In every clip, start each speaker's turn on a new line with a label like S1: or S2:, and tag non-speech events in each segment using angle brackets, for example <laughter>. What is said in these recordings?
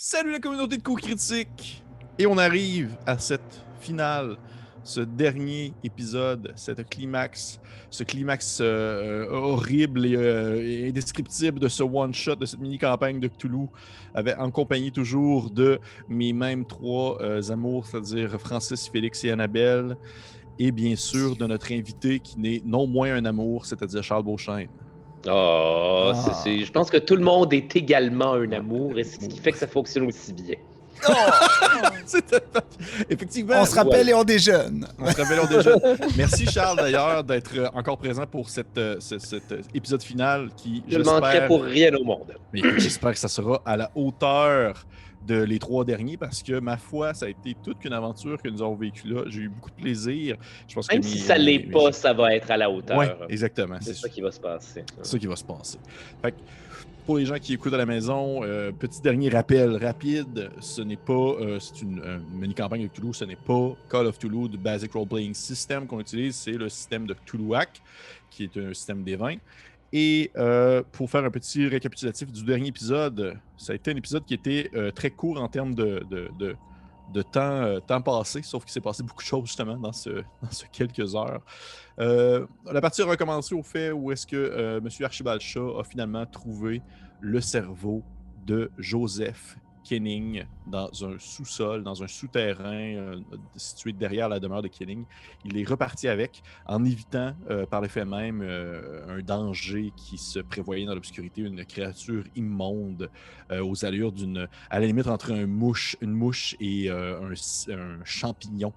S1: Salut la communauté de coups critiques! Et on arrive à cette finale, ce dernier épisode, cette climax, ce climax euh, euh, horrible et euh, indescriptible de ce one-shot, de cette mini-campagne de Cthulhu, avec, en compagnie toujours de mes mêmes trois amours, c'est-à-dire Francis, Félix et Annabelle, et bien sûr de notre invité qui n'est non moins un amour, c'est-à-dire Charles Beauchesne.
S2: Oh, c'est- je pense que tout le monde est également un amour et c'est ce qui fait que ça fonctionne aussi bien. <laughs>
S1: C'était- <laughs> Effectivement.
S3: On se rappelle et on déjeune.
S1: On se rappelle, on déjà. <laughs> Merci Charles d'ailleurs d'être euh, encore présent pour cette, euh, ce- cet euh, épisode final qui,
S2: Je ne manquerai
S1: j'espère,
S2: pour rien au monde.
S1: j'espère que ça sera à la hauteur de les trois derniers parce que ma foi, ça a été toute qu'une aventure que nous avons vécue là. J'ai eu beaucoup de plaisir. Je pense
S2: Même
S1: que
S2: si
S1: mes-
S2: ça
S1: mes-
S2: l'est
S1: mes-
S2: pas, ça va être à la hauteur.
S1: Ouais, exactement.
S2: c'est ça qui va se passer.
S1: c'est ça qui va se passer. Fait que, pour les gens qui écoutent à la maison, euh, petit dernier rappel rapide, ce n'est pas, euh, c'est une, euh, mini-campagne de Cthulhu, ce n'est pas Call of Cthulhu, du Basic Role Playing System qu'on utilise, c'est le système de Cthulhuac, qui est un système des 20. Et euh, pour faire un petit récapitulatif du dernier épisode, ça a été un épisode qui était euh, très court en termes de, de, de- temps, euh, temps passé, sauf qu'il s'est passé beaucoup de choses justement dans ce, <laughs> dans ce quelques heures. La partie a recommencé au fait où est-ce que M. Archibald Shaw a finalement trouvé le cerveau de Joseph Kenning dans un sous-sol, dans un souterrain euh, situé derrière la demeure de Kenning. Il est reparti avec en évitant euh, par le fait même euh, un danger qui se prévoyait dans l'obscurité, une créature immonde aux allures d'une, à la limite entre un mouche, une mouche et un, un champignon,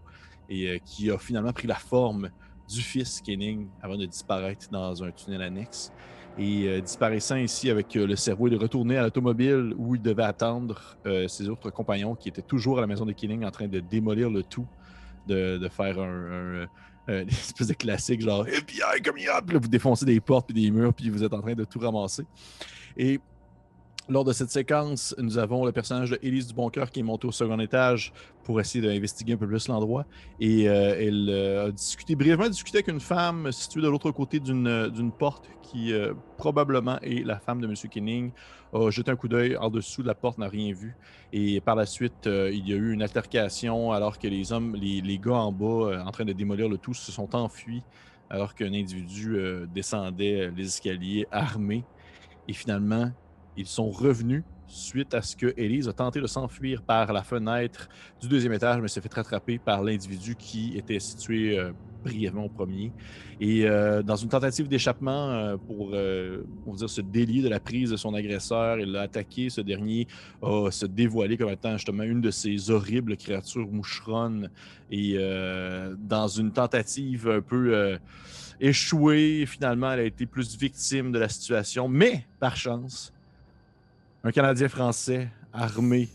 S1: et qui a finalement pris la forme du fils Kenning avant de disparaître dans un tunnel annexe. Et euh, disparaissant ici avec euh, le cerveau, il est retourné à l'automobile où il devait attendre euh, ses autres compagnons qui étaient toujours à la maison de Kenning en train de démolir le tout, de, de faire un, un- <laughs> espèce de classique genre FBI, comme up! Puis là, vous défoncez des portes puis des murs puis vous êtes en train de tout ramasser. Lors de cette séquence, nous avons le personnage de Élise Duboncoeur qui est montée au second étage pour essayer d'investiguer un peu plus l'endroit. Et euh, elle euh, a discuté, brièvement discuté avec une femme située de l'autre côté d'une euh, porte qui probablement est la femme de M. Kenning. A jeté un coup d'œil en dessous de la porte, n'a rien vu. Et par la suite, il y a eu une altercation alors que les hommes, les, les gars en bas, en train de démolir le tout, se sont enfuis alors qu'un individu descendait les escaliers armé. Et finalement, ils sont revenus suite à ce que Elise a tenté de s'enfuir par la fenêtre du deuxième étage, mais s'est fait rattraper par l'individu qui était situé euh, brièvement au premier. Et euh, dans une tentative d'échappement euh, pour dire, se délier de la prise de son agresseur, il l'a attaqué. Ce dernier a se dévoilé comme étant justement une de ces horribles créatures moucheronnes. Et dans une tentative un peu échouée, finalement, elle a été plus victime de la situation. Mais, par chance, un Canadien français armé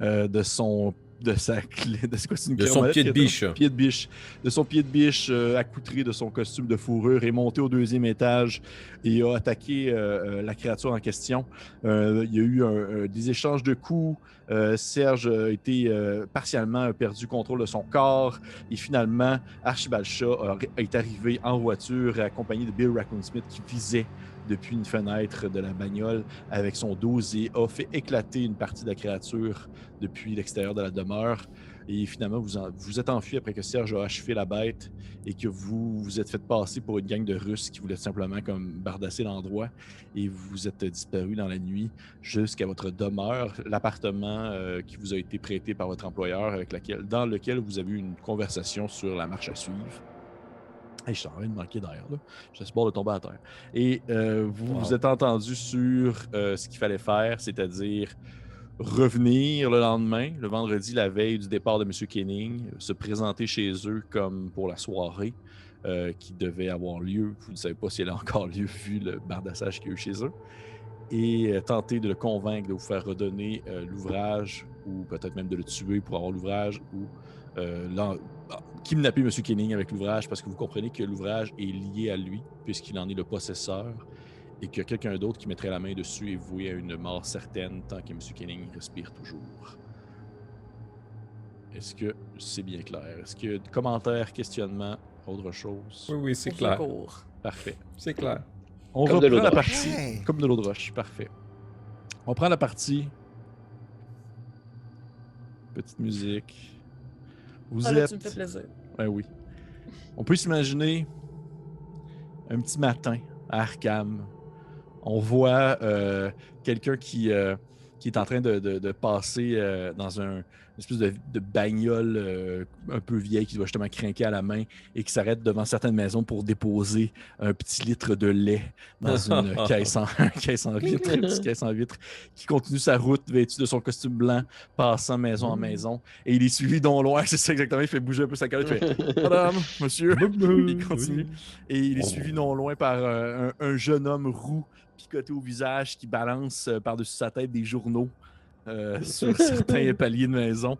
S1: euh, de son de sa clé de, quoi, une
S4: son pied de biche.
S1: pied de biche de son pied de biche euh, accoutré de son costume de fourrure est monté au deuxième étage et a attaqué euh, la créature en question. Il y a eu un- des échanges de coups. Euh, Serge a été euh, partiellement perdu contrôle de son corps et finalement Archibald Shaw est arrivé en voiture accompagné de Bill Raccoon Smith qui visait depuis une fenêtre de la bagnole avec son 12 et a fait éclater une partie de la créature depuis l'extérieur de la demeure. Et finalement, vous en- vous êtes enfui après que Serge a achevé la bête et que vous vous êtes fait passer pour une gang de Russes qui voulaient simplement comme bardasser l'endroit. Et vous êtes disparu dans la nuit jusqu'à votre demeure, l'appartement euh, qui vous a été prêté par votre employeur, avec laquelle, dans lequel vous avez eu une conversation sur la marche à suivre. Hey, je suis en train de manquer d'air, là. Je suis bord de tomber à terre. Et euh, vous
S4: Wow.
S1: vous êtes entendu sur euh, ce qu'il fallait faire, c'est-à-dire revenir le lendemain, le vendredi, la veille du départ de M. Kenning, se présenter chez eux comme pour la soirée euh, qui devait avoir lieu. Vous ne savez pas si elle a encore lieu vu le bardassage qu'il y a eu chez eux. Et euh, tenter de le convaincre de vous faire redonner euh, l'ouvrage ou peut-être même de le tuer pour avoir l'ouvrage ou ah, kidnapper M. Kenning avec l'ouvrage parce que vous comprenez que l'ouvrage est lié à lui puisqu'il en est le possesseur et que quelqu'un d'autre qui mettrait la main dessus est voué à une mort certaine tant que M. Kenning respire toujours. Est-ce que c'est bien clair? Est-ce que commentaires, questionnements, autre chose?
S4: Oui, oui, c'est clair.
S1: Parfait.
S4: C'est clair.
S1: On
S2: Comme
S1: reprend la partie. Comme de l'eau de roche, parfait. On prend la partie petite musique. Vous
S3: Ah, là,
S1: êtes.
S3: tu me fais plaisir.
S1: Ben oui. On peut s'imaginer un petit matin à Arkham. On voit euh, quelqu'un qui, euh, qui est en train de, de- de passer euh, dans un, une espèce de, de bagnole un peu vieille qui doit justement craquer à la main et qui s'arrête devant certaines maisons pour déposer un petit litre de lait dans une <laughs> caisse en, caisse en vitre, une petite caisse en vitre, qui continue sa route vêtu de son costume blanc, passant maison en maison. Et il est suivi d'on loin, <laughs> c'est ça exactement, il fait bouger un peu sa colère, il fait <laughs> Madame, monsieur. il continue. Et il est suivi non loin par un, un jeune homme roux, picoté au visage, qui balance euh, par-dessus sa tête des journaux euh, sur certains <laughs> paliers de maison.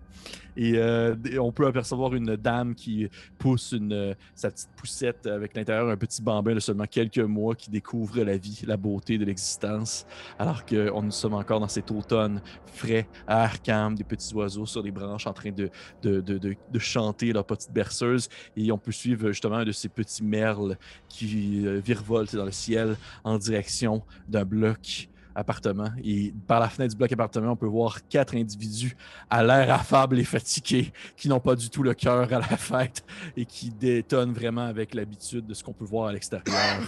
S1: Et euh, on peut apercevoir une dame qui pousse une, euh, sa petite poussette avec l'intérieur un petit bambin de seulement quelques mois qui découvre la vie, la beauté de l'existence, alors que on- nous sommes encore dans cet automne frais à Arkham, des petits oiseaux sur les branches en train de, de, de, de- de chanter leur petite berceuse. Et on peut suivre justement un de ces petits merles qui virevoltent dans le ciel en direction d'un bloc appartement. Et par la fenêtre du bloc appartement, on peut voir quatre individus à l'air affable et fatigués, qui n'ont pas du tout le cœur à la <laughs> fête et qui détonnent vraiment avec l'habitude de ce qu'on peut voir à l'extérieur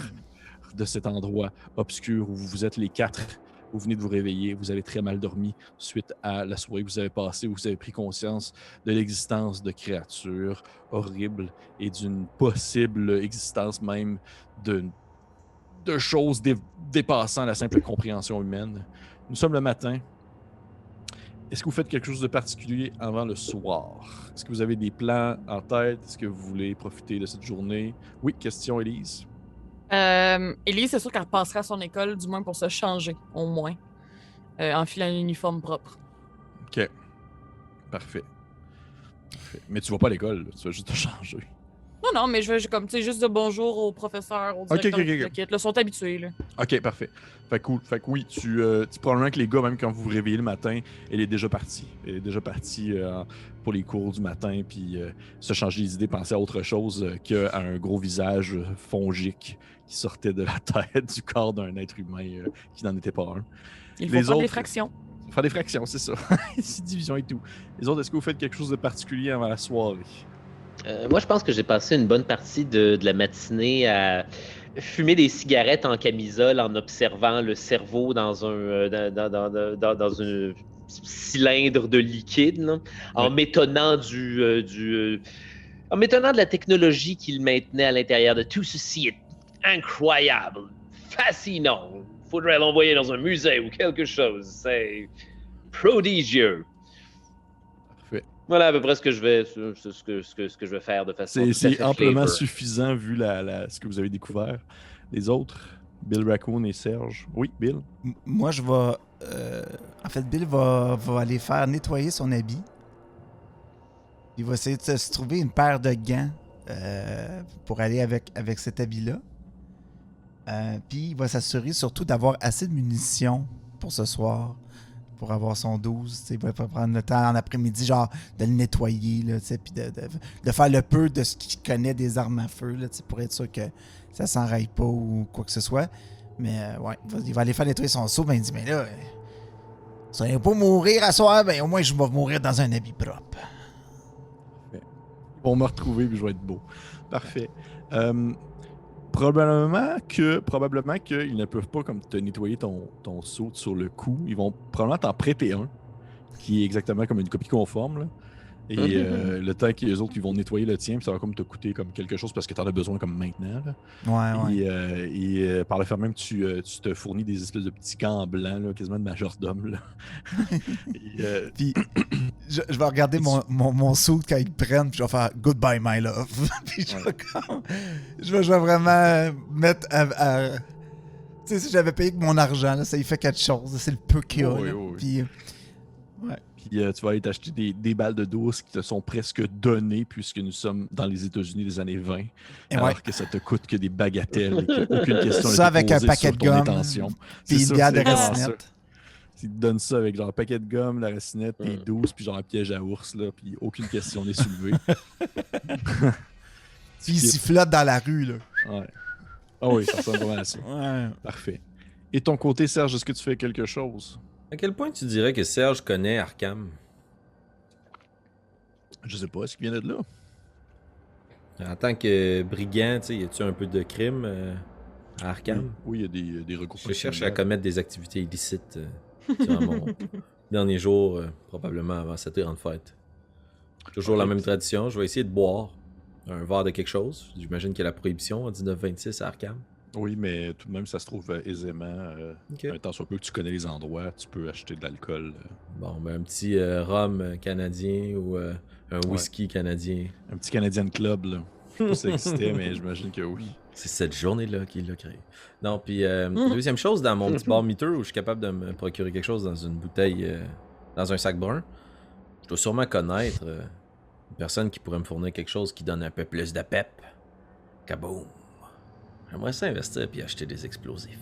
S1: de cet endroit obscur où vous êtes les quatre. Vous venez de vous réveiller, vous avez très mal dormi suite à la soirée que vous avez passée, où vous avez pris conscience de l'existence de créatures horribles et d'une possible existence même de, de choses dé- dépassant la simple compréhension humaine. Nous sommes le matin. Est-ce que vous faites quelque chose de particulier avant le soir? Est-ce que vous avez des plans en tête? Est-ce que vous voulez profiter de cette journée? Oui, question, Elise.
S3: Euh, Elise, c'est sûr qu'elle repassera à son école, du moins pour se changer, au moins. Euh, en filant un uniforme propre.
S1: OK. Parfait. Parfait. Mais tu vas pas à l'école, tu vas juste te changer.
S3: Non, non, mais je je- comme, juste de bonjour au professeur, au
S1: Ok,
S3: directeur
S1: ok,
S3: qui
S1: ok.
S3: le quitte, là, sont habitués, là.
S1: Ok, parfait. Fait cool. Fait que oui, tu, euh, tu- probablement que les gars, même quand vous vous réveillez le matin, elle est déjà partie. Elle est déjà partie euh, pour les cours du matin, puis euh, se changer les idées, penser à autre chose euh, qu'à un gros visage fongique qui sortait de la <laughs> tête du corps d'un être humain qui n'en était pas un.
S3: Il
S1: Les
S3: faut faire des fractions.
S1: Faire des fractions, c'est ça. <laughs> C'est division et tout. Les autres, est-ce que vous faites quelque chose de particulier avant la soirée?
S2: Euh, moi, je pense que j'ai passé une bonne partie de, de la matinée à fumer des cigarettes en camisole en observant le cerveau dans un, euh, dans, dans- dans- dans- dans un cylindre de liquide, là, en
S1: Ouais.
S2: m'étonnant du, euh, du euh, en m'étonnant de la technologie qu'il maintenait à l'intérieur de tout ceci est incroyable, fascinant. Faudrait l'envoyer dans un musée ou quelque chose. C'est prodigieux. Voilà à peu près ce que je vais, ce, que, ce, que, ce que je vais faire de façon.
S1: C'est amplement
S2: flavor.
S1: suffisant vu la, la- ce que vous avez découvert. Les autres, Bill Raccoon et Serge. Oui, Bill?
S4: M- Moi, je vais. euh, en fait, Bill va, va aller faire nettoyer son habit. Il va essayer de se- se trouver une paire de gants euh, pour aller avec, avec cet habit-là. Euh, Puis il va s'assurer surtout d'avoir assez de munitions pour ce soir, pour avoir son 12. tu sais, Il va prendre le temps en après-midi, genre, de le nettoyer, puis de, de- faire le peu de ce qu'il connaît des armes à feu, là, pour être sûr que ça s'enraille pas ou quoi que ce soit. Mais euh, ouais, il va, aller faire nettoyer son seau. Ben, il dit, mais là, euh, si on n'est pas mourir à soir, ben au moins je vais mourir dans un habit propre.
S1: Ils vont me retrouver puis je vais être beau. Parfait. Euh, probablement que probablement qu'ils ne peuvent pas comme te nettoyer ton, ton saut sur le coup. Ils vont probablement t'en prêter un qui est exactement comme une copie conforme. Et <laughs> euh, le temps qu'ils autres ils vont nettoyer le tien, puis ça va comme te coûter comme quelque chose parce que tu en as besoin comme maintenant. là.
S4: Ouais, ouais.
S1: Et, euh, et, euh, par le fait même, tu, tu te fournis des espèces de petits gants blancs, là, quasiment de majordome. <laughs>
S4: Puis je, je vais regarder mon, mon, mon suit quand ils prennent, puis je vais faire Goodbye, my love. <laughs> puis je vais, comme- je vais, je vais vraiment mettre à. à- tu sais, si j'avais payé avec mon argent, là, ça y fait quelque chose. C'est le peu qu'il y a.
S1: Oui,
S4: là. Puis,
S1: euh, tu vas aller t'acheter des, des balles de douce qui te sont presque données puisque nous sommes dans les États-Unis des années 20.
S4: et
S1: alors
S4: ouais.
S1: que ça te coûte que des bagatelles et <laughs> question
S4: Ça avec un paquet de gomme. Puis une
S1: ça,
S4: bière de racinette.
S1: Ils te donnent ça avec genre un paquet de gomme, la racinette, tes
S2: Mm.
S1: douces, puis genre un piège à ours, là, puis aucune question n'est soulevée. <laughs>
S4: Puis il sifflote dans la rue, là.
S1: Ouais. Ah oui, ça ressemble vraiment à ça.
S4: Ouais.
S1: Parfait. Et ton côté, Serge, est-ce que tu fais quelque chose?
S5: À quel point tu dirais que Serge connaît Arkham?
S1: Je sais pas, est-ce qu'il vient de là?
S5: En tant que brigand, y a-tu un peu de crime euh, à Arkham?
S1: Oui, il y a des, des recours.
S5: Je cherche à commettre des activités illicites euh, durant mon <laughs> dernier jour, euh, probablement avant cette grande fête. Toujours la même tradition, je vais essayer de boire un verre de quelque chose. J'imagine qu'il y a la prohibition en 1926 à Arkham.
S1: Oui, mais tout de même, ça se trouve euh, aisément. Euh,
S5: Ok.
S1: un temps soit peu que tu connais les endroits, tu peux acheter de l'alcool. euh,
S5: Bon, ben un petit euh, rhum canadien ou euh, un whisky canadien.
S1: un petit Canadian Club, là. Je sais pas si ça existait, mais j'imagine que oui.
S5: C'est cette journée-là qu'il l'a créé. Non, puis euh, deuxième chose, dans mon petit bar meter où je suis capable de me procurer quelque chose dans une bouteille, euh, dans un sac brun, je dois sûrement connaître euh, une personne qui pourrait me fournir quelque chose qui donne un peu plus de pep. Kaboom! J'aimerais ça investir puis acheter des explosifs.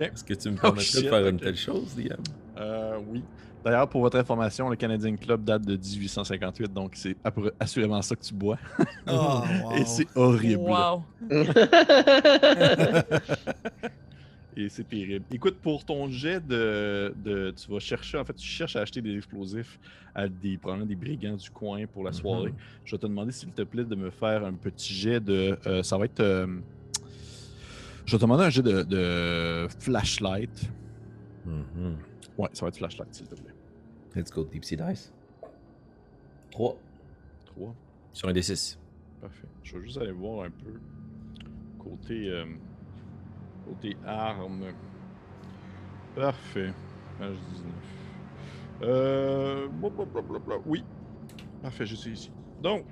S5: Est-ce que tu me
S1: Oh,
S5: permettrais
S1: shit,
S5: de faire une telle chose, Liam?
S1: Euh, oui. D'ailleurs, pour votre information, le Canadian Club date de 1858, donc c'est assurément ça que tu bois.
S4: Oh, wow. <laughs>
S1: Et c'est horrible.
S3: Wow. <laughs> <laughs>
S1: Et c'est terrible. Écoute, pour ton jet de, de- Tu vas chercher, en fait, tu cherches à acheter des explosifs à des, probablement des brigands du coin pour la soirée. Je vais te demander, s'il te plaît, de me faire un petit jet de. euh, ça va être. euh, je vais te demander un jet de, de flashlight.
S5: Mhm.
S1: Ouais, ça va être flashlight, s'il te plaît.
S5: Let's go, Deep Sea Dice. 3
S1: 3.
S5: sur un des 6.
S1: Parfait. Je vais juste aller voir un peu. Côté. euh, côté armes. Parfait. Page 19. Euh. Oui. Parfait, je suis ici. Donc.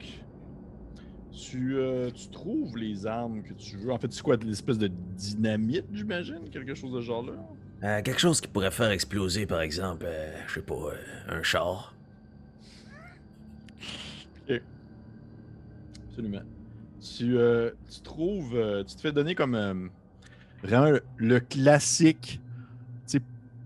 S1: Tu, euh, tu trouves les armes que tu veux. En fait, c'est quoi, l'espèce de dynamite, j'imagine? Quelque chose de ce genre-là?
S5: Euh, quelque chose qui pourrait faire exploser, par exemple, euh, je sais pas, un char.
S1: Absolument. Tu, tu trouves. tu te fais donner comme. Vraiment le, le classique. Tu sais,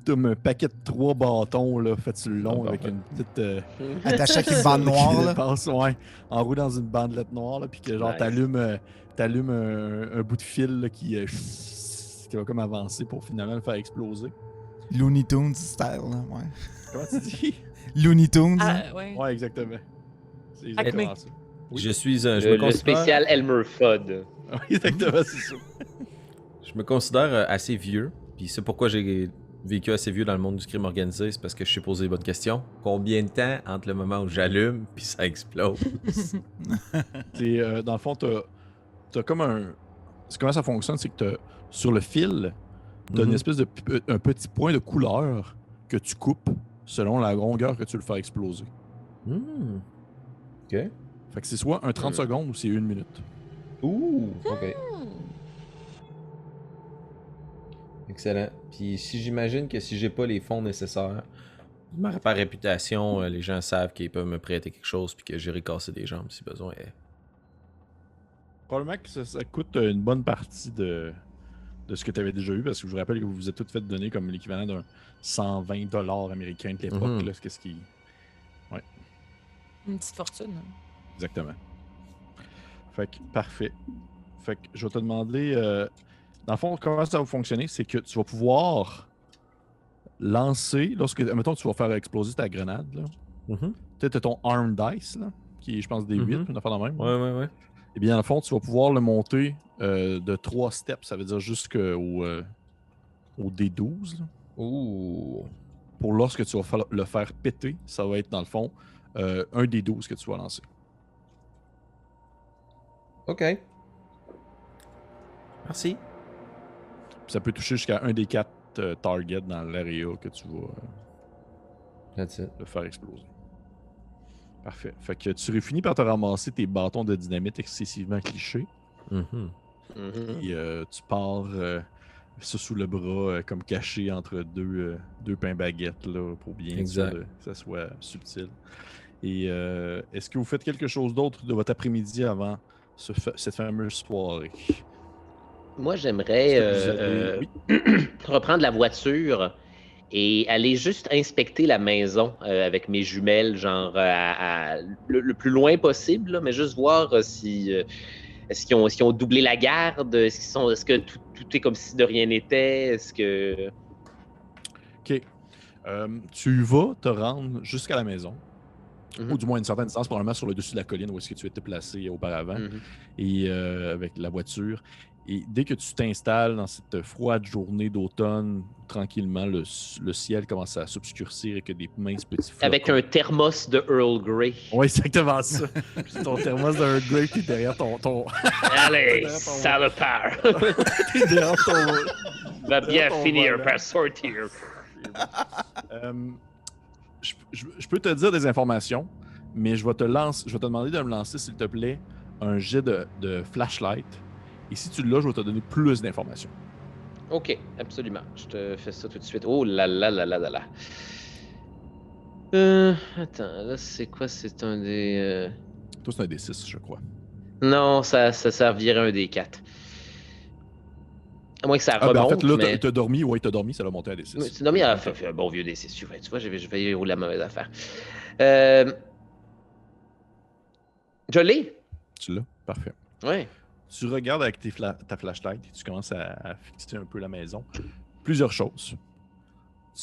S1: comme un paquet de trois bâtons, là, fait sur le long,
S5: Ah,
S1: avec
S5: parfait.
S1: une petite. euh, <laughs>
S4: Attaché avec une bande <laughs> noire, là.
S1: ouais, enroulé dans une bandelette noire, là, puis que genre
S2: Nice.
S1: t'allumes, euh, t'allumes un, un bout de fil là, qui, euh, <laughs> qui va comme avancer pour finalement le faire exploser.
S4: Looney Tunes style, là, ouais.
S1: Comment tu dis?
S4: Looney Tunes, hein.
S3: Ah, ouais.
S1: Ouais, exactement. C'est exactement ça. Oui.
S5: Je suis un. Je
S2: Le,
S5: me
S2: le spécial Elmer Fudd.
S1: Oui, exactement, c'est ça.
S5: Je me considère euh, assez vieux. Puis c'est pourquoi j'ai vécu assez vieux dans le monde du crime organisé. C'est parce que je sais poser les bonnes questions. Combien de temps entre le moment où j'allume puis ça explose? <laughs>
S1: C'est, euh, dans le fond, t'as as comme un. Comment ça fonctionne, c'est que t'as- sur le fil, t'as une
S5: Mhm.
S1: espèce de p- un petit point de couleur que tu coupes selon la longueur que tu veux le faire exploser.
S5: Hmm. Ok.
S1: Fait que c'est soit un 30
S2: Hmm.
S1: secondes ou c'est une minute.
S5: Ouh. Ok. Excellent. Puis si j'imagine que si j'ai pas les fonds nécessaires, ma par réputation, euh, les gens savent qu'ils peuvent me prêter quelque chose puis que j'irai casser des jambes si besoin est.
S1: Probablement que ça, ça coûte une bonne partie de, de ce que tu avais déjà eu, parce que je vous rappelle que vous vous êtes toutes fait donner comme l'équivalent d'un 120 dollars américains de l'époque.
S5: Mhm.
S1: là, Qu'est-ce qui.
S3: Une petite fortune.
S1: Exactement. Fait que, parfait. Fait que je vais te demander, euh, dans le fond, comment ça va fonctionner, c'est que tu vas pouvoir lancer, lorsque, mettons, tu vas faire exploser ta grenade, là.
S5: Mhm.
S1: Tu sais, t'as ton arm dice, là, qui est, je pense, des 8,
S5: Mhm.
S1: une affaire de même.
S5: Ouais, ouais, ouais.
S1: Eh bien, dans le fond, tu vas pouvoir le monter euh, de 3 steps, ça veut dire jusqu'au euh, au D12. là.
S5: Ouh.
S1: Pour lorsque tu vas fa- le faire péter, ça va être, dans le fond, euh, un D12 que tu vas lancer.
S5: Ok. Merci.
S1: Puis ça peut toucher jusqu'à un des 4 targets dans l'area que tu vas euh,
S5: That's it.
S1: le faire exploser. Parfait. Fait que tu finis par te ramasser tes bâtons de dynamite excessivement clichés.
S5: Mhm.
S2: Mhm.
S1: Et euh, tu pars euh, ça sous le bras, euh, comme caché entre deux, euh, deux pains baguettes, là, pour bien sûr que ça soit subtil. Et euh, est-ce que vous faites quelque chose d'autre de votre après-midi avant ce fa- cette fameuse soirée?
S2: Moi, j'aimerais euh, euh,
S1: oui. <clears throat>
S2: reprendre la voiture et aller juste inspecter la maison euh, avec mes jumelles, genre à- à- le, le plus loin possible, là, mais juste voir euh, si euh, est-ce qu'ils ont, ont doublé la garde, est-ce qu'ils sont, est-ce que tout, tout est comme si de rien n'était, est-ce que
S1: Ok. Tu vas te rendre jusqu'à la maison.
S2: Mhm.
S1: ou du moins une certaine distance, probablement sur le dessus de la colline où est-ce que tu étais placé auparavant,
S2: Mhm.
S1: et avec la voiture. Et dès que tu t'installes dans cette froide journée d'automne, tranquillement, le, le ciel commence à s'obscurcir et que des minces petits flocons.
S2: Avec un thermos de Earl Grey.
S1: Oui, exactement ça. <laughs> Ton thermos d'un Grey qui est derrière ton. ton... <laughs>
S2: Allez,
S1: ton-
S2: salopard! <laughs>
S1: qui est derrière ton.
S2: Va bien finir
S1: volant.
S2: par sortir.
S1: Euh, je, je- je peux te dire des informations, mais je vais te lancer, je vais te demander de me lancer, s'il te plaît, un jet de, de flashlight. Et si tu l'as, je vais te donner plus d'informations.
S2: Ok, absolument. Je te fais ça tout de suite. Oh là là là là là là. Euh, attends, là c'est quoi? C'est un des... euh,
S1: Toi, c'est un D6, je crois.
S2: Non, ça, ça servirait un des quatre. À moins que ça
S1: Ah, ben, en
S2: remonte,
S1: fait, là,
S2: mais...
S1: t'as- dormi, ouais, t'as dormi, ça l'a monté à D6.
S2: Oui, Tu as mis à fait, fait un bon vieux D6. Tu vois, tu vois, je vais, je vais rouler la mauvaise affaire. Euh... Je l'ai?
S1: Tu l'as? Parfait.
S2: Ouais.
S1: Tu regardes avec ta flashlight et tu commences à, fixer un peu la maison. Plusieurs choses.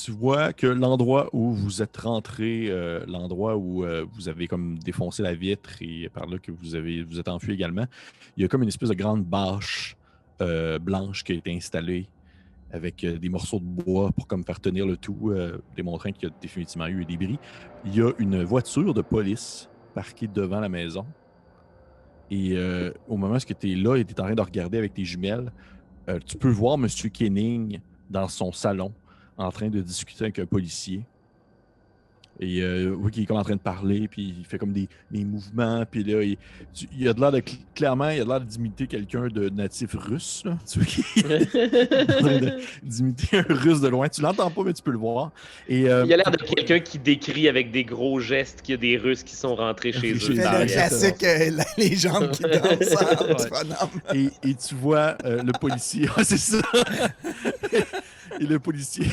S1: Tu vois que l'endroit où vous êtes rentré, euh, l'endroit où euh, vous avez comme défoncé la vitre et par là que vous avez vous êtes enfui également, il y a comme une espèce de grande bâche euh, blanche qui a été installée avec des morceaux de bois pour comme faire tenir le tout, démontrant qu'il y a définitivement eu des débris. Il y a une voiture de police parquée devant la maison. Et euh, au moment où tu es là et tu es en train de regarder avec tes jumelles, euh, tu peux voir M. Kenning dans son salon en train de discuter avec un policier. Et euh, oui, qui est comme en train de parler, puis il fait comme des, des mouvements, puis là, il, tu- il a de l'air de, cl- clairement, il a de l'air d'imiter quelqu'un de natif russe, là. <laughs> Tu vois, qui- <laughs> d'imiter un russe de loin. Tu l'entends pas, mais tu peux le voir. Et, euh,
S2: Il a l'air de quelqu'un qui décrit avec des gros gestes qu'il y a des Russes qui sont rentrés chez eux.
S4: le classique, euh, la- les jambes qui <laughs> dansent en
S1: Ouais. et, et tu vois euh, le policier. Ah, c'est ça! et le policier.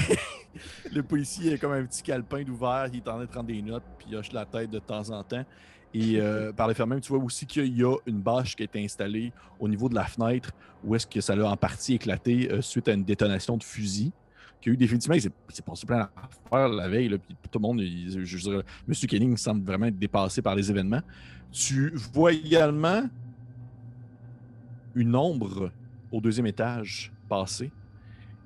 S1: Le policier est comme un petit calepin d'ouvert. Il est en train de prendre des notes, puis il hoche la tête de temps en temps. Et euh, <laughs> par le fait même, tu vois aussi qu'il y a une bâche qui a été installée au niveau de la fenêtre où est-ce que ça l'a en partie éclaté euh, suite à une détonation de fusil. Qu'il y a eu définitivement, il s'est- passé plein d'affaires la veille. Là, puis tout le monde, il- je, je dirais, M. Kenning semble vraiment être dépassé par les événements. Tu vois également une ombre au deuxième étage passer.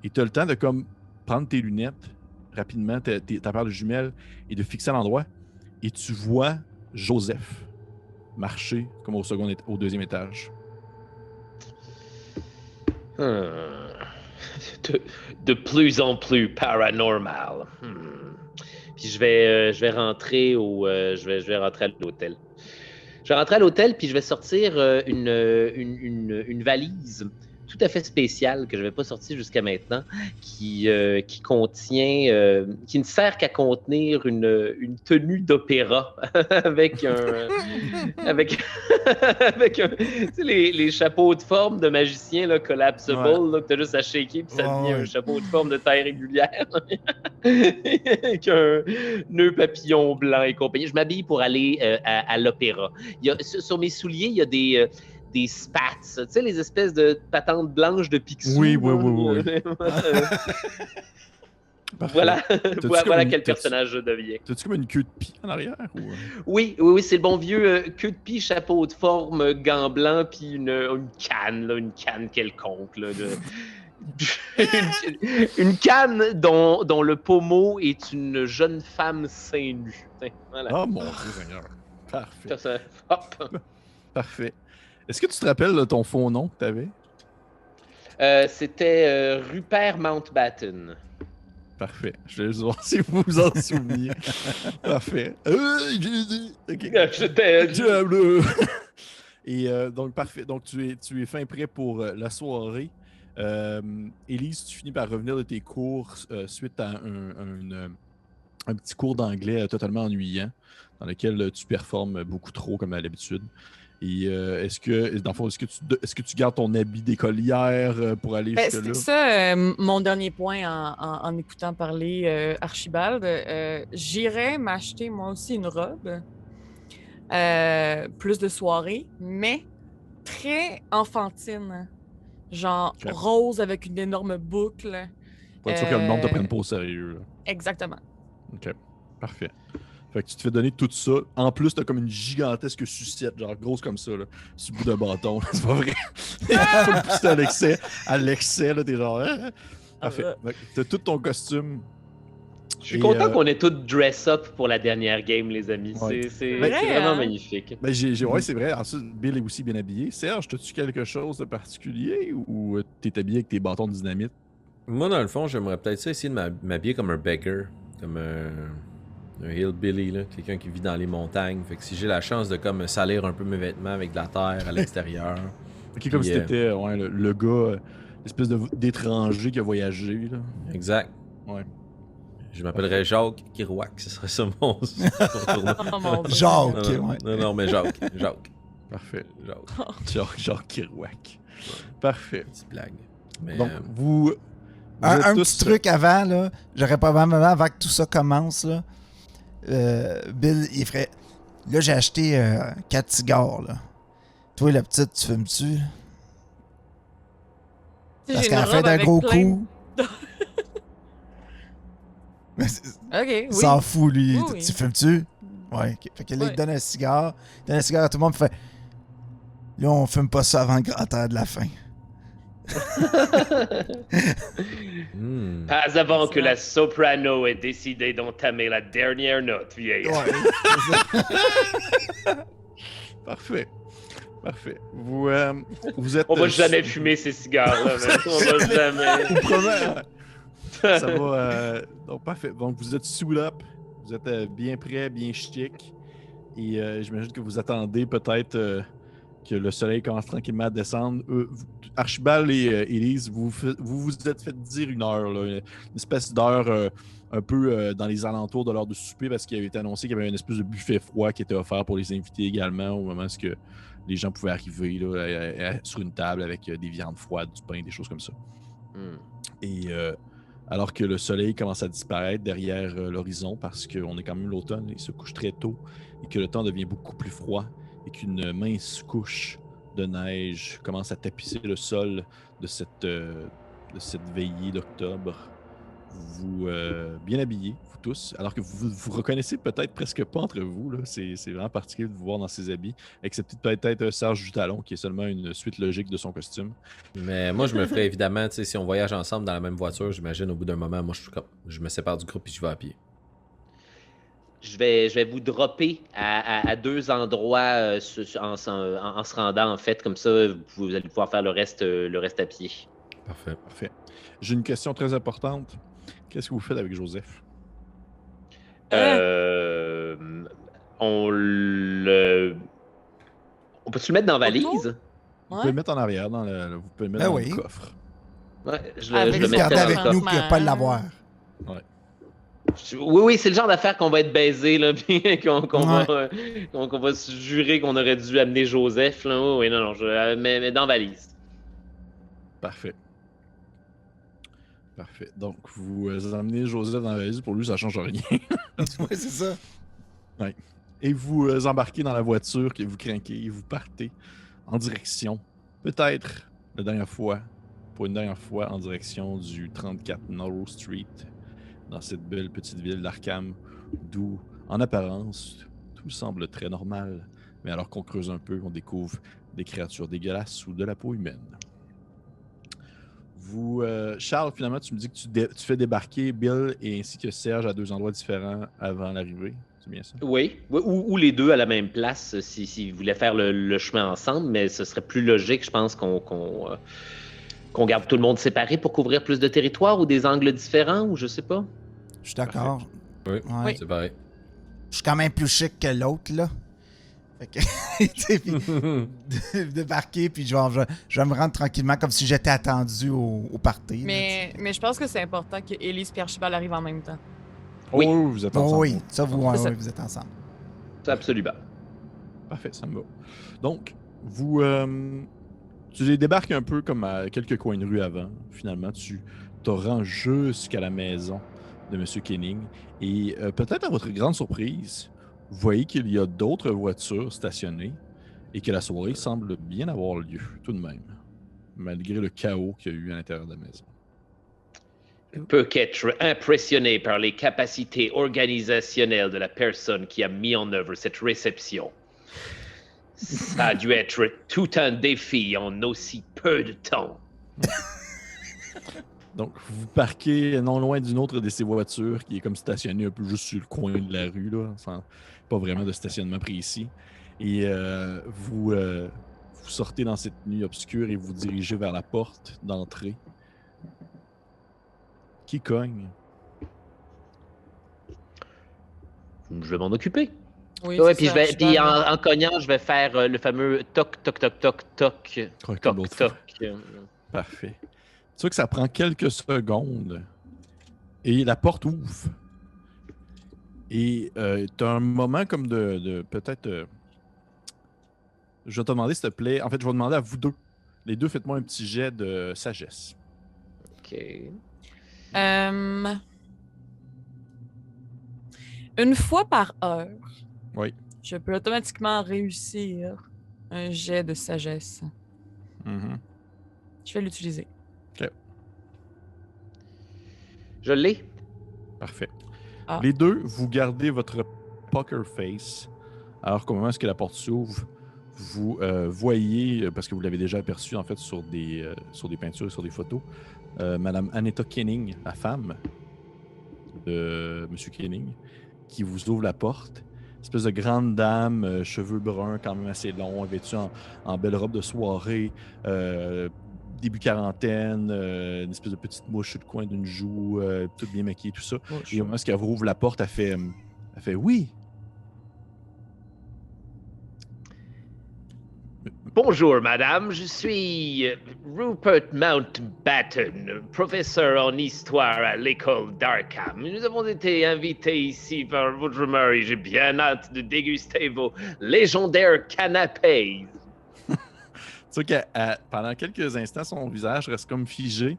S1: Et tu as le temps de comme prendre tes lunettes rapidement, ta, ta paire de jumelles, et de fixer l'endroit. Et tu vois Joseph marcher comme au, second, au deuxième étage.
S2: Hmm. De, plus en plus paranormal. Hmm. Puis je vais, euh, je vais rentrer au, euh, je vais, je vais rentrer à l'hôtel. Je vais rentrer à l'hôtel puis je vais sortir euh, une, une- une valise tout à fait spéciale que je n'avais pas sortie jusqu'à maintenant, qui, euh, qui contient, euh, qui ne sert qu'à contenir une, une tenue d'opéra <laughs> avec un, <laughs> avec, <laughs> avec un, tu sais, les, les chapeaux de forme de magicien là, collapsible,
S1: Ouais.
S2: là, que tu as juste à shaker puis ça devient
S4: ouais.
S2: un chapeau de forme de taille régulière avec un nœud papillon blanc et compagnie. Je m'habille pour aller euh, à, à l'opéra. Sur, mes souliers, il y a des, des spats, tu sais, les espèces de patentes blanches de Picsou.
S1: Oui, oui, oui, oui, <laughs>
S2: voilà, voilà,
S1: une-
S2: quel personnage je deviens.
S1: T'as-tu comme une queue de pie en arrière? Ou... euh?
S2: Oui, oui, oui, c'est le bon vieux euh, queue de pie, chapeau de forme, euh, gants blancs, puis une, une canne, là, une canne quelconque. Là, de... une, <laughs> une canne dont, dont le pommeau est une jeune femme seins nus. Voilà.
S1: Oh mon Dieu Seigneur. Parfait.
S2: Ça, ça- hop.
S1: Parfait. Est-ce que tu te rappelles de ton faux nom que tu avais?
S2: Euh, C'était euh, Rupert Mountbatten.
S1: Parfait. Je vais juste voir <laughs> si vous vous en souveniez. <laughs> Parfait. J'ai dit. Ok.
S2: J'étais.
S1: Diable! <laughs> Et euh, donc, parfait. Donc, tu es, tu es fin prêt pour euh, la soirée. Élise, tu finis par revenir de tes cours suite à un, un, un petit cours d'anglais totalement ennuyant, dans lequel tu performes beaucoup trop comme à l'habitude. Et euh, est-ce que, dans le fond, est-ce que, tu, est-ce que tu gardes ton habit d'écolière euh, pour aller
S3: Ben,
S1: jusque-là?
S3: C'était ça, euh, mon dernier point en, en- en écoutant parler euh, Archibald. J'irais m'acheter moi aussi une robe, plus de soirée, mais très enfantine. Genre rose avec une énorme boucle.
S1: Pour être sûr que le monde te prenne pas au sérieux. là.
S3: Exactement.
S1: OK. Parfait. Fait que tu te fais donner tout ça. En plus, t'as comme une gigantesque sucette, genre grosse comme ça, là, sur le bout de bâton. <laughs> C'est pas vrai. Faut à l'excès. À l'excès, là, t'es genre. hein? Parfait. Fait que T'as tout ton costume.
S2: Je suis content
S1: euh,
S2: qu'on ait tout dress up pour la dernière game, les amis.
S1: Ouais.
S2: C'est- C'est
S3: Vrai,
S2: c'est vraiment
S3: hein?
S2: magnifique.
S1: Ben, j'ai, j'ai- ouais, c'est vrai. Ensuite, Bill est aussi bien habillé. Serge, as-tu quelque chose de particulier ou t'es habillé avec tes bâtons de dynamite?
S5: Moi, dans le fond, j'aimerais peut-être ça essayer de m'hab- m'habiller comme un beggar, comme un, un hillbilly, là, quelqu'un qui vit dans les montagnes. Fait que si j'ai la chance de comme salir un peu mes vêtements avec de la terre à l'extérieur. <laughs>
S1: Ok, comme si t'étais ouais, le, le gars, euh, l'espèce de, d'étranger qui a voyagé. Là.
S5: exact.
S1: Ouais.
S5: Je m'appellerais Jacques Kirouac, ce serait ça mon. <laughs>
S3: Oh.
S4: Jacques,
S5: non, non,
S4: ouais.
S5: non, non, mais Jacques. Jacques.
S1: Parfait.
S5: Jacques.
S1: Genre, genre Kerouac. Parfait.
S5: Petite blague. Mais,
S1: Donc,
S5: euh,
S1: vous. vous
S4: Un, un petit truc avant, là. J'aurais probablement, avant que tout ça commence, là. Euh, Bill, il ferait. Là, j'ai acheté 4 cigares, là. Toi, la petite, tu fumes-tu? Parce qu'elle fait d'un gros
S3: plein-
S4: coup. <laughs> Mais
S3: Ok, oui.
S4: S'en fout, lui.
S3: Oui,
S4: Tu-
S3: oui.
S4: Tu fumes-tu? Ouais. Fait que là, il
S3: Ouais.
S4: donne un cigare. Il donne un cigare à tout le monde. fait. Là, on fume pas ça avant le grand air de la fin.
S5: Hmm.
S2: Pas avant que la soprano ait décidé d'entamer la dernière note, vieille. <laughs>
S1: Parfait. Parfait. Vous, euh, vous êtes.
S2: On va
S1: euh,
S2: jamais fumer ces cigares-là, man. <laughs> On va jamais.
S1: Ça va. <laughs> euh, Donc, parfait. Donc, vous êtes sous up. Vous êtes euh, bien prêt, bien chic. Et euh, j'imagine que vous attendez peut-être euh, que le soleil commence tranquillement à descendre. Euh, Archibald et euh, Élise, vous, vous vous êtes fait dire une heure, là, une espèce d'heure euh, un peu euh, dans les alentours de l'heure de souper parce qu'il avait été annoncé qu'il y avait une espèce de buffet froid qui était offert pour les invités également au moment où les gens pouvaient arriver là, sur une table avec euh, des viandes froides, du pain, des choses comme ça.
S2: Hmm.
S1: Et euh, alors que le soleil commence à disparaître derrière euh, l'horizon, parce qu'on est quand même l'automne, il se couche très tôt, et que le temps devient beaucoup plus froid, et qu'une mince couche de neige commence à tapisser le sol de cette, euh, de veillée d'octobre. Vous, euh, bien habillés, vous tous, alors que vous vous reconnaissez peut-être presque pas entre vous. C'est vraiment particulier de vous voir dans ces habits, excepté peut-être euh, Serge Jutalon, qui est seulement une suite logique de son costume.
S5: Mais moi, je me ferais <laughs> évidemment, si on voyage ensemble dans la même voiture, j'imagine au bout d'un moment, moi, je, je me sépare du groupe et je vais à pied.
S2: Je vais, je vais vous dropper à, à- à deux endroits euh, en, s'en- en- en se rendant, en fait. Comme ça, vous, vous allez pouvoir faire le reste, euh, le reste à pied.
S5: Parfait.
S1: Parfait. J'ai une question très importante. Qu'est-ce que vous faites avec Joseph?
S2: Euh, on le. On peut-tu le mettre dans la valise?
S1: Vous pouvez le mettre en arrière, dans le, vous pouvez le mettre
S4: Ben
S1: dans
S4: oui.
S1: le coffre.
S2: Ouais, je le,
S3: Avec
S2: je le
S4: garder avec nous qu'il n'y a pas de l'avoir.
S2: Oui, oui, c'est le genre d'affaire qu'on va être baisé, là, <laughs> puis qu'on
S4: Ouais.
S2: va, euh, va se jurer qu'on aurait dû amener Joseph. Là. Oui, oui, non, non, je, euh, mais, mais dans la valise.
S1: Parfait. Parfait. Donc, vous euh, emmenez Joseph dans la valise. Pour lui, ça change rien. <laughs>
S4: ouais, c'est ça.
S1: Et vous embarquez dans la voiture, que vous craquez, et vous partez en direction, peut-être la dernière fois, pour une dernière fois, en direction du 34 Norrow Street, dans cette belle petite ville d'Arkham, d'où, en apparence, tout semble très normal. Mais alors qu'on creuse un peu, on découvre des créatures dégueulasses sous de la peau humaine. Vous, euh, Charles, finalement, tu me dis que tu, fais débarquer Bill et ainsi que Serge à deux endroits différents avant l'arrivée. C'est bien ça?
S2: Oui, ou, ou les deux à la même place euh, si- s'ils voulaient faire le, chemin ensemble, mais ce serait plus logique, je pense, qu'on qu'on, euh, qu'on garde tout le monde séparé pour couvrir plus de territoire ou des angles différents, ou je sais pas?
S4: Je suis d'accord.
S5: Oui,
S4: Ouais.
S3: Oui.
S5: c'est pareil.
S4: Je suis quand même plus chic que l'autre, là. Fait que, <laughs> tu sais, puis <laughs> de- débarquer, puis je vais, je, je vais me rendre tranquillement comme si j'étais attendu au, au party. là,
S3: Mais, mais je pense que c'est important que Elise et Archibald arrivent en même temps.
S2: Oui.
S1: Oh, vous êtes ensemble.
S4: Oh oui, ça, vous, vous êtes ensemble.
S2: C'est absolument.
S1: Parfait, ça me va. Donc, vous, euh, tu les débarques un peu comme à quelques coins de rue avant. Finalement, tu te rends jusqu'à la maison de M. Kenning. Et euh, peut-être à votre grande surprise, vous voyez qu'il y a d'autres voitures stationnées et que la soirée semble bien avoir lieu tout de même, malgré le chaos qu'il y a eu à l'intérieur de la maison.
S2: peut qu'être impressionné par les capacités organisationnelles de la personne qui a mis en œuvre cette réception. Ça a dû être tout un défi en aussi peu de temps. <laughs>
S1: Donc, vous parquez non loin d'une autre de ces voitures qui est comme stationnée un peu juste sur le coin de la rue, là, sans pas vraiment de stationnement précis. Et euh, vous, euh, vous sortez dans cette nuit obscure et vous dirigez vers la porte d'entrée. Qui cogne?
S2: Je vais m'en occuper.
S3: Oui,
S2: Ouais, puis, je vais, puis en, en cognant, je vais faire euh, le fameux toc, toc, toc, toc, toc, toc,
S1: fois.
S2: toc.
S1: Parfait. Tu vois que ça prend quelques secondes et la porte ouvre. Et tu as un moment comme de, de peut-être. euh, je vais te demander, s'il te plaît. En fait, je vais demander à vous deux. Les deux, faites-moi un petit jet de sagesse.
S2: Ok.
S3: Euh, Une fois par heure,
S1: Oui.
S3: je peux automatiquement réussir un jet de sagesse.
S1: Mhm.
S3: Je vais l'utiliser.
S2: Je l'ai.
S1: Parfait.
S3: Ah.
S1: Les deux, vous gardez votre poker face. Alors qu'au moment où est-ce que la porte s'ouvre, vous euh, voyez, euh, parce que vous l'avez déjà aperçu en fait sur des, euh, sur des peintures et sur des photos, euh, Madame Aneta Kenning, la femme de Monsieur Kenning, qui vous ouvre la porte. Espèce de grande dame, euh, cheveux bruns quand même assez longs, vêtue en, en belle robe de soirée, euh, début quarantaine, euh, une espèce de petite mouche sur le coin d'une joue, toute bien maquillée, tout ça. Et au moment où elle rouvre la porte, elle fait, elle fait oui.
S2: Bonjour, madame. Je suis euh, Rupert Mountbatten, professeur en histoire à l'école d'Arkham. Nous avons été invités ici par votre mari. J'ai bien hâte de déguster vos légendaires canapés. <laughs>
S1: Tu que pendant quelques instants, son visage reste comme figé.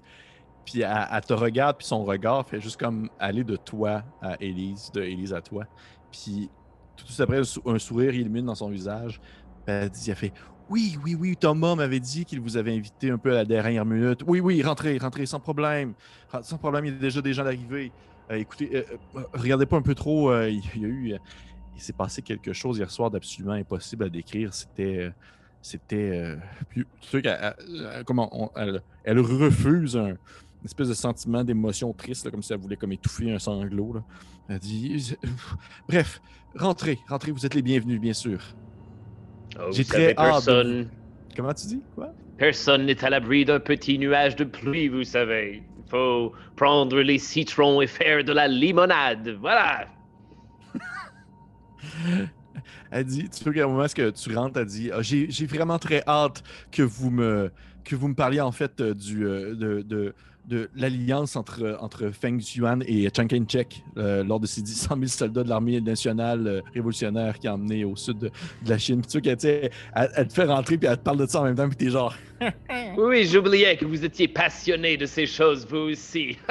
S1: Puis elle, te regarde, puis son regard fait juste comme aller de toi à Élise, de Élise à toi. Puis tout après, un sou- un sourire illumine dans son visage. Elle dit, elle fait Oui, oui, oui, Thomas m'avait dit qu'il vous avait invité un peu à la dernière minute. Oui, oui, rentrez, rentrez, sans problème. Sans problème, il y a déjà des gens d'arriver. Euh, écoutez, euh, euh, regardez pas un peu trop. il y a eu. il s'est passé quelque chose hier soir d'absolument impossible à décrire. C'était. c'était. comment elle, refuse un une espèce de sentiment d'émotion triste, comme si elle voulait comme étouffer un sanglot. Elle dit Bref, rentrez, rentrez, vous êtes les bienvenus, bien sûr.
S2: Oh,
S1: J'ai très
S2: savez,
S1: hâte
S2: personne,
S1: Comment tu dis? Quoi?
S2: Personne n'est à l'abri d'un petit nuage de pluie, vous savez. Il faut prendre les citrons et faire de la limonade. Voilà. <laughs>
S1: Elle dit, tu sais qu'à un moment où que tu rentres, elle dit Ah, j'ai, j'ai vraiment très hâte que vous me que vous me parliez en fait euh, du euh, de, de, de l'alliance entre, entre Feng Yuan et Chiang Kai-shek euh, lors de ces 100 000 soldats de l'armée nationale euh, révolutionnaire qui a emmené au sud de, de la Chine. Puis tu sais qu'elle tu sais, elle, elle te fait rentrer puis elle te parle de ça en même temps puis t'es genre <laughs>
S2: Oui, oui, j'oubliais que vous étiez passionné de ces choses, vous aussi. <laughs>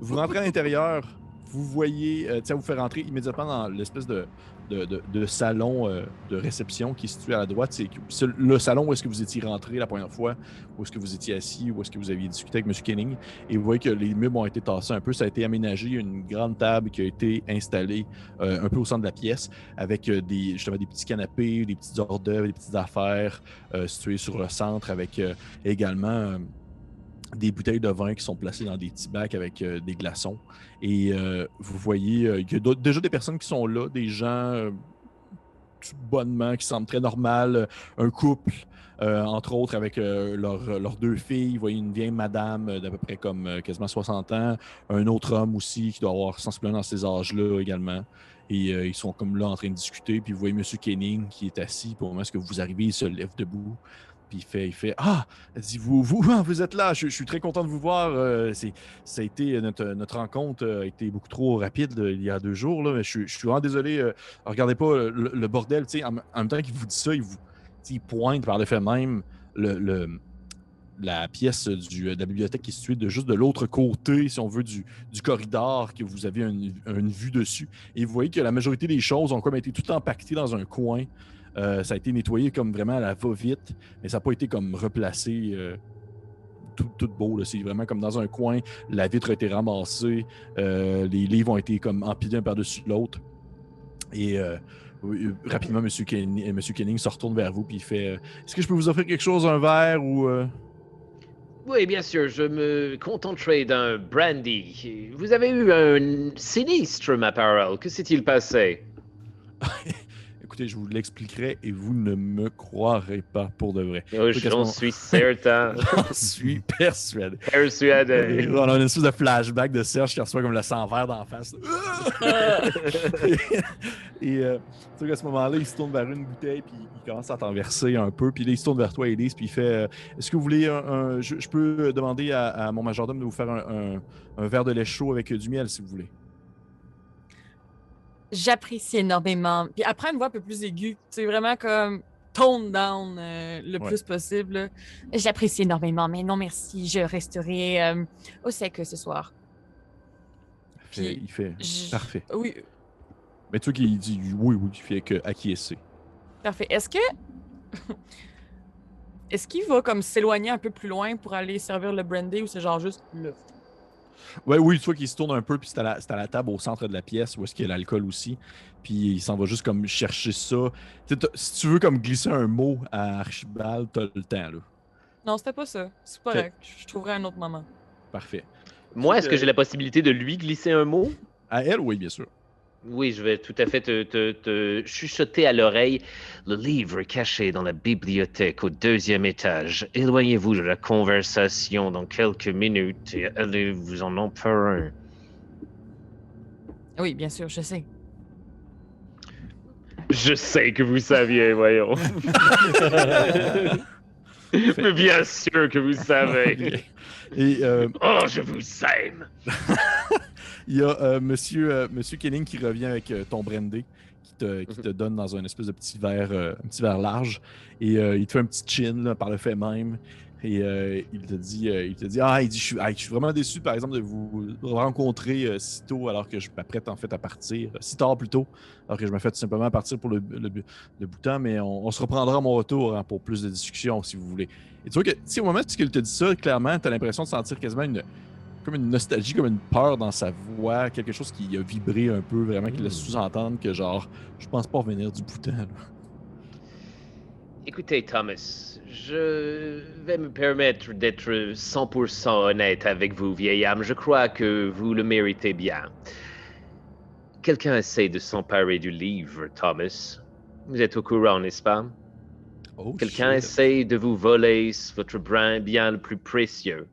S1: Vous rentrez à l'intérieur, vous voyez, euh, tiens, vous fait rentrer immédiatement dans l'espèce de, salon euh, de réception qui est situé à la droite. C'est le salon où est-ce que vous étiez rentré la première fois, où est-ce que vous étiez assis, où est-ce que vous aviez discuté avec M. Kenning. Et vous voyez que les meubles ont été tassés un peu. Ça a été aménagé. Une grande table qui a été installée euh, un peu au centre de la pièce avec euh, des, justement des petits canapés, des petites hors d'œuvre, des petites affaires situées sur le centre avec également. Des bouteilles de vin qui sont placées dans des petits bacs avec euh, des glaçons. Et euh, vous voyez euh, qu'il y a déjà des personnes qui sont là, des gens bonnement, qui semblent très normal, euh, un couple, entre autres, avec leurs deux filles. Vous voyez une vieille madame d'à peu près comme quasiment 60 ans, un autre homme aussi qui doit avoir sensiblement dans ces âges-là également. Et ils sont comme là en train de discuter. Puis vous voyez M. Kenning qui est assis. Puis au moment où vous arrivez, il se lève debout. Puis il fait, il fait Ah, dit, vous, vous, <laughs> vous êtes là, je, suis très content de vous voir. euh, ça a été, notre, notre rencontre euh, a été beaucoup trop rapide là, il y a deux jours. Là, mais je, suis- vraiment désolé. euh, regardez pas euh, le, bordel. En, en même temps qu'il vous dit ça, il, vous, il pointe par le fait même le, le- la pièce du, de la bibliothèque qui est située de, juste de l'autre côté, si on veut, du, du corridor, que vous avez une, une vue dessus. Et vous voyez que la majorité des choses ont comme été tout empaquetées dans un coin Euh, ça a été nettoyé comme vraiment à la va-vite, mais ça n'a pas été comme replacé euh, tout, tout beau. C'est vraiment comme dans un coin, la vitre a été ramassée, euh, les livres ont été comme empilés un par-dessus l'autre. Et oui, rapidement, M. Kenning, Monsieur Kenning se retourne vers vous puis il fait Est-ce que je peux vous offrir quelque chose, un verre ou.
S2: Oui, bien sûr, je me contenterai d'un brandy. Vous avez eu un sinistre, ma parole. Que s'est-il passé? <laughs>
S1: Écoutez, je vous l'expliquerai et vous ne me croirez pas pour de vrai.
S2: Oh, J'en suis certain. <laughs>
S1: J'en suis persuadé.
S2: Persuadé.
S1: On a une espèce de flashback de Serge qui reçoit comme le sang vert d'en face. <laughs> et euh, tu sais qu'à ce moment-là, il se tourne vers une bouteille, puis il commence à t'en verser un peu. Puis là, il se tourne vers toi, Elise, puis il fait euh, Est-ce que vous voulez un. un- je, je peux demander à, à mon majordome de vous faire un, un- un verre de lait chaud avec du miel, si vous voulez?
S3: J'apprécie énormément. Puis après, une voix un peu plus aiguë. C'est vraiment comme tone down euh, le
S1: Ouais.
S3: plus possible. J'apprécie énormément, mais non merci. Je resterai euh, au sec ce soir.
S1: Il fait,
S3: Puis,
S1: il fait
S3: Je-
S1: Parfait.
S3: Oui,
S1: Mais tu vois qu'il dit oui, oui, il fait que acquiescer.
S3: parfait. Est-ce que. <laughs> Est-ce qu'il va comme s'éloigner un peu plus loin pour aller servir le brandy ou c'est genre juste là?
S1: Ouais, oui, tu vois qu'il se tourne un peu, puis c'est à, la- c'est à la table au centre de la pièce où est-ce qu'il y a l'alcool aussi. Puis il s'en va juste comme chercher ça. Si tu veux comme glisser un mot à Archibald, t'as le temps, là.
S3: Non, c'était pas ça. C'est pas correct. Je trouverai un autre moment.
S1: Parfait.
S2: Moi, est-ce que j'ai la possibilité de lui glisser un mot?
S1: À elle, oui, bien sûr.
S2: Oui, je vais tout à fait te, te- te chuchoter à l'oreille. Le livre est caché dans la bibliothèque au deuxième étage. Éloignez-vous de la conversation dans quelques minutes et allez vous en empereur un.
S3: Oui, bien sûr, je sais.
S2: Je sais que vous saviez, voyons. <laughs> Mais bien sûr que vous savez.
S1: Et euh,
S2: Oh, je vous aime. <laughs>
S1: il y a euh, monsieur, euh, monsieur Kenning qui revient avec euh, ton brandy, qui te, qui
S2: Mhm.
S1: te donne dans un espèce de petit verre, euh, un petit verre large. Et euh, il te fait un petit chin là, par le fait même. Et il te dit, euh, il te dit, ah, il dit, je suis, ah, je suis vraiment déçu, par exemple, de vous rencontrer si tôt, alors que je m'apprête en fait à partir, si tard plutôt, alors que je m'apprête tout simplement à partir pour le, le, le bout de temps, mais on, on se reprendra à mon retour hein, pour plus de discussions, si vous voulez. Et tu vois que, tu sais, au moment où il te dit ça, clairement, tu as l'impression de sentir quasiment une, comme une nostalgie, comme une peur dans sa voix, quelque chose qui a vibré un peu, vraiment, qui laisse
S5: Mm.
S1: sous-entendre que, genre, je pense pas revenir du bout de temps. là.
S2: Écoutez, Thomas, je vais me permettre d'être 100% honnête avec vous, vieille âme. Je crois que vous le méritez bien. Quelqu'un essaie de s'emparer du livre, Thomas. Vous êtes au courant, n'est-ce pas?
S1: Oh,
S2: Quelqu'un essaie de vous voler votre brin bien le plus précieux.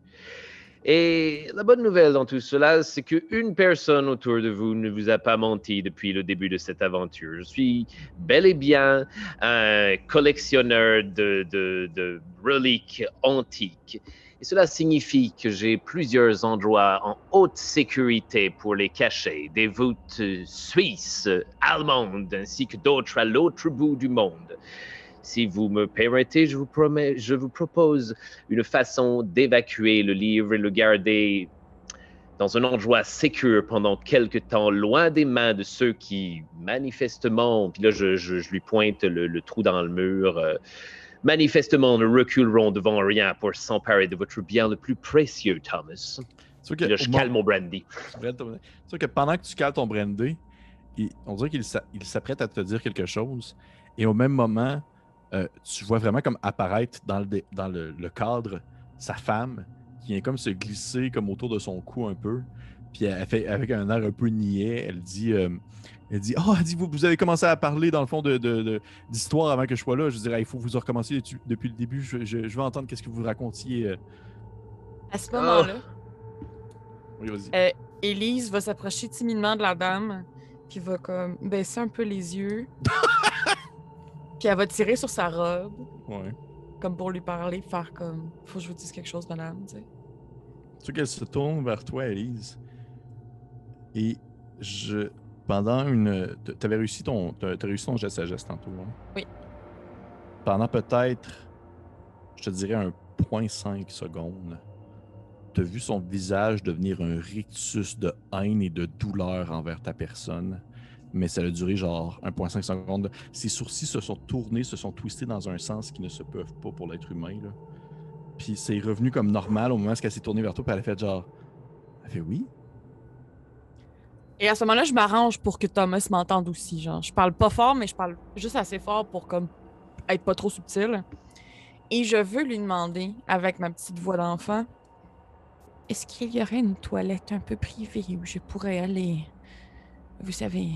S2: Et la bonne nouvelle dans tout cela, c'est qu'une personne autour de vous ne vous a pas menti depuis le début de cette aventure. Je suis bel et bien un collectionneur de, de- reliques antiques. Et cela signifie que j'ai plusieurs endroits en haute sécurité pour les cacher, des voûtes suisses, allemandes, ainsi que d'autres à l'autre bout du monde. Si vous me permettez, je vous, promets, je vous propose une façon d'évacuer le livre et le garder dans un endroit sécur pendant quelque temps, loin des mains de ceux qui, manifestement, puis là, je, je- je lui pointe le, le trou dans le mur, euh, manifestement ne reculeront devant rien pour s'emparer de votre bien le plus précieux, Thomas.
S1: Que
S2: là, je
S1: moment-
S2: calme mon brandy.
S1: Vois que pendant que tu cales ton brandy, il- on dirait qu'il s'a- il s'apprête à te dire quelque chose. Et au même moment, euh, tu vois vraiment comme apparaître dans le, dans le, le cadre sa femme qui vient comme se glisser comme autour de son cou un peu. Puis elle fait avec un air un peu niais, elle dit euh, elle dit Oh, elle dit, vous, vous avez commencé à parler dans le fond de, de- de- d'histoire avant que je sois là. Je dirais, il faut que vous recommenciez depuis, depuis le début. Je, je- je veux entendre qu'est-ce que vous racontiez. euh.
S3: À ce moment-là,
S1: Oui.
S3: Euh, Élise va s'approcher timidement de la dame, puis va comme baisser un peu les yeux. <laughs> puis elle va tirer sur sa robe,
S1: Ouais.
S3: comme pour lui parler, faire comme Faut que je vous dise quelque chose, madame, tu sais.
S1: Tu qu'elle se tourne vers toi, Elise. Et je. Pendant une. T'avais réussi ton. T'as t'as réussi ton geste à geste tantôt. hein?
S3: Oui.
S1: Pendant peut-être. Je te dirais un 0.5 secondes. T'as vu son visage devenir un rictus de haine et de douleur envers ta personne. Mais ça a duré genre 1,5 secondes. Ses sourcils se sont tournés, se sont twistés dans un sens qui ne se peuvent pas pour l'être humain. Puis c'est revenu comme normal au moment où elle s'est tournée vers toi, puis elle a fait genre. Elle fait oui?
S3: Et à ce moment-là, je m'arrange pour que Thomas m'entende aussi. Genre, je parle pas fort, mais je parle juste assez fort pour comme être pas trop subtil. Et je veux lui demander, avec ma petite voix d'enfant, est-ce qu'il y aurait une toilette un peu privée où je pourrais aller, vous savez,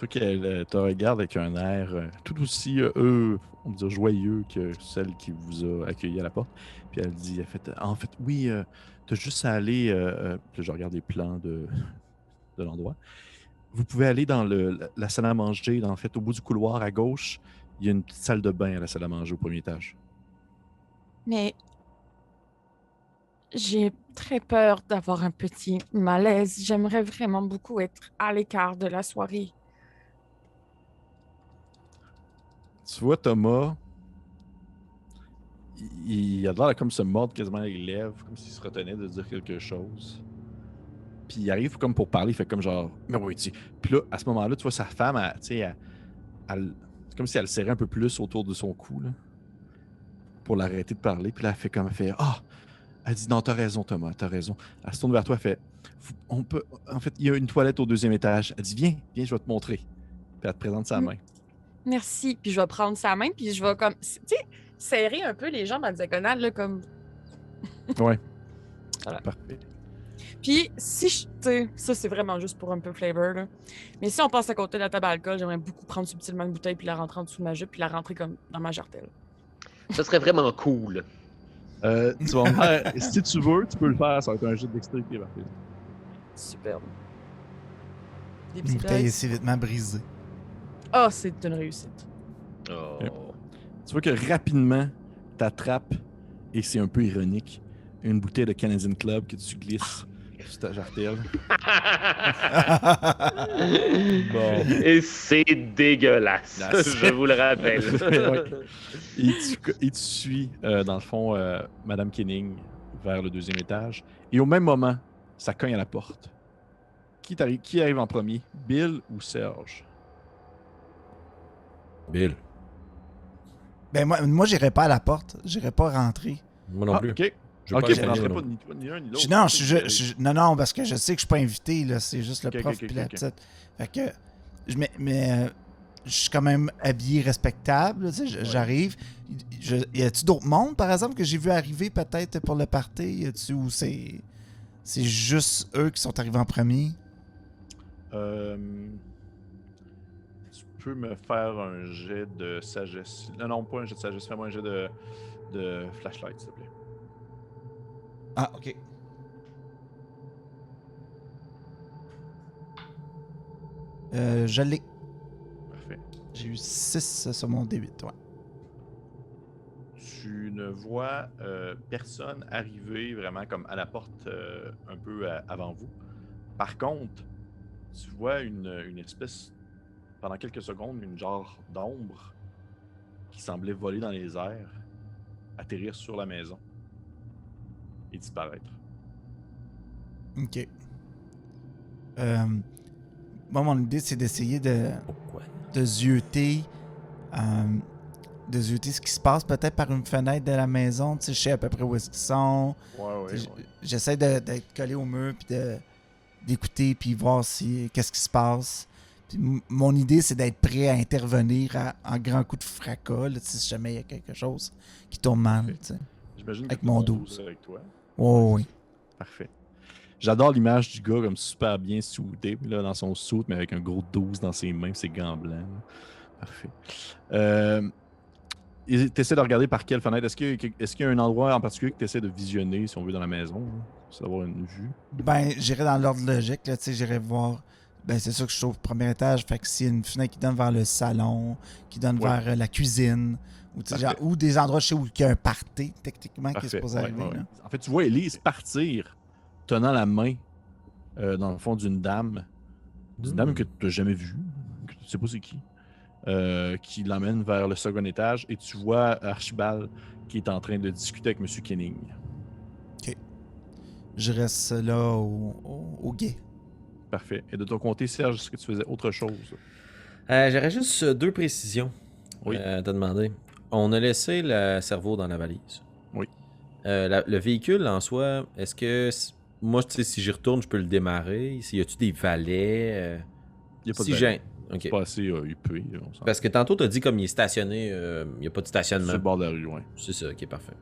S1: Vois qu'elle euh, te regarde avec un air euh, tout aussi euh, euh, on va joyeux que celle qui vous a accueilli à la porte. Puis elle dit, elle fait, en fait, oui, euh, t'as juste à aller. euh, je regarde les plans de, <laughs> de l'endroit. Vous pouvez aller dans le, la, la salle à manger. Dans, en fait, au bout du couloir à gauche, il y a une petite salle de bain à la salle à manger au premier étage.
S3: Mais j'ai très peur d'avoir un petit malaise. J'aimerais vraiment beaucoup être à l'écart de la soirée.
S1: Tu vois, Thomas, il, il a l'air de comme se mordre quasiment les lèvres, comme s'il se retenait de dire quelque chose. Puis il arrive comme pour parler, il fait comme genre, mais oui, tu. Puis là, à ce moment-là, tu vois sa femme, elle, tu sais, elle- comme si elle le serrait un peu plus autour de son cou, là, pour l'arrêter de parler. Puis là, elle fait comme, elle fait, ah, elle dit, non, t'as raison, Thomas, t'as raison. Elle se tourne vers toi, elle fait, on peut, en fait, il y a une toilette au deuxième étage. Elle dit, viens, viens, je vais te montrer. Puis elle te présente sa
S3: Mm.
S1: main.
S3: Merci. Puis je vais prendre sa main, puis je vais comme, tu sais, serrer un peu les jambes à la diagonale, là, comme. <laughs>
S1: Ouais.
S3: Voilà.
S1: Parfait.
S3: Puis si je, tu sais, ça c'est vraiment juste pour un peu flavor, là. Mais si on passe à côté de la table à alcool, j'aimerais beaucoup prendre subtilement une bouteille, puis la rentrer en dessous de ma jupe, puis la rentrer comme dans ma jartelle.
S2: Ça serait vraiment cool.
S1: Euh, tu vas me faire- <laughs> si tu veux, tu peux le faire. Ça va être un jeu de dextérité, parfait.
S3: Superbe. Des
S4: Une bouteille est si vitement brisée.
S3: Ah, c'est une réussite.
S2: Oh.
S1: Tu vois que rapidement, t'attrapes, et c'est un peu ironique, une bouteille de Canadian Club que tu glisses sur ta jartelle. <laughs>
S2: Et c'est dégueulasse, <laughs> je vous le rappelle. <laughs>
S1: Ouais. Et tu, et tu suis, euh, dans le fond, euh, Madame Kenning vers le deuxième étage. Et au même moment, ça cogne à la porte. Qui, qui arrive en premier, Bill ou Serge?
S5: Bill.
S4: Ben moi, moi j'irais pas à la porte. J'irais pas rentrer.
S5: Moi non
S1: Ah,
S5: plus.
S1: ok.
S5: Je
S1: Ok,
S5: pas
S1: je pas
S5: non.
S1: ni toi, ni l'un, ni
S4: Je-
S1: l'autre.
S4: non, je, je- je- non, non, parce que je sais que je suis pas invité, là. C'est juste le prof puis la petite. Fait que. Je, mais mais, euh, je suis quand même habillé respectable. tu sais, j- J'arrive. Y a-tu d'autres mondes, par exemple, que j'ai vu arriver peut-être pour le party? Y a-tu ou c'est. C'est juste eux qui sont arrivés en premier?
S1: Euh, peux me faire un jet de sagesse. Non, non, pas un jet de sagesse. Fais-moi un jet de, de flashlight, s'il te plaît.
S4: Ah, ok. Euh, je l'ai.
S1: Parfait.
S4: J'ai eu 6 sur mon D8, ouais.
S1: Tu ne vois euh, personne arriver vraiment comme à la porte euh, un peu à- avant vous. Par contre, tu vois une, une espèce, pendant quelques secondes, une genre d'ombre qui semblait voler dans les airs, atterrir sur la maison et disparaître.
S4: Ok. Euh, moi, mon idée, c'est d'essayer de, de zioter, euh, de zioter ce qui se passe peut-être par une fenêtre de la maison. Tu sais, je sais à peu près où est-ce qu'ils sont.
S1: Ouais,
S4: J'essaie d'être collé au mur puis de d'écouter puis voir si qu'est-ce qui se passe. Mon idée, c'est d'être prêt à intervenir à- en grand coup de fracas là, si jamais il y a quelque chose qui tourne mal.
S1: J'imagine
S4: Avec mon
S1: monde
S4: 12.
S1: ose avec toi.
S4: Oh, oui.
S1: Parfait. J'adore l'image du gars comme super bien soudé, là, dans son soute, mais avec un gros 12 dans ses mains, ses gants blancs. là. Parfait. Euh, tu essaies de regarder par quelle fenêtre? Est-ce qu'il y, y a un endroit en particulier que tu essaies de visionner, si on veut, dans la maison là, C'est d'avoir une vue?
S4: Ben, j'irai dans l'ordre logique, j'irai voir. Ben, c'est sûr que je suis au premier étage, fait que s'il y a une fenêtre qui donne vers le salon, qui donne
S1: Ouais.
S4: vers euh, la cuisine, ou,
S1: Parfait.
S4: genre- ou des endroits chez où il y a un party, techniquement, qui est
S1: Parfait.
S4: supposé
S1: Ouais,
S4: arriver.
S1: ouais,
S4: là.
S1: En fait, tu vois Elise partir, tenant la main, euh, dans le fond, d'une dame. D'une
S5: Hmm.
S1: dame que tu n'as jamais vue, que tu ne sais pas c'est qui, euh, qui l'emmène vers le second étage et tu vois Archibald qui est en train de discuter avec M. Kenning.
S4: je reste là au, au, au guet.
S1: Parfait. Et de ton côté, Serge, est-ce que tu faisais autre chose?
S5: Euh, J'aurais juste euh, deux précisions
S1: Oui.
S5: euh, à te demander. On a laissé le cerveau dans la valise.
S1: Oui.
S5: Euh, la- le véhicule en soi, est-ce que. Moi, tu sais, si j'y retourne, je peux le démarrer? S'il y a-tu des valets
S1: Il n'y a pas
S5: Si
S1: de
S5: j'ai. Ok.
S1: C'est pas assez huppé.
S5: Parce que tantôt, tu as dit comme il est stationné, il n'y a pas de stationnement.
S1: le bord de la rue, ouais.
S5: C'est ça, ok, parfait.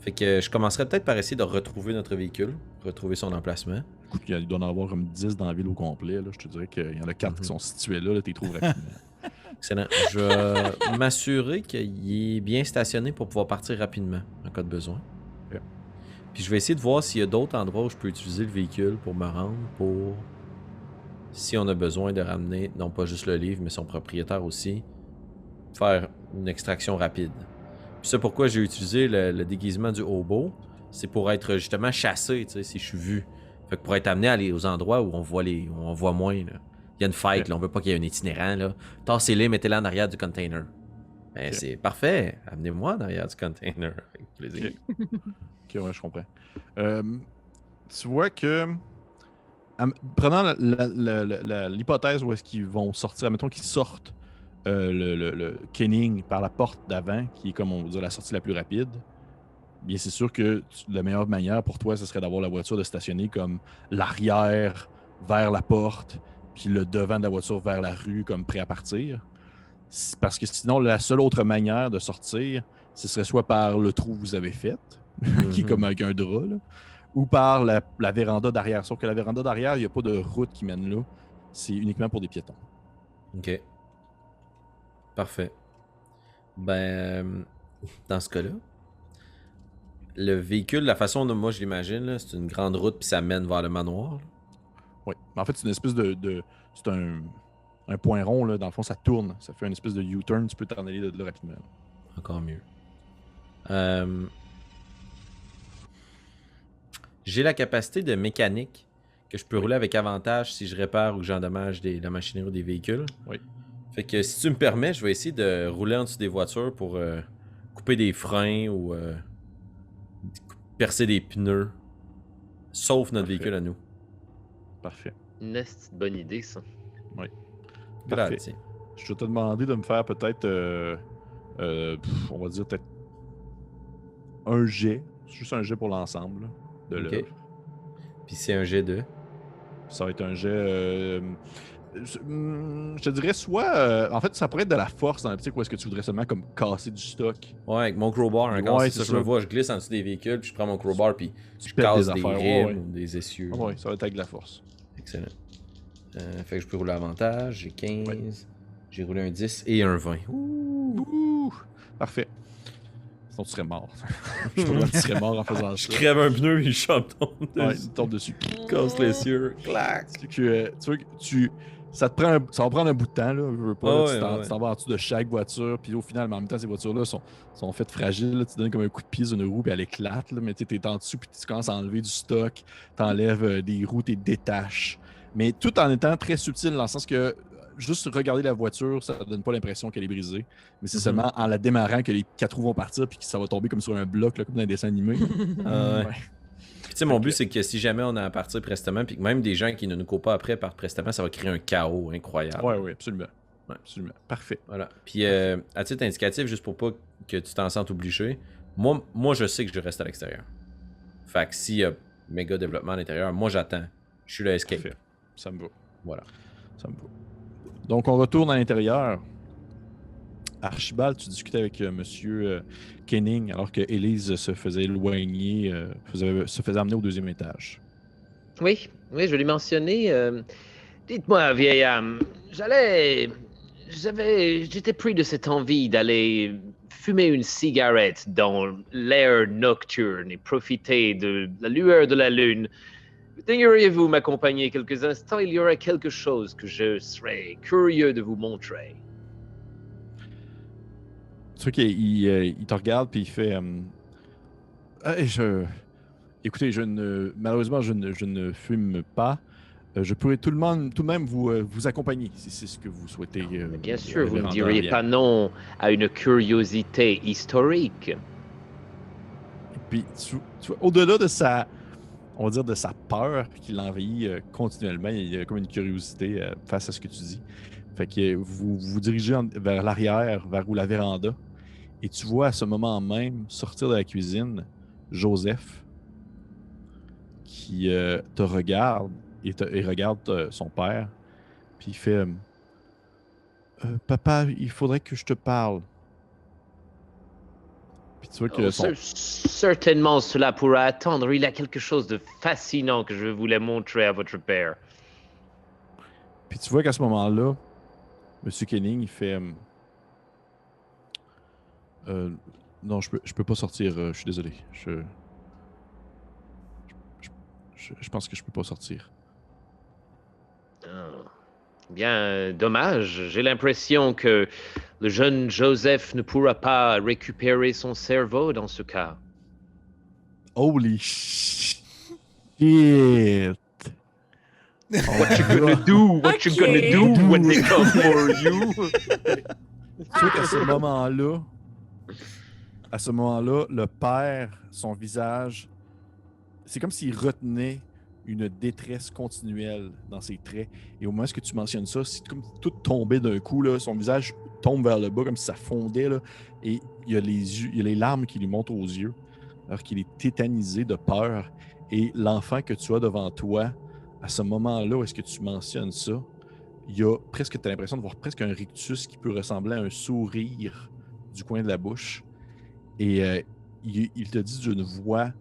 S5: Fait que je commencerai peut-être par essayer de retrouver notre véhicule, retrouver son emplacement.
S1: Écoute, il doit en avoir comme 10 dans la ville au complet. Là. Je te dirais qu'il y en a 4
S5: Mhm.
S1: qui sont situés là. là tu les trouves rapidement. <laughs>
S5: Excellent. Je vais m'assurer qu'il est bien stationné pour pouvoir partir rapidement en cas de besoin. Puis je vais essayer de voir s'il y a d'autres endroits où je peux utiliser le véhicule pour me rendre, pour si on a besoin de ramener non pas juste le livre, mais son propriétaire aussi, faire une extraction rapide. Puis ça, pourquoi j'ai utilisé le, le déguisement du hobo, c'est pour être justement chassé, tu sais, si je suis vu. Fait que pour être amené à aller aux endroits où on voit les, où on voit moins. là. Il y a une fight,
S1: Ok.
S5: là, on veut pas qu'il y ait un itinérant. Là. Tassez-les, mettez-les en arrière du container. Ben. C'est parfait. Amenez-moi en arrière du container. <laughs> Avec plaisir.
S1: Ok, ouais, je comprends. Euh, tu vois que. Prenant l'hypothèse où est-ce qu'ils vont sortir, mettons qu'ils sortent euh, le, le, le Kenning par la porte d'avant, qui est comme on va dire la sortie la plus rapide, bien c'est sûr que tu- la meilleure manière pour toi, ce serait d'avoir la voiture de stationner comme l'arrière vers la porte, puis le devant de la voiture vers la rue, comme prêt à partir. Parce que sinon, la seule autre manière de sortir, ce serait soit par le trou que vous avez fait, <laughs> qui est
S5: Mhm.
S1: comme avec un drap, là, ou par la, la véranda d'arrière. Sauf que la véranda d'arrière, il n'y a pas de route qui mène là. C'est uniquement pour des piétons.
S5: Ok. Parfait. Ben, euh, dans ce cas-là, le véhicule, la façon dont moi je l'imagine, c'est une grande route puis ça mène vers le manoir. là.
S1: Oui. En fait, c'est une espèce de. de- c'est un, un point rond, là. Dans le fond, ça tourne. Ça fait une espèce de U-turn. Tu peux t'en aller de là rapidement.
S5: Encore mieux. Euh, J'ai la capacité de mécanique que je peux rouler avec avantage si je répare ou que j'endommage la machinerie ou des véhicules.
S1: Oui.
S5: Fait que si tu me permets, je vais essayer de rouler en dessous des voitures pour euh, couper des freins ou euh, percer des pneus. Sauf notre
S1: Parfait.
S5: véhicule à nous.
S1: Parfait.
S2: Une de bonne idée, ça.
S1: Parfait.
S5: Grazie.
S1: Je vais te demander de me faire peut-être. euh, euh, pff, on va dire peut-être. Un jet. Juste un jet pour l'ensemble de
S5: Ok.
S1: l'œuvre.
S5: Puis c'est un G2.
S1: Ça va être un jet. Euh, je je te dirais soit. euh, en fait, ça pourrait être de la force dans l'optique où est-ce que tu voudrais seulement comme casser du stock.
S5: Ouais, avec mon crowbar,
S1: Ouais,
S5: encore. si
S1: c'est
S5: ça, je me vois, je glisse en dessous des véhicules, puis je prends mon crowbar, puis
S1: Tu
S5: je casse
S1: des
S5: des,
S1: affaires,
S5: rimes
S1: ouais, ouais.
S5: ou des essieux.
S1: Ouais, ça va être avec de la force.
S5: Excellent. Euh, fait que je peux rouler avantage. J'ai 15. J'ai roulé un 10 et un 20. Ouh.
S1: Ouh! Parfait. Sinon, tu serais mort. <laughs> je que tu serais mort en faisant
S5: Je
S1: ça.
S5: crève un pneu et le champ tombe
S1: Ouais,
S5: dessus.
S1: il tombe dessus.
S5: Casse les cieux. Clac.
S1: Que, euh, tu tu, ça, te prend un- ça va prendre un bout de temps, là, je veux pas.
S5: Ah
S1: là,
S5: ouais,
S1: tu t'en
S5: ouais.
S1: vas en dessous de chaque voiture, puis au final, mais en même temps, ces voitures-là sont, sont faites fragiles. là. tu donnes comme un coup de pied sur une roue, puis elle éclate, là, mais tu es en dessous, puis tu commences à enlever du stock, tu enlèves des roues, tu détaches. Mais tout en étant très subtil, dans le sens que euh, juste regarder la voiture, ça donne pas l'impression qu'elle est brisée. Mais c'est
S5: Mhm.
S1: seulement en la démarrant que les quatre roues vont partir, puis que ça va tomber comme sur un bloc, là, comme dans un dessin animé. <laughs>
S5: Ouais. Tu sais, mon but, c'est que si jamais on a à partir prestement, puis que même des gens qui ne nous courent pas après partent prestement, ça va créer un chaos incroyable.
S1: Ouais, ouais, absolument.
S5: Ouais.
S1: Absolument. Parfait.
S5: Voilà. Puis euh, à titre indicatif, juste pour pas que tu t'en sentes obligé, moi, moi je sais que je reste à l'extérieur. Fait que s'il y a méga développement à l'intérieur, moi j'attends. Je suis le escape.
S1: Parfait. Ça me va.
S5: Voilà.
S1: Ça me va. Donc, on retourne à l'intérieur. Archibald, tu discutais avec euh, Monsieur euh, Kenning alors que Elise se faisait éloigner, euh, se faisait amener au deuxième étage.
S2: Oui, oui, je l'ai mentionné. euh, Dites-moi, vieille âme, j'allais. J'avais. J'étais pris de cette envie d'aller fumer une cigarette dans l'air nocturne et profiter de la lueur de la lune. Daigneriez-vous m'accompagner quelques instants? Il y aurait quelque chose que je serais curieux de vous montrer.
S1: Tu vois qu'il il, euh, il te regarde puis il fait euh, Hey, je... Écoutez, je ne... malheureusement, je ne, je ne fume pas. Euh, je pourrais tout, le monde, tout de même vous, euh, vous accompagner si c'est ce que vous souhaitez. euh,
S2: Bien sûr, vous ne diriez pas non à une curiosité historique.
S1: Puis, tu, tu vois, au-delà de sa. on va dire, de sa peur, qui l'envahit continuellement. Il y a comme une curiosité face à ce que tu dis. Fait que vous vous dirigez en- vers l'arrière, vers où la véranda, et tu vois à ce moment même sortir de la cuisine Joseph qui euh, te regarde et, te- et regarde euh, son père, puis il fait euh, Papa, il faudrait que je te parle. Puis tu vois que
S2: Oh,
S1: son,
S2: cer- Certainement, cela pourra attendre. Il a quelque chose de fascinant que je voulais montrer à votre père.
S1: Puis tu vois qu'à ce moment-là, M. Kenning, il fait euh, Non, je peux, je peux pas sortir, euh, je suis désolé. Je... Je, je- je pense que je peux pas sortir.
S2: Ah. Bien, euh, dommage. J'ai l'impression que le jeune Joseph ne pourra pas récupérer son cerveau dans ce cas.
S1: Holy shit! <laughs>
S2: What you gonna do? What you gonna do when they <laughs> come for you?
S1: Vois qu'à ce moment-là, à ce moment-là, le père, son visage, c'est comme s'il retenait une détresse continuelle dans ses traits. Et au moment où tu mentionnes ça, c'est comme tout tombait d'un coup. Son visage tombe vers le bas comme si ça fondait. Et il y, a les larmes qui lui montent aux yeux, alors qu'il est tétanisé de peur. Et l'enfant que tu as devant toi, à ce moment-là est-ce que tu mentionnes ça, il y a presque, tu as l'impression de voir presque un rictus qui peut ressembler à un sourire du coin de la bouche. Et euh, il, il te dit d'une voix,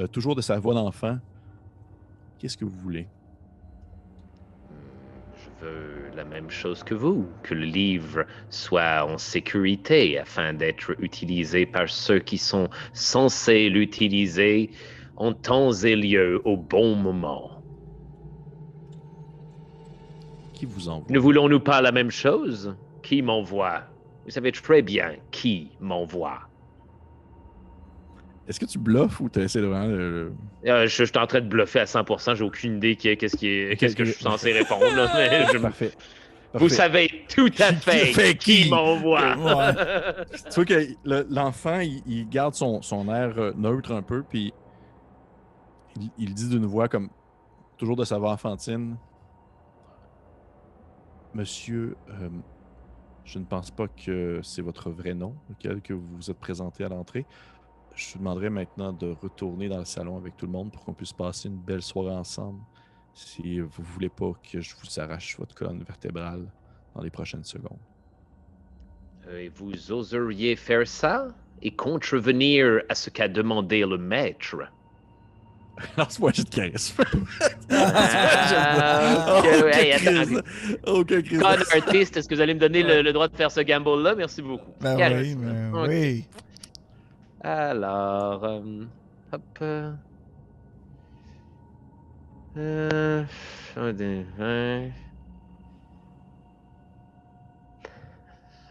S1: euh, toujours de sa voix d'enfant, qu'est-ce que vous voulez?
S2: Je veux la même chose que vous, que le livre soit en sécurité afin d'être utilisé par ceux qui sont censés l'utiliser en temps et lieu au bon moment.
S1: Qui vous envoie?
S2: Ne voulons-nous pas la même chose? Qui m'envoie? Vous savez très bien qui m'envoie.
S1: Est-ce que tu bluffes ou tu essaies de vraiment
S2: Euh, je, je suis en train de bluffer à 100%, j'ai aucune idée qu'est-ce qui est- qu'est-ce que je suis censé <laughs> répondre. là, mais je-
S1: Parfait.
S2: vous
S1: Parfait.
S2: savez tout à fait,
S1: qui fait
S2: qui,
S1: qui?
S2: m'envoie. <laughs>
S1: Tu vois que le- l'enfant, il, il garde son, son air euh, neutre un peu, puis il, il dit d'une voix comme toujours de sa voix enfantine Monsieur, euh, je ne pense pas que c'est votre vrai nom, lequel que vous vous êtes présenté à l'entrée. Je vous demanderai maintenant de retourner dans le salon avec tout le monde pour qu'on puisse passer une belle soirée ensemble. Si vous voulez pas que je vous arrache votre colonne vertébrale dans les prochaines secondes.
S2: Euh, Et vous oseriez faire ça et contrevenir à ce qu'a demandé le maître?
S1: Lance-moi juste de charisme.
S2: Ah, ok,
S1: Aucun
S2: ouais,
S1: crise.
S2: Con artiste, est-ce que vous allez me donner le, le droit de faire ce gamble-là? Merci beaucoup.
S4: Ben oui,
S2: Charisme.
S4: ben oui.
S2: Alors, euh, hop. euh, Euh,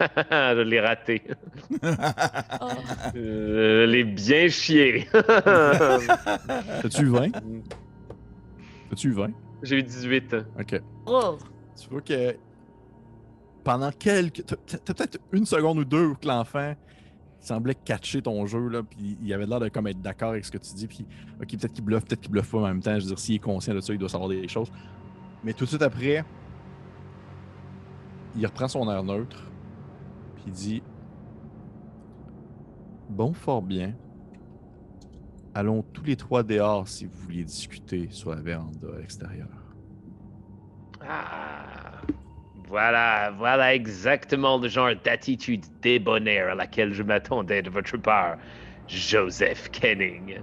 S2: <laughs> je l'ai raté.
S3: Oh. <laughs>
S2: Euh, Je l'ai bien chié. <laughs>
S1: T'as-tu eu 20? T'as-tu eu 20?
S2: J'ai eu 18.
S1: Ok.
S3: Oh.
S1: Tu vois que pendant quelques. T'as peut-être une seconde ou deux que l'enfant semblait catcher ton jeu, là, puis il avait l'air de comme être d'accord avec ce que tu dis, puis ok, peut-être qu'il bluffe, peut-être qu'il bluffe pas en même temps. Je veux dire, s'il est conscient de ça, il doit savoir des choses. Mais tout de suite après, il reprend son air neutre, il dit Bon, fort bien. Allons tous les trois dehors si vous vouliez discuter sur la véranda à l'extérieur.
S2: Ah, voilà, voilà exactement le genre d'attitude débonnaire à laquelle je m'attendais de votre part, Joseph Kenning.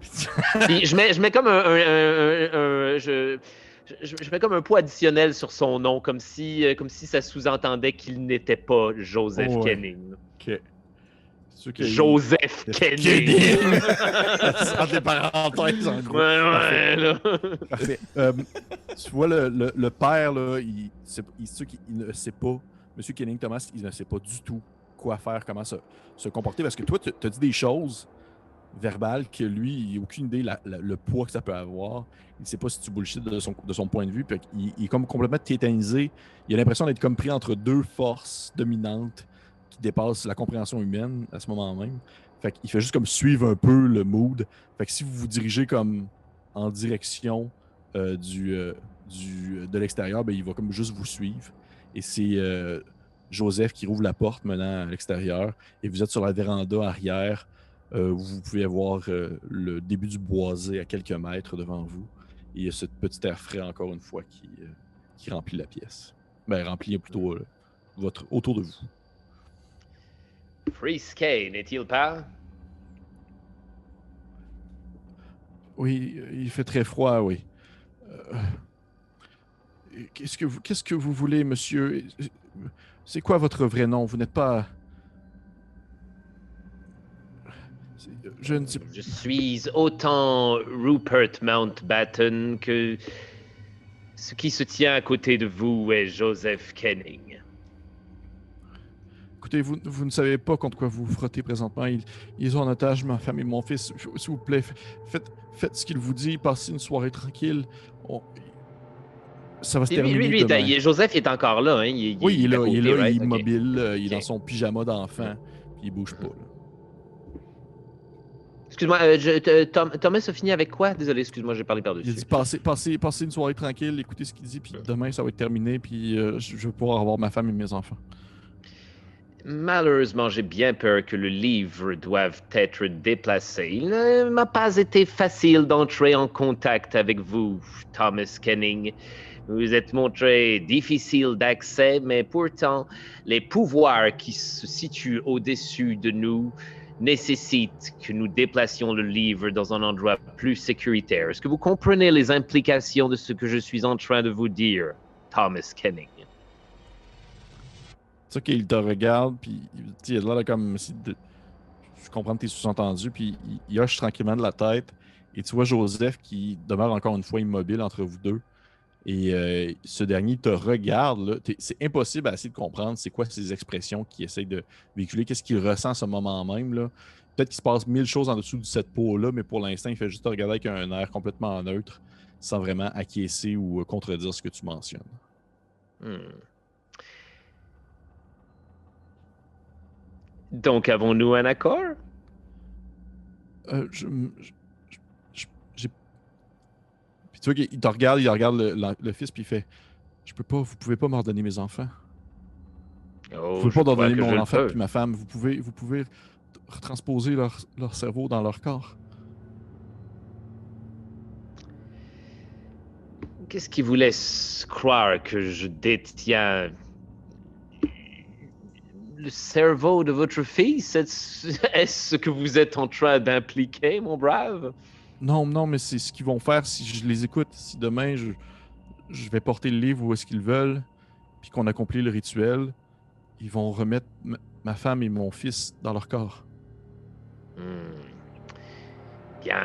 S2: <laughs> Puis je mets, je mets comme un, un- un- un- un- je, je, je mets comme un poids additionnel sur son nom, comme si, euh, comme si ça sous-entendait qu'il n'était pas Joseph
S1: Oh, ouais.
S2: Kenning. Joseph
S1: Kenning.
S2: Kenning. <laughs>
S1: Entre les parenthèses, en gros.
S2: ouais, ouais, là.
S1: Parfait. Euh, tu vois, le, le- le père, là, il, c'est- il, c'est sûr qu'il- il ne sait pas, Monsieur Kenning Thomas, il ne sait pas du tout quoi faire, comment se, se comporter, parce que toi, tu as dit des choses verbales que lui, il n'a aucune idée la- le poids que ça peut avoir. Il ne sait pas si tu bullshit de son, point de vue, il, est comme complètement tétanisé. Il a l'impression d'être comme pris entre deux forces dominantes qui dépassent la compréhension humaine à ce moment même. Fait qu'il fait juste comme suivre un peu le mood. Fait que si vous vous dirigez comme en direction euh, euh, du, de l'extérieur, ben, il va comme juste vous suivre. Et c'est euh, Joseph qui rouvre la porte menant à l'extérieur. Et vous êtes sur la véranda arrière. Euh, vous pouvez voir euh, le début du boisé à quelques mètres devant vous. Et il y a ce petit air frais, encore une fois, qui, euh, qui remplit la pièce. Ben, remplit plutôt euh, votre, autour de vous.
S2: Frisquet, n'est-il pas?
S1: Oui, il fait très froid, oui. Euh, Qu'est-ce que vous, qu'est-ce que vous voulez, monsieur? C'est quoi votre vrai nom? Vous n'êtes pas. Je ne sais pas.
S2: Je suis autant Rupert Mountbatten que ce qui se tient à côté de vous est Joseph Kenning.
S1: Écoutez, vous, vous ne savez pas contre quoi vous frottez présentement. Ils, ils ont en otage ma femme et mon fils. S'il vous plaît, faites, faites ce qu'il vous dit. Passez une soirée tranquille. On- Ça va se terminer.
S2: lui, lui,
S1: demain.
S2: il Joseph est encore là. Hein? Il,
S1: Oui, il est là, il est là, il est immobile, euh, il est
S2: Ok.
S1: dans son pyjama d'enfant, il bouge pas. là.
S2: Excuse-moi, euh, Tom- Thomas a fini avec quoi? Désolé, excuse-moi, j'ai parlé
S1: Il
S2: par-dessus.
S1: dit passez, passez, passez une soirée tranquille, écoutez ce qu'il dit, puis demain ça va être terminé, puis euh, je je vais pouvoir avoir ma femme et mes enfants.
S2: Malheureusement, j'ai bien peur que le livre doive être déplacé. Il ne m'a pas été facile d'entrer en contact avec vous, Thomas Kenning. Vous êtes montré difficile d'accès, mais pourtant, les pouvoirs qui se situent au-dessus de nous nécessitent que nous déplacions le livre dans un endroit plus sécuritaire. Est-ce que vous comprenez les implications de ce que je suis en train de vous dire, Thomas Kenning?
S1: Ça qu'il te regarde, puis il- tu a l'air comme de- je comprends tes sous-entendus, puis il, il hoche tranquillement de la tête, et tu vois Joseph qui demeure encore une fois immobile entre vous deux. Et euh, ce dernier te regarde, là. T'es- c'est impossible à essayer de comprendre c'est quoi ces expressions qu'il essaye de véhiculer, qu'est-ce qu'il ressent à ce moment même. là? Peut-être qu'il se passe mille choses en dessous de cette peau-là, mais pour l'instant, il fait juste te regarder avec un air complètement neutre, sans vraiment acquiescer ou euh, contredire ce que tu mentionnes.
S2: Hmm. Donc, avons-nous un accord?
S1: Euh, je, tu vois qu'il te regarde, il regarde le, fils, puis il fait Je peux pas, vous pouvez pas m'ordonner mes enfants.
S2: Oh,
S1: Vous pouvez pas ordonner mon enfant puis ma femme. Vous pouvez, vous pouvez retransposer leur, leur cerveau dans leur corps.
S2: Qu'est-ce qui vous laisse croire que je détiens le cerveau de votre fils? Est-ce est-ce ce que vous êtes en train d'impliquer, mon brave?
S1: Non, non, mais c'est ce qu'ils vont faire si je les écoute. Si demain je, je vais porter le livre où est-ce qu'ils veulent, puis qu'on accomplit le rituel, ils vont remettre ma, femme et mon fils dans leur corps.
S2: Hmm. Bien,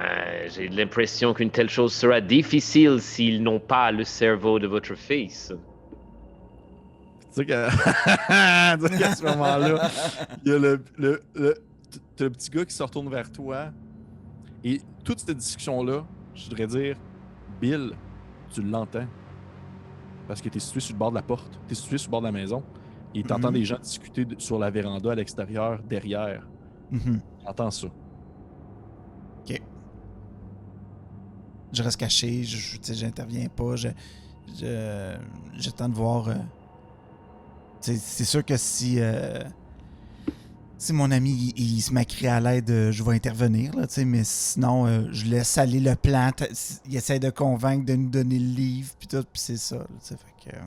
S2: j'ai l'impression qu'une telle chose sera difficile s'ils n'ont pas le cerveau de votre fils.
S1: Tu sais <laughs> qu'à ce moment-là, il y a le, le, le, t'as le petit gars qui se retourne vers toi. Et toute cette discussion-là, je voudrais dire, Bill, tu l'entends. Parce que tu es situé sur le bord de la porte. Tu es situé sur le bord de la maison. Et tu entends
S4: Mhm.
S1: des gens discuter de- sur la véranda à l'extérieur, derrière.
S4: Mhm.
S1: Tu entends ça.
S4: Je reste caché, je, j'interviens pas, je, je, j'attends de voir. euh, c'est sûr que si, euh, si mon ami il, il se m'accrie à l'aide, euh, je vais intervenir, là, tu sais, mais sinon, euh, je laisse aller le plan. Il essaie de convaincre de nous donner le livre, puis tout, puis c'est ça. là, tu sais, fait que, euh,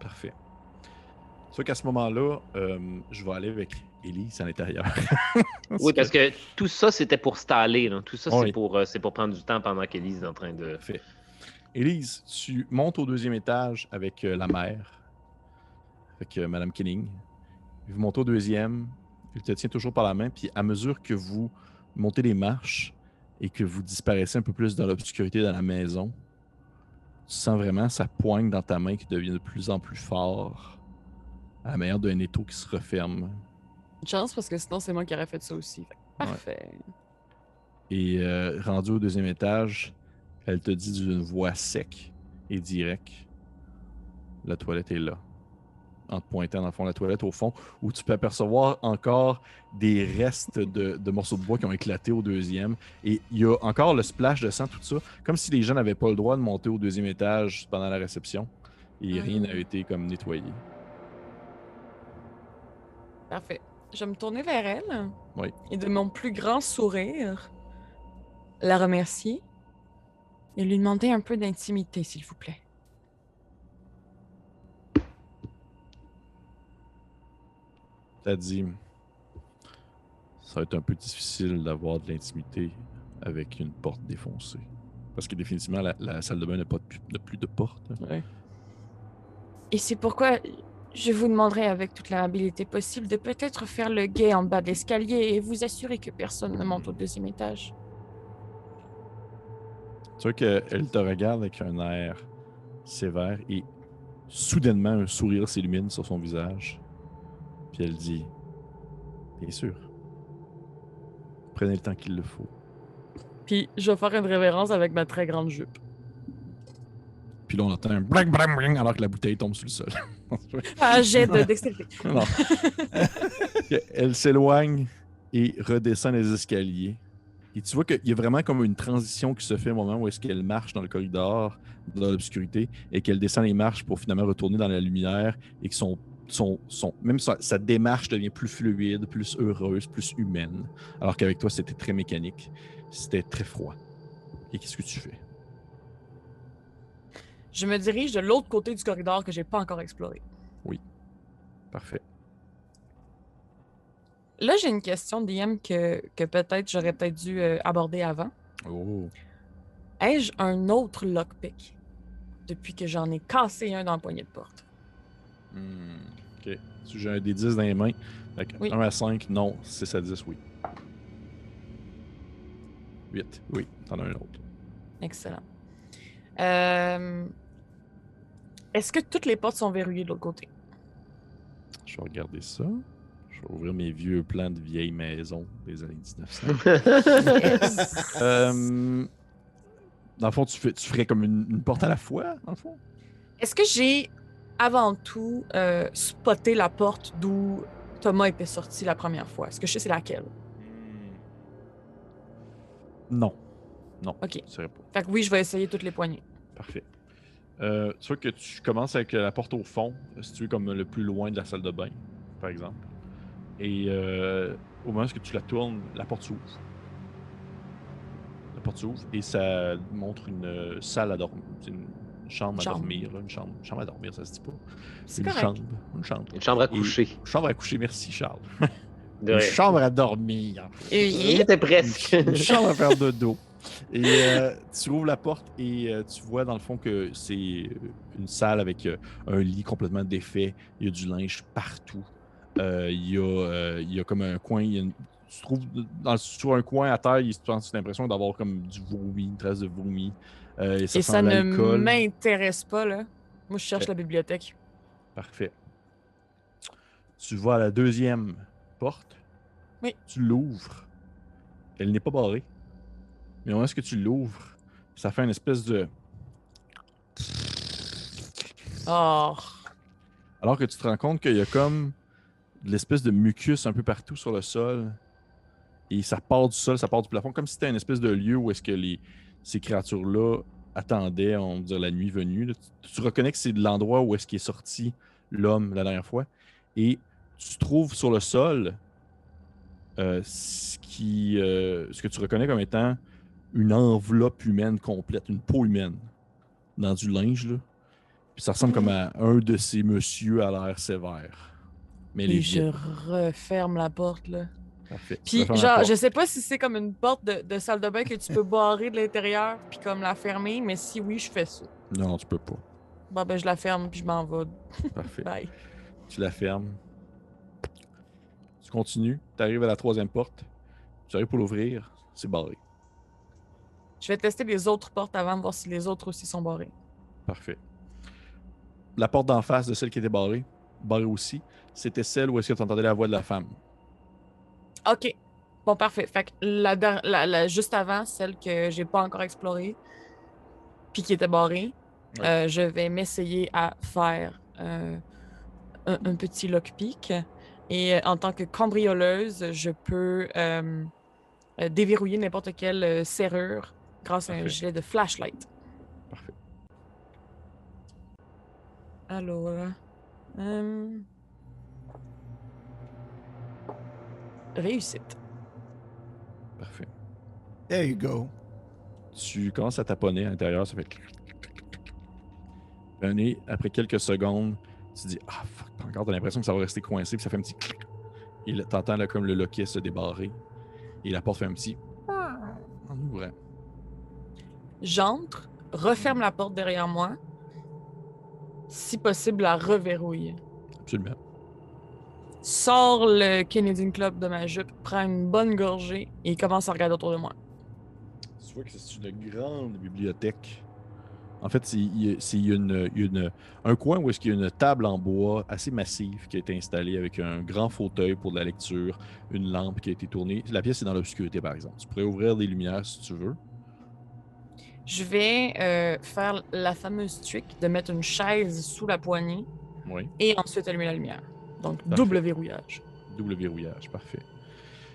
S1: Parfait. Sauf qu'à ce moment-là, euh, je vais aller avec Elise à l'intérieur.
S2: Oui, parce que tout ça, c'était pour staller. là. Tout ça,
S1: Oui.
S2: c'est pour, euh, c'est pour prendre du temps pendant qu'Elise est en train de...
S1: Parfait. Élise, tu montes au deuxième étage avec euh, la mère, avec euh, Madame Kenning. Vous montez au deuxième, il te tient toujours par la main, puis à mesure que vous montez les marches et que vous disparaissez un peu plus dans l'obscurité dans la maison, tu sens vraiment sa poigne dans ta main qui devient de plus en plus fort, à la manière d'un étau qui se referme.
S3: Une chance parce que sinon, c'est moi qui aurais fait ça aussi. Parfait.
S1: Et euh, rendu au deuxième étage, elle te dit d'une voix sec et directe La toilette est là. En te pointant dans le fond de la toilette, au fond, où tu peux apercevoir encore des restes de, de morceaux de bois qui ont éclaté au deuxième. Et il y a encore le splash de sang, tout ça, comme si les gens n'avaient pas le droit de monter au deuxième étage pendant la réception. Et rien n'a été comme nettoyé.
S3: Parfait. Je vais me tourner vers elle.
S1: Oui.
S3: Et de mon plus grand sourire, la remercier et lui demander un peu d'intimité, s'il vous plaît.
S1: T'as dit, ça va être un peu difficile d'avoir de l'intimité avec une porte défoncée. Parce que définitivement, la, la salle de bain n'a pas de, plus de porte.
S3: Et c'est pourquoi je vous demanderai avec toute l'amabilité possible de peut-être faire le guet en bas de l'escalier et vous assurer que personne ne monte au deuxième étage.
S1: Tu vois qu'elle te regarde avec un air sévère et soudainement un sourire s'illumine sur son visage. Puis elle dit Bien sûr. Prenez le temps qu'il le faut.
S3: Puis je vais faire une révérence avec ma très grande jupe.
S1: Puis là, on entend un bling bling bling alors que la bouteille tombe sur le sol. <laughs>
S3: Un jet de dextérité. <laughs> <laughs>
S1: Elle s'éloigne et redescend les escaliers. Et tu vois qu'il y a vraiment comme une transition qui se fait au moment où est-ce qu'elle marche dans le corridor, dans l'obscurité, et qu'elle descend les marches pour finalement retourner dans la lumière et que son, son, son même sa, sa démarche devient plus fluide, plus heureuse, plus humaine. Alors qu'avec toi, c'était très mécanique, c'était très froid. Et qu'est-ce que tu fais?
S3: Je me dirige de l'autre côté du corridor que j'ai pas encore exploré.
S1: Parfait.
S3: Là, j'ai une question, DM, que, que peut-être j'aurais peut-être dû euh, aborder avant.
S1: Oh.
S3: Ai-je un autre lockpick depuis que j'en ai cassé un dans le poignet de porte?
S1: Hmm, Ok. Si j'ai un des 10 dans les mains, fait que
S3: Oui.
S1: 1 à 5, non. 6 à 10, oui. 8, oui. T'en as un autre.
S3: Excellent. Euh, Est-ce que toutes les portes sont verrouillées de l'autre côté?
S1: Je vais regarder ça. Je vais ouvrir mes vieux plans de vieilles maisons des années 1900. <laughs> Euh, dans le fond, tu, fais, tu ferais comme une, une porte à la fois, dans le fond?
S3: Est-ce que j'ai avant tout euh, spoté la porte d'où Thomas était sorti la première fois? Est-ce que je sais c'est laquelle?
S1: Non. Non.
S3: Ok.
S1: Pas.
S3: Fait que oui, je vais essayer toutes les poignées.
S1: Parfait. Euh, tu vois que tu commences avec la porte au fond, située comme le plus loin de la salle de bain, par exemple. Et euh, au moment où tu la tournes, la porte s'ouvre. La porte s'ouvre et ça montre une euh, salle à dormir. C'est une chambre à
S3: Chambre.
S1: dormir. là, une, chambre, une chambre à dormir, ça se dit pas.
S3: C'est
S1: Une
S3: correct.
S1: chambre. Une chambre.
S2: Une chambre à
S1: Et-
S2: coucher.
S1: Une chambre à coucher, merci Charles. <laughs>
S2: De
S1: Une chambre à dormir.
S2: Il était presque.
S1: Une chambre à faire dodo. Et euh, tu ouvres la porte et euh, tu vois dans le fond que c'est une salle avec euh, un lit complètement défait. Il y a du linge partout. Euh, il, y a, euh, il y a comme un coin. il y a une- tu trouves dans, sur un coin à terre, il- tu as l'impression d'avoir comme du vomi, une trace de vomi. Euh, et ça,
S3: Et
S1: sent
S3: ça ne m'intéresse pas, là. Moi, je cherche
S1: Ok.
S3: la bibliothèque.
S1: Parfait. Tu vas à la deuxième porte?
S3: Oui.
S1: Tu l'ouvres. Elle n'est pas barrée. Mais au moment où tu l'ouvres, ça fait une espèce de.
S3: Oh.
S1: Alors que tu te rends compte qu'il y a comme de l'espèce de mucus un peu partout sur le sol. Et ça part du sol, ça part du plafond, comme si c'était une espèce de lieu où est-ce que les, ces créatures-là attendaient, on va dire, la nuit venue. là. Tu, tu reconnais que c'est de l'endroit où est-ce qu'est sorti l'homme la dernière fois. Et tu trouves sur le sol euh, ce, qui, euh, ce que tu reconnais comme étant une enveloppe humaine complète, une peau humaine, dans du linge. Là. Puis ça ressemble comme à un de ces messieurs à l'air sévère. Mais
S3: Et je referme la porte, là.
S1: Parfait.
S3: Puis, genre, je sais pas si c'est comme une porte de, de salle de bain que tu peux barrer de l'intérieur, puis comme la fermer, mais si oui, je fais ça.
S1: Non, tu peux pas.
S3: Bon, ben, je la ferme, puis je m'en vais. <laughs>
S1: Parfait.
S3: Bye.
S1: Tu la fermes. Tu continues. Tu arrives à la troisième porte. Tu arrives pour l'ouvrir. C'est barré.
S3: Je vais tester les autres portes avant de voir si les autres aussi sont barrées.
S1: Parfait. La porte d'en face de celle qui était barrée, barrée aussi, c'était celle où est-ce que tu entendais la voix de la femme.
S3: OK. Bon, parfait. Fait que la, la- la- juste avant, celle que j'ai pas encore explorée, puis qui était barrée,
S1: Ouais.
S3: euh, je vais m'essayer à faire euh, un, un petit lockpick. Et euh, en tant que cambrioleuse, je peux euh, déverrouiller n'importe quelle serrure grâce à un gilet de flashlight.
S1: Parfait.
S3: Alors. Réussite.
S1: Parfait.
S4: There you go.
S1: Tu commences à taponner à l'intérieur, ça fait. Un nez, après quelques secondes, tu dis Ah fuck, t'as encore l'impression que ça va rester coincé, puis ça fait un petit clic. Et t'entends là, comme le loquet se débarrer. Et la porte fait un petit. En ouvrant.
S3: J'entre, referme la porte derrière moi. Si possible, la reverrouille.
S1: Absolument.
S3: Sors le Canadian Club de ma jupe, prends une bonne gorgée et commence à regarder autour de moi.
S1: Tu vois que c'est une grande bibliothèque. En fait, c'est- une- une- un coin où est-ce qu'il y a une table en bois assez massive qui a été installée avec un grand fauteuil pour de la lecture, une lampe qui a été tournée. La pièce est dans l'obscurité, par exemple. Tu pourrais ouvrir les lumières si tu veux.
S3: Je vais euh, faire la fameuse trick de mettre une chaise sous la poignée
S1: Oui.
S3: et ensuite allumer la lumière. Donc,
S1: Parfait.
S3: double verrouillage.
S1: Double verrouillage, parfait.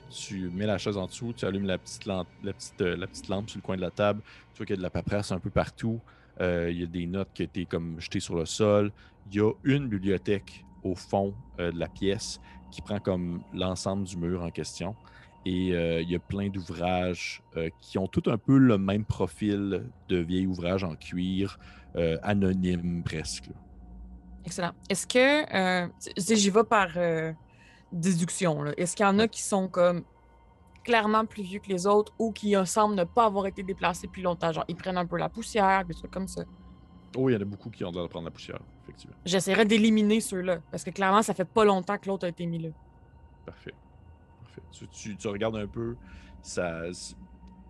S1: Tu mets la chaise en dessous, tu allumes la petite, lampe, la petite, euh, la petite lampe sur le coin de la table. Tu vois qu'il y a de la paperasse un peu partout. Euh, il y a des notes qui ont été comme jetées sur le sol. Il y a une bibliothèque au fond euh, de la pièce qui prend comme l'ensemble du mur en question. Et euh, il y a plein d'ouvrages euh, qui ont tout un peu le même profil de vieil ouvrage en cuir, euh, anonyme presque. là.
S3: Excellent. Est-ce que, euh, si j'y vais par euh, déduction, est-ce qu'il y en a qui sont comme clairement plus vieux que les autres ou qui euh, semblent ne pas avoir été déplacés depuis longtemps? Genre, ils prennent un peu la poussière, des trucs comme ça.
S1: Oh, il y en a beaucoup qui ont l'air de prendre la poussière, effectivement.
S3: J'essaierai d'éliminer ceux-là parce que clairement, ça fait pas longtemps que l'autre a été mis là.
S1: Parfait. Parfait. Tu, tu- tu regardes un peu, ça,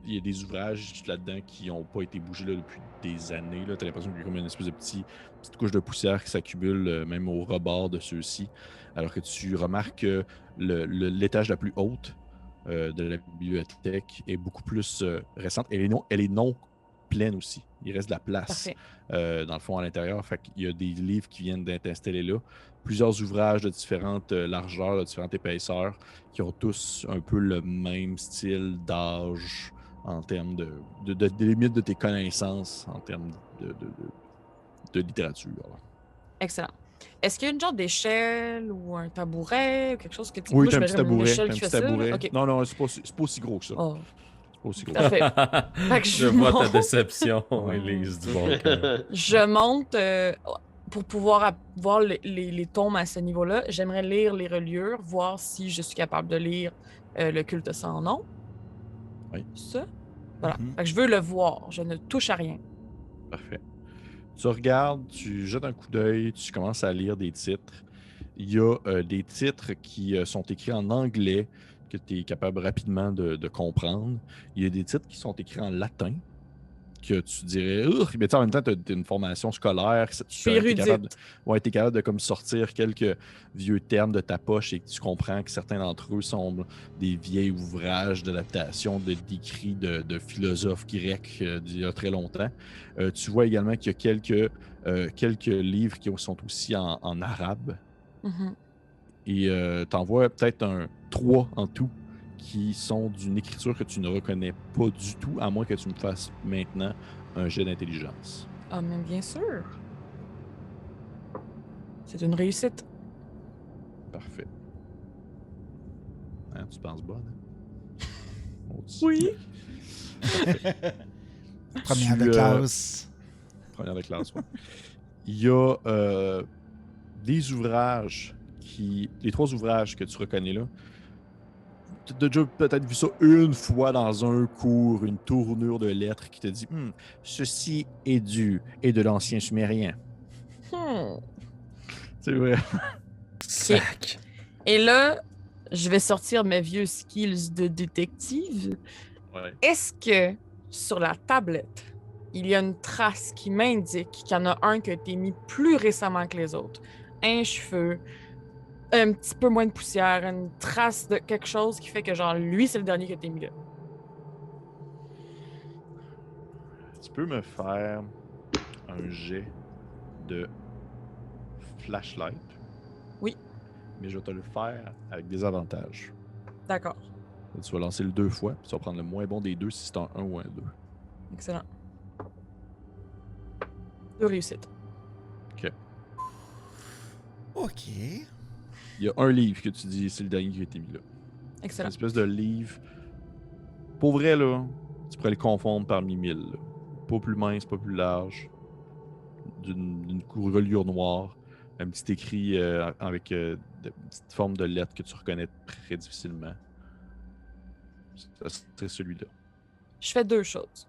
S1: il y a des ouvrages là-dedans qui n'ont pas été bougés là, depuis des années. Tu as l'impression qu'il y a comme une espèce de petit, petite couche de poussière qui s'accumule euh, même au rebord de ceux-ci. Alors que tu remarques que l'étage la plus haute euh, de la bibliothèque est beaucoup plus euh, récente. Elle est, non, elle est non pleine aussi. Il reste de la place dans le fond à l'intérieur. Qu'il y a des livres qui viennent d'être installés là. Plusieurs ouvrages de différentes largeurs, de différentes épaisseurs, qui ont tous un peu le même style d'âge en termes de, de, de- limites de tes connaissances en termes de, de, de- de littérature.
S3: Excellent. Est-ce qu'il y a une genre d'échelle ou un tabouret ou quelque chose que tu
S1: Oui,
S3: moi,
S1: t'as un petit tabouret. un petit tabouret. Non, non, c'est pas, pas aussi gros que ça.
S3: Oh,
S1: C'est pas aussi gros.
S3: Parfait. <laughs> Fait que
S5: je
S3: je
S5: vois ta
S3: monte.
S5: déception. <laughs> Elise du bon cœur.
S3: Je monte euh, pour pouvoir voir les, les- les tombes à ce niveau-là. J'aimerais lire les reliures, voir si je suis capable de lire euh, le culte sans nom.
S1: Oui.
S3: Ça? Voilà.
S4: Mhm.
S3: Fait que je veux le voir. Je ne touche à rien.
S1: Parfait. Tu regardes, tu jettes un coup d'œil, tu commences à lire des titres. Il y a euh, des titres qui euh, sont écrits en anglais que tu es capable rapidement de, de comprendre. Il y a des titres qui sont écrits en latin que tu dirais, mais en même temps, tu as une formation scolaire. Tu es capable, ouais, t'es capable de comme sortir quelques vieux termes de ta poche et que tu comprends que certains d'entre eux sont des vieils ouvrages d'adaptation de d'écrits de, de philosophes grecs euh, d'il y a très longtemps. Euh, tu vois également qu'il y a quelques, euh, quelques livres qui sont aussi en, en arabe.
S3: Mhm.
S1: Et tu en vois peut-être un trois en tout qui sont d'une écriture que tu ne reconnais pas du tout, à moins que tu me fasses maintenant un jet d'intelligence.
S3: Ah, mais bien sûr. C'est une réussite.
S1: Parfait. Hein, tu penses bonne? hein? Oh,
S3: Oui. <laughs>
S4: Première
S1: Tu,
S4: de
S1: euh,
S4: classe.
S1: Première de classe, ouais. Il y a euh, des ouvrages qui. Les trois ouvrages que tu reconnais là. Tu as déjà peut-être vu ça une fois dans un cours, une tournure de lettres qui te dit Hmm, ceci est du et de l'ancien sumérien.
S3: Hmm.
S1: C'est vrai.
S5: Sac.
S3: Et là, je vais sortir mes vieux skills de détective.
S1: Ouais.
S3: Est-ce que sur la tablette, il y a une trace qui m'indique qu'il y en a un qui a été mis plus récemment que les autres? Un cheveu, un petit peu moins de poussière, une trace de quelque chose qui fait que, genre, lui, c'est le dernier qui a été mis là.
S1: Tu peux me faire un jet de flashlight. mais je vais te le faire avec des avantages.
S3: D'accord.
S1: Tu vas lancer le deux fois, puis tu vas prendre le moins bon des deux si c'est un 1 ou un 2.
S3: Excellent. Deux réussites.
S4: Ok.
S1: Il y a un livre que tu dis, c'est le dernier qui a été mis là. C'est une
S3: Excellent.
S1: espèce de livre. Pour vrai, là, tu pourrais le confondre parmi mille. là. Pas plus mince, pas plus large. D'une reliure noire. Un petit écrit euh, avec euh, de petites formes de lettres que tu reconnais très difficilement. Serait celui-là.
S3: Je fais deux choses.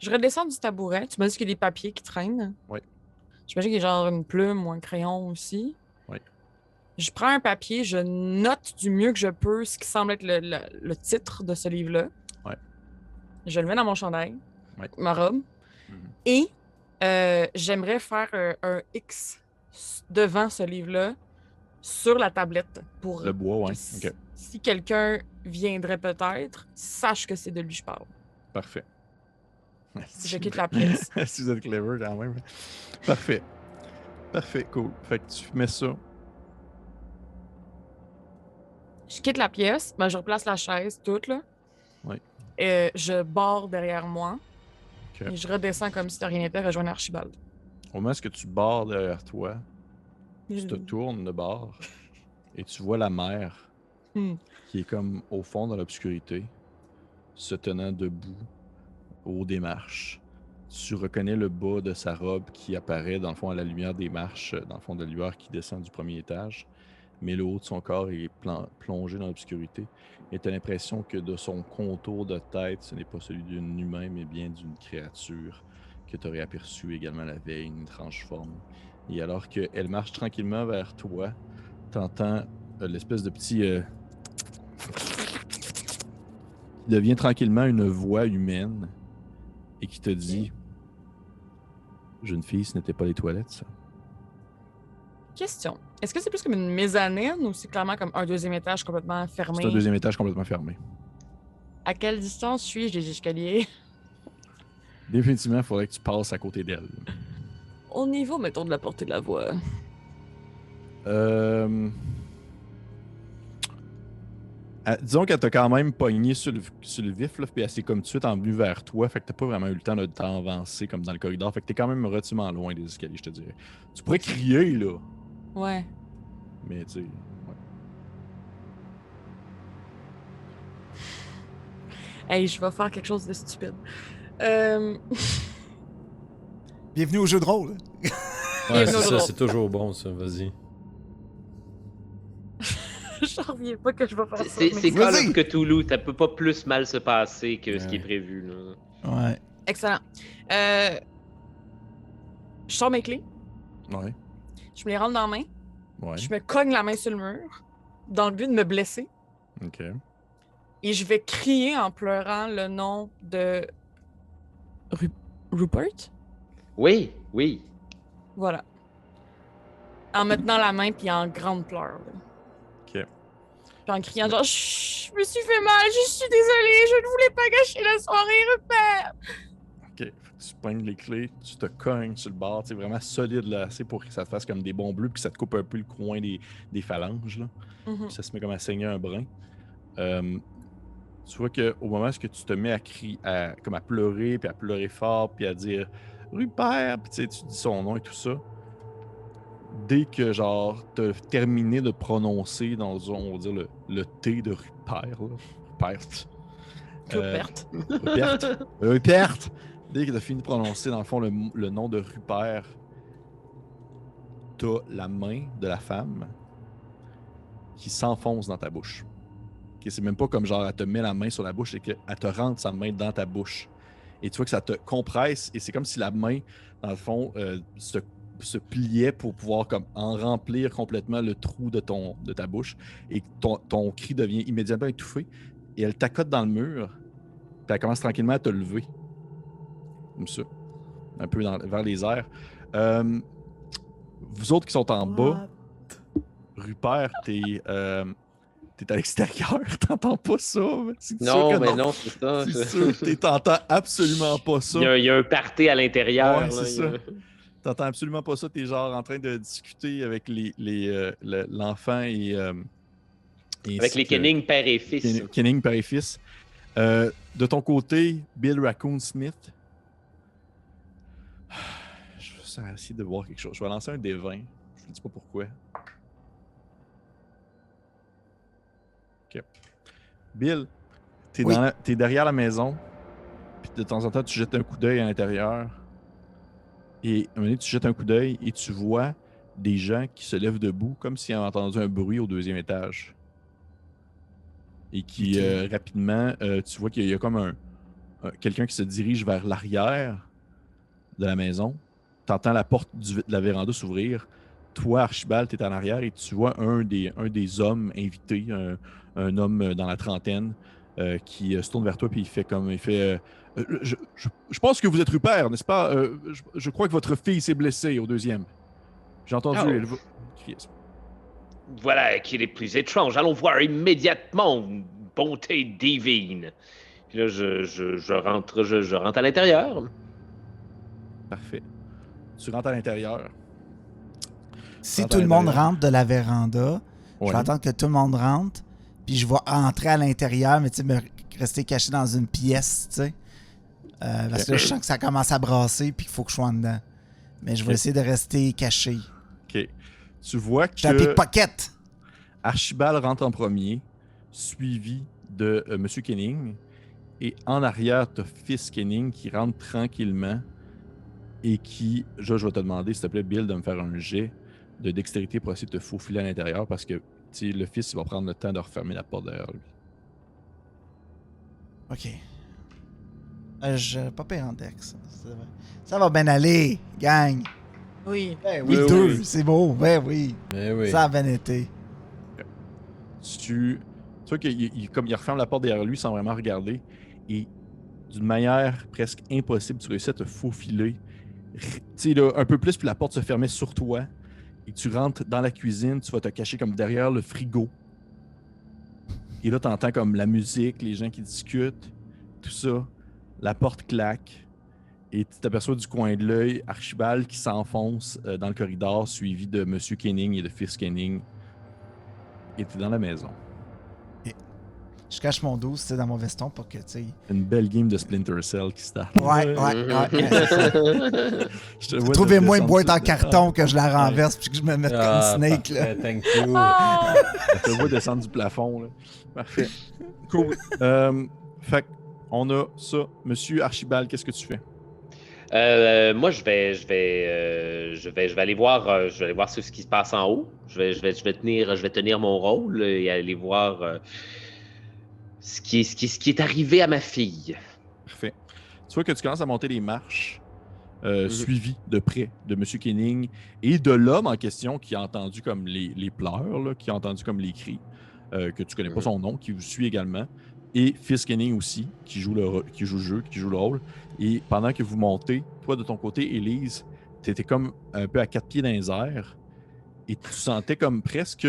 S3: Je redescends du tabouret. Tu m'as dit qu'il y a des papiers qui traînent.
S1: Oui.
S3: J'imagine qu'il y a genre une plume ou un crayon aussi. Je prends un papier, je note du mieux que je peux ce qui semble être le, le- le titre de ce livre-là.
S1: Ouais.
S3: Je le mets dans mon chandail,
S1: Ouais.
S3: ma robe.
S1: Mhm.
S3: Et euh, j'aimerais faire un X devant ce livre-là sur la tablette pour
S1: Le bois, ouais.
S3: que si quelqu'un viendrait peut-être, sache que c'est de lui que je parle.
S1: parfait.
S3: Si <laughs> je quitte la pièce. <laughs>
S1: si vous êtes clever quand même. Parfait. Parfait, cool. Fait que tu mets ça.
S3: Je quitte la pièce, ben, je replace la chaise, toute, là. Et je barre derrière moi. Et je redescends comme si de rien n'était, rejoindre Archibald.
S1: Au moment où tu barres derrière toi, tu te
S3: Hmm.
S1: tournes de bord et tu vois la mer
S3: Hmm.
S1: qui est comme au fond dans l'obscurité, se tenant debout au des marches. Tu reconnais le bas de sa robe qui apparaît dans le fond à la lumière des marches, euh, dans le fond de la lueur qui descend du premier étage, mais le haut de son corps est plongé dans l'obscurité. Et tu as l'impression que de son contour de tête, ce n'est pas celui d'un humain, mais bien d'une créature que tu aurais aperçue également la veille, une étrange forme. Et alors qu'elle marche tranquillement vers toi, t'entends euh, l'espèce de petit... euh, qui devient tranquillement une voix humaine et qui te dit Jeune fille, ce n'était pas les toilettes, ça.
S3: Question. Est-ce que c'est plus comme une mezzanine ou c'est clairement comme un deuxième étage complètement fermé?
S1: C'est un deuxième étage complètement fermé.
S3: À quelle distance suis-je des escaliers? <laughs>
S1: Définitivement, il faudrait que tu passes à côté d'elle.
S3: Au niveau, mettons, de la portée de la voix.
S1: Euh... disons qu'elle t'a quand même pogné sur le, sur le vif, là, puis elle s'est comme tout de suite envenue vers toi, fait que t'as pas vraiment eu le temps de t'avancer comme dans le corridor, fait que t'es quand même relativement loin des escaliers, je te dirais. Tu pourrais crier, là,
S3: Ouais.
S1: mais tu sais... ouais.
S3: Hey, je vais faire quelque chose de stupide. Euh... <laughs>
S4: Bienvenue au jeu de rôle.
S5: Ouais,
S3: Bienvenue
S5: c'est ça, c'est toujours bon, ça. Vas-y. <laughs>
S3: J'en reviens pas que je vais faire ça.
S2: C'est Call of Cthulhu, ça peut pas plus mal se passer que ce qui est
S5: Ouais.
S2: prévu. Là.
S4: Ouais.
S3: Excellent. Euh... Je sors mes clés,
S1: Ouais,
S3: je me les rentre dans la main,
S1: ouais,
S3: je me cogne la main sur le mur, dans le but de me blesser,
S1: ok.
S3: et je vais crier en pleurant le nom de Ru- Rupert?
S2: Oui, oui.
S3: Voilà. En me tenant la main puis en grande pleurs. là.
S1: Ok.
S3: Puis en criant genre Chut, je me suis fait mal, je suis désolée, je ne voulais pas gâcher la soirée, Rupert.
S1: Ok, tu pognes les clés, tu te cognes sur le bord, sais, vraiment solide là, assez pour que ça te fasse comme des bons bleus, puis ça te coupe un peu le coin des, des phalanges, là.
S3: Mhm.
S1: Puis ça se met comme à saigner un brin. Euh, tu vois qu'au moment où tu te mets à crier, à, comme à pleurer, puis à pleurer fort, puis à dire Rupert, puis tu dis son nom et tout ça, dès que genre t'as terminé de prononcer dans on va dire le, le T de Rupert, là, Rupert, euh,
S3: Rupert. <laughs>
S1: Rupert, Rupert, dès que t'as fini de prononcer dans le fond le, nom de Rupert, t'as la main de la femme qui s'enfonce dans ta bouche. Ok, c'est même pas comme genre elle te met la main sur la bouche, c'est qu'elle te rentre sa main dans ta bouche. Et tu vois que ça te compresse et c'est comme si la main, dans le fond, euh, se, pliait pour pouvoir en remplir complètement le trou de, ta bouche et ton cri devient immédiatement étouffé et elle t'accote dans le mur puis elle commence tranquillement à te lever. Comme ça. Un peu dans- vers les airs. Euh, vous autres qui sont en bas, Rupert, t'es euh, t'es à l'extérieur, <laughs> t'entends pas ça?
S2: Non, mais non, c'est ça.
S1: C'est sûr, t'entends absolument pas ça.
S2: Il y, a, il y a un party à l'intérieur.
S1: Ouais,
S2: là,
S1: c'est
S2: a-
S1: ça. T'entends absolument pas ça. T'es genre en train de discuter avec les, les, euh, le- l'enfant et, euh, et
S2: Avec les Kenning père et fils.
S1: Ken- Kenning, père et fils. Euh, de ton côté, Bill Raccoon Smith. Juste essayer de voir quelque chose. Je vais lancer un des 20. Je ne dis pas pourquoi. Ok. Bill, t'es
S4: Oui.
S1: t'es derrière la maison. Puis de temps en temps, tu jettes un coup d'œil à l'intérieur. Et à un moment donné, tu jettes un coup d'œil et tu vois des gens qui se lèvent debout comme s'ils avaient entendu un bruit au deuxième étage. Et qui, euh, rapidement, euh, tu vois qu'il y a comme un, un- quelqu'un qui se dirige vers l'arrière de la maison. Tu entends la porte du- de la véranda s'ouvrir. Toi, Archibald, tu es en arrière et tu vois un des, un des hommes invités, un, un homme euh, dans la trentaine, euh, qui euh, se tourne vers toi et il fait comme. Il fait euh, je, je- je pense que vous êtes Rupert, n'est-ce pas? Euh, je, je crois que votre fille s'est blessée au deuxième. J'ai entendu.
S2: Oh.
S1: elle.
S2: Voilà qui est le plus étrange. Allons voir immédiatement, bonté divine. Puis là, je, rentre, je, je rentre à l'intérieur.
S1: Parfait. Tu rentres à l'intérieur.
S4: Si tout le monde rentre de la véranda, je vais attendre que tout le monde rentre, puis je vais entrer à l'intérieur, mais tu sais, me rester caché dans une pièce, tu sais. Euh, parce que là, je sens que ça commence à brasser, puis qu'il faut que je sois en dedans. Mais je vais essayer de rester caché.
S1: Ok. Tu vois
S4: Je suis un
S1: que
S4: pickpocket!
S1: Archibald rentre en premier, suivi de euh, Monsieur Kenning. Et en arrière, tu as Fils Kenning qui rentre tranquillement et qui, je, je vais te demander, s'il te plaît, Bill, de me faire un jet de dextérité pour essayer de te faufiler à l'intérieur parce que le fils il va prendre le temps de refermer la porte derrière lui.
S4: Ok. Euh, je... Pas pire en dex. Ça va- Ça va bien aller, gang!
S3: Oui.
S4: Ben oui,
S1: Oui,
S4: deux,
S1: oui.
S4: c'est beau, ben oui.
S5: Eh oui.
S4: Ça a bien été.
S1: tu, tu vois qu'il il- comme il referme la porte derrière lui sans vraiment regarder et d'une manière presque impossible, tu réussis à te faufiler. Là, un peu plus, puis la porte se fermait sur toi et tu rentres dans la cuisine, tu vas te cacher comme derrière le frigo. Et là, tu entends comme la musique, les gens qui discutent, tout ça. La porte claque et tu t'aperçois du coin de l'œil Archibald qui s'enfonce euh, dans le corridor, suivi de Monsieur Kenning et de Fils Kenning. Et tu es dans la maison.
S4: Je cache mon dos, c'est dans mon veston pour que, tu sais.
S1: Une belle game de Splinter Cell qui start.
S4: Ouais, ouais, ouais. <laughs> ouais, c'est ça. <laughs>
S1: Je te vois
S4: Trouvez-moi une boîte en carton que je la renverse puis que je me mette
S5: Ah,
S4: comme Snake, là.
S5: Thank you.
S3: Ah!
S1: Je te vois descendre du plafond. Là. Parfait. Cool. Euh, fait que, on a ça. Monsieur Archibald, qu'est-ce que tu fais?
S2: Euh, moi, je vais, je vais, euh, je vais, je vais aller voir, euh, je vais aller voir ce ce qui se passe en haut. Je vais, je vais, je vais tenir, je vais tenir mon rôle et aller voir euh, ce qui est, ce qui, est- ce qui est arrivé à ma fille.
S1: Parfait. Tu vois que tu commences à monter les marches, euh,
S2: Mhm.
S1: suivi de près de Monsieur Kenning et de l'homme en question qui a entendu comme les, les pleurs, là, qui a entendu comme les cris, euh, que tu connais pas
S2: Mhm.
S1: son nom, qui vous suit également, et Fils Kenning aussi, qui joue, le, qui joue le jeu, qui joue le rôle. Et pendant que vous montez, toi de ton côté, Élise, tu étais comme un peu à quatre pieds dans les airs et tu sentais comme presque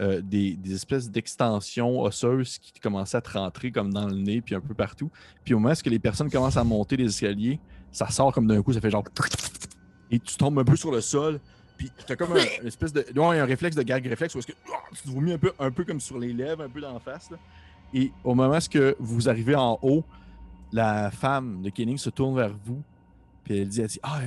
S1: euh, des, espèces d'extensions osseuses qui commençaient à te rentrer comme dans le nez puis un peu partout. Puis au moment où les personnes commencent à monter les escaliers, ça sort comme d'un coup, ça fait genre. <laughs> Et tu tombes un peu sur le sol. Puis t'as comme un, une espèce de. Ouais, un réflexe de gag réflexe où est-ce que ah, tu te vomis un peu, un peu comme sur les lèvres, un peu d'en face. Et au moment où vous arrivez en haut, la femme de Kenning se tourne vers vous. Puis elle dit, elle Ah,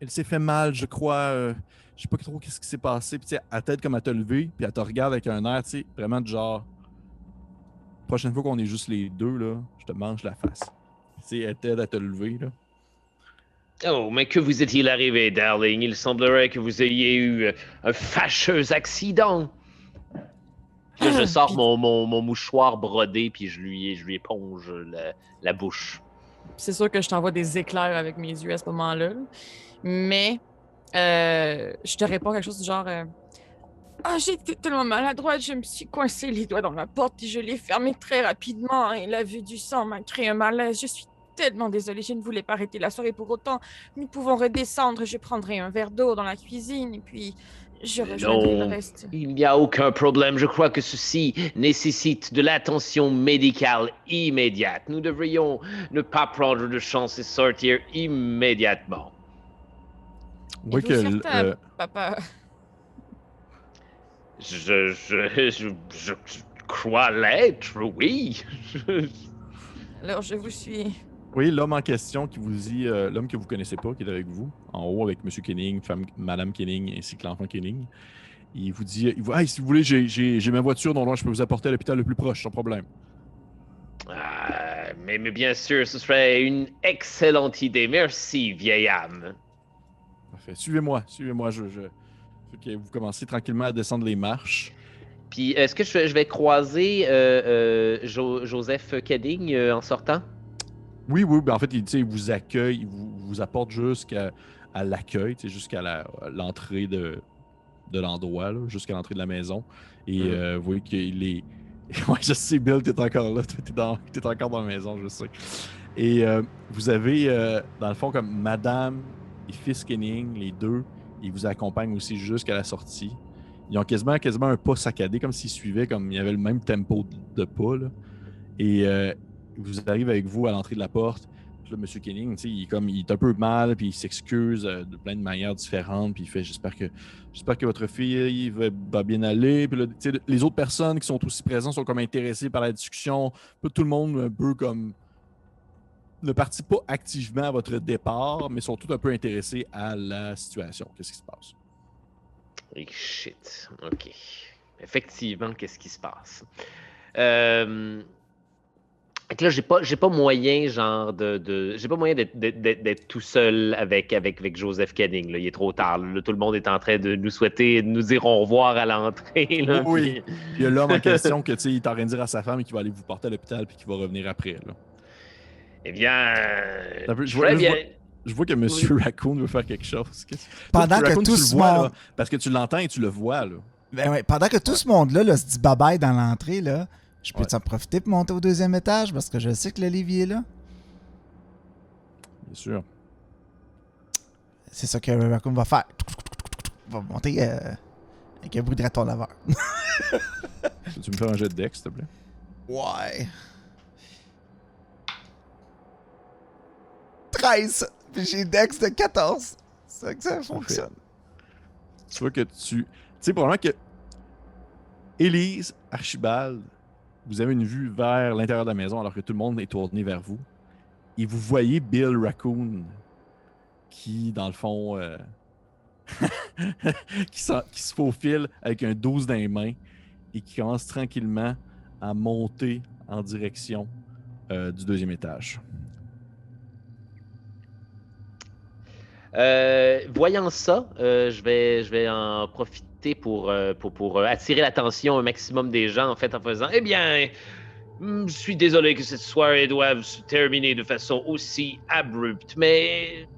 S1: elle s'est fait mal, je crois. euh, je sais pas trop qu'est-ce qui s'est passé. Puis tu sais, elle t'aide comme à te lever. Puis elle te regarde avec un air, tu sais, vraiment de genre. Prochaine fois qu'on est juste les deux, là, je te mange la face. Tu sais, elle t'aide à te lever, là.
S2: Oh, mais que vous est-il arrivé, darling? Il semblerait que vous ayez eu euh, un fâcheux accident. Puis là, je <laughs> sors mon, mon, mon mouchoir brodé, puis je lui, je lui éponge la, la bouche.
S3: C'est sûr que je t'envoie des éclairs avec mes yeux à ce moment-là. là. Mais euh, je te réponds quelque chose du genre euh, Ah, été tellement maladroite, je me suis coincé les doigts dans la porte et je l'ai fermée très rapidement. Et la vue du sang m'a créé un malaise. Je suis tellement désolée, je ne voulais pas arrêter la soirée pour autant. Nous pouvons redescendre, je prendrai un verre d'eau dans la cuisine et puis je rejoindrai le reste.
S2: Il n'y a aucun problème. Je crois que ceci nécessite de l'attention médicale immédiate. Nous devrions ne pas prendre de chance et sortir immédiatement.
S1: Que
S3: certain,
S1: euh,
S3: papa?
S2: Je, je, je, je crois l'être, oui.
S3: Alors, je vous suis.
S1: Oui, l'homme en question qui vous dit, euh, l'homme que vous connaissez pas, qui est avec vous, en haut avec M. Kenning, femme, Madame Kenning, ainsi que l'enfant Kenning. Il vous dit, il vous, Hey, si vous voulez, j'ai- j'ai j'ai ma voiture dont je peux vous apporter à l'hôpital le plus proche, sans problème.
S2: Ah, mais, mais bien sûr, ce serait une excellente idée. Merci, vieille âme.
S1: Parfait. Suivez-moi, suivez-moi. Je, vous commencez tranquillement à descendre les marches.
S2: Puis, est-ce que je, je vais croiser euh, euh, Jo- Joseph Kedding euh, en sortant?
S1: Oui, oui, ben en fait, il, il vous accueille, il vous, vous apporte jusqu'à à l'accueil, jusqu'à l'entrée de, de l'endroit, jusqu'à l'entrée de la maison. Et euh, vous voyez qu'il est. <laughs> Ouais, je sais, Bill, t'es encore là. T'es, dans... t'es encore dans la maison, je sais. Et vous avez, dans le fond, comme Madame Fils Kenning, les deux, ils vous accompagnent aussi jusqu'à la sortie. Ils ont quasiment, quasiment un pas saccadé, comme s'ils suivaient, comme il y avait le même tempo de, pas. Et euh, vous arrivez avec vous à l'entrée de la porte. Là, M. Kenning, il, est comme, il est un peu mal, puis il s'excuse euh, de plein de manières différentes, puis il fait J'espère que, j'espère que votre fille va, va bien aller. Puis là, les autres personnes qui sont aussi présentes sont comme intéressées par la discussion. Tout le monde, un peu comme. Ne participe pas activement à votre départ, mais sont tous un peu intéressés à la situation. Qu'est-ce qui se passe?
S2: Et shit. Ok. Effectivement, qu'est-ce qui se passe? Euh... là, j'ai pas, j'ai pas moyen, genre, de. de- j'ai pas moyen d'être, tout seul avec, avec, avec Joseph Kenning. Là. Il est trop tard. là. Tout le monde est en train de nous souhaiter, de nous dire au revoir à l'entrée. là,
S1: Oui.
S2: puis-
S1: Il y a l'homme en question que, tu sais, il est en train de dire à sa femme qu'il va aller vous porter à l'hôpital puis qu'il va revenir après. Là.
S2: Eh bien.
S1: je vois-
S2: très
S1: je
S2: bien.
S1: vois- Je vois que M. Raccoon veut faire quelque chose. Qu'est-ce-
S4: Pendant que
S1: Raccoon,
S4: tout
S1: tu le vois,
S4: monde-
S1: là, parce que tu l'entends et tu le vois. Là.
S4: Ben ouais, pendant que tout ce monde-là là, se dit bye-bye dans l'entrée, là, je peux
S1: Ouais.
S4: en profiter pour monter au deuxième étage parce que je sais que l'Olivier est là.
S1: Bien sûr.
S4: C'est ça que Raccoon va faire. Il va monter euh, avec un bruit de raton laveur.
S1: Tu me fais un jet de deck, s'il te plaît?
S4: Ouais. 13. Puis j'ai Dex de 14. C'est ça que ça fonctionne.
S1: Tu vois que tu. Tu sais, probablement que. Élise, Archibald, vous avez une vue vers l'intérieur de la maison alors que tout le monde est tourné vers vous. Et vous voyez Bill Raccoon qui, dans le fond, euh, <laughs> qui se faufile avec un 12 dans les mains et qui commence tranquillement à monter en direction euh, du deuxième étage.
S2: Euh, voyant ça, euh, je, vais, je vais en profiter pour, euh, pour, pour attirer l'attention un maximum des gens en fait en faisant Eh bien, hmm, je suis désolé que cette soirée doive se terminer de façon aussi abrupte, mais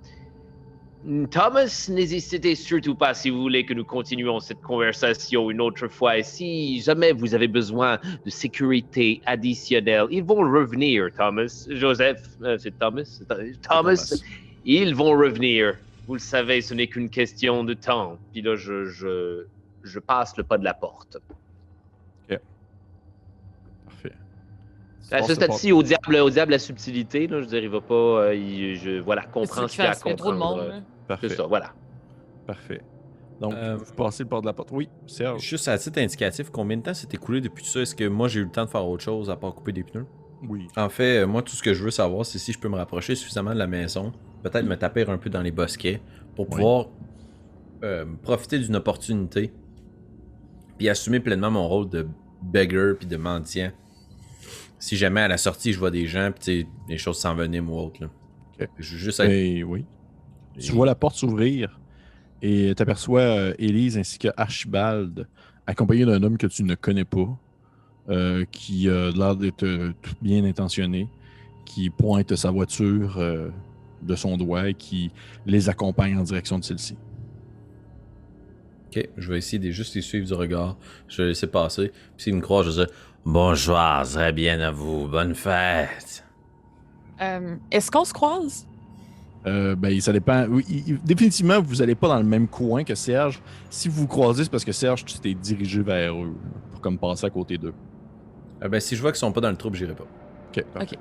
S2: hmm, Thomas, n'hésitez surtout pas si vous voulez que nous continuions cette conversation une autre fois. Et si jamais vous avez besoin de sécurité additionnelle, ils vont revenir, Thomas. Joseph, euh, c'est Thomas? C'est Thomas.
S1: Thomas.
S2: Ils vont revenir. Vous le savez, ce n'est qu'une question de temps. Puis là, je, je, je passe le pas de la porte.
S1: Parfait.
S2: À ce stade-ci, au diable, au diable la subtilité, là, je dirais, il va pas. euh, il- je, voilà, comprends ce qu'il y a à
S3: a trop de
S2: comprendre.
S3: monde.
S2: euh,
S3: là.
S1: Parfait.
S2: C'est ça, voilà.
S1: Parfait. Donc,
S5: Euh,
S1: vous passez le port de la porte. Oui, Serge.
S5: Juste à titre indicatif, combien de temps s'est écoulé depuis tout ça? Est-ce que moi j'ai eu le temps de faire autre chose à part couper des pneus?
S1: Oui.
S5: En fait, euh, moi tout ce que je veux savoir, c'est si je peux me rapprocher suffisamment de la maison, peut-être me taper un peu dans les bosquets pour
S1: Oui.
S5: pouvoir euh, profiter d'une opportunité puis assumer pleinement mon rôle de beggar puis de mendiant. Si jamais à la sortie je vois des gens puis les choses s'enveniment ou autre. Là. Je veux juste être.
S1: Et oui. Tu vois la porte s'ouvrir et tu aperçois Élise ainsi que Archibald accompagné d'un homme que tu ne connais pas, euh, qui a l'air d'être euh, tout bien intentionné, qui pointe sa voiture euh, de son doigt et qui les accompagne en direction de celle-ci.
S5: Ok, je vais essayer de juste les suivre du regard. Je vais laisser passer. Puis s'ils me croient, je vais dire Bonjour, très bien à vous, bonne fête.
S3: Euh, Est-ce qu'on se croise?
S1: Euh, ben, ça dépend. Oui, il- il- définitivement, vous n'allez pas dans le même coin que Serge. Si vous vous croisez, c'est parce que Serge, tu t'es dirigé vers eux, pour comme passer à côté d'eux.
S5: Ah ben, si je vois qu'ils sont pas dans le trouble, j'irai pas.
S1: Ok, parfait.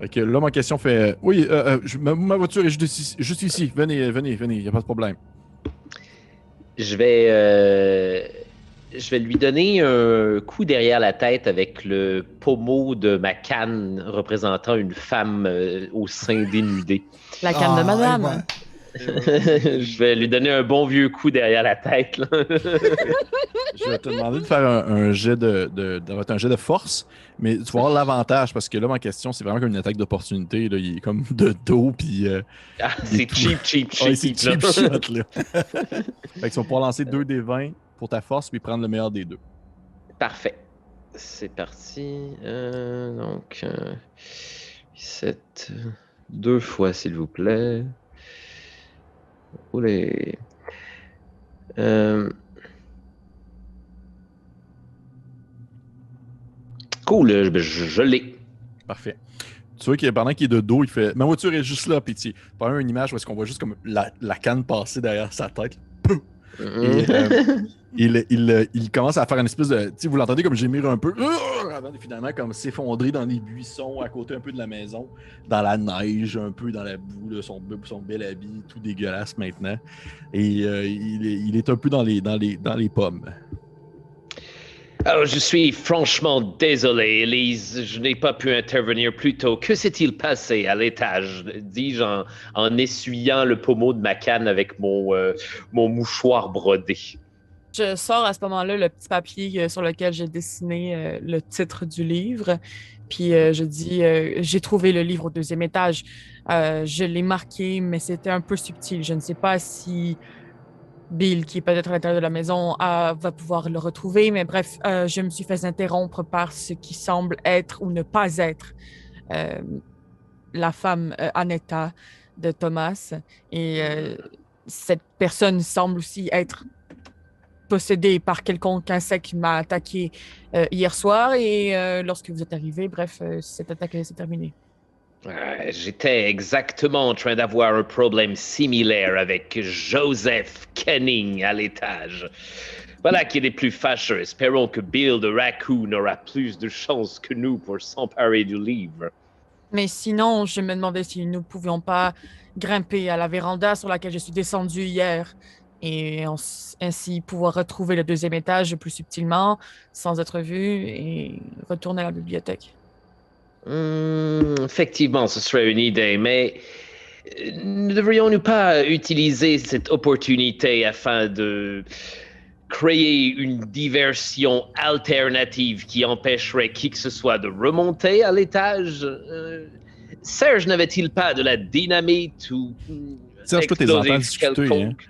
S1: Fait que l'homme en question fait Oui, euh, euh, je- ma, ma voiture est juste ici, juste ici. Venez, venez, venez, il n'y a pas de problème.
S2: Je vais, euh, je vais lui donner un coup derrière la tête avec le pommeau de ma canne représentant une femme euh, au sein dénudé.
S3: La canne de
S4: Ah,
S3: madame.
S4: ouais. <laughs>
S2: je vais lui donner un bon vieux coup derrière la tête. là. <laughs>
S1: Je vais te demander de faire un, un jet de, un jet de force, mais tu vas avoir l'avantage parce que l'homme en question, c'est vraiment comme une attaque d'opportunité. là. Il est comme de dos, puis. euh,
S2: Ah, c'est
S1: tout-
S2: cheap, cheap, <laughs> cheap.
S1: ouais, c'est cheap
S2: là.
S1: shot, là. fait que tu vas pouvoir lancer 2 des 20 pour ta force, puis prendre le meilleur des deux.
S2: Parfait. C'est parti. Euh, donc, euh, 7. Deux fois, s'il vous plaît. Oulé. Euh... Cool, je, je- l'ai.
S1: Parfait. Tu vois que pendant qu'il est de dos, il fait Ma voiture est juste là, puis tu une image où est-ce qu'on voit juste comme la, canne passer derrière sa tête. Et, euh, <laughs> il, il, il commence à faire une espèce de. Vous l'entendez comme gémir un peu, <laughs> avant de finalement comme s'effondrer dans les buissons à côté un peu de la maison, dans la neige, un peu dans la boue, là, son, son bel habit, tout dégueulasse maintenant. Et euh, il, est, il est un peu dans les, dans les, dans les pommes.
S2: Je suis franchement désolé, Elise. Je n'ai pas pu intervenir plus tôt. Que s'est-il passé à l'étage? Dis-je en, essuyant le pommeau de ma canne avec mon, euh, mon mouchoir brodé.
S3: Je sors à ce moment-là le petit papier euh, sur lequel j'ai dessiné euh, le titre du livre. Puis je dis J'ai trouvé le livre au deuxième étage. Je l'ai marqué, mais c'était un peu subtil. Je ne sais pas si Bill, qui est peut-être à l'intérieur de la maison, a- va pouvoir le retrouver. Mais bref, euh, je me suis fait interrompre par ce qui semble être ou ne pas être euh, la femme euh, Annetta de Thomas. Et euh, cette personne semble aussi être possédé par quelconque insecte qui m'a attaqué euh, hier soir et euh, lorsque vous êtes arrivé, bref, euh, cette attaque s'est terminée.
S2: J'étais exactement en train d'avoir un problème similaire avec Joseph Kenning à l'étage. Voilà qui est des plus fâcheux. Espérons que Bill de Raccoon aura plus de chance que nous pour s'emparer du livre.
S3: Mais sinon, je me demandais si nous ne pouvions pas grimper à la véranda sur laquelle je suis descendu hier et ainsi pouvoir retrouver le deuxième étage plus subtilement, sans être vu, et retourner à la bibliothèque.
S2: Hmm, effectivement, ce serait une idée, mais euh, ne devrions-nous pas utiliser cette opportunité afin de créer une diversion alternative qui empêcherait qui que ce soit de remonter à l'étage? Euh, Serge n'avait-il pas de la dynamite ou
S1: Serge, toi, t'es discuter,
S2: quelconque?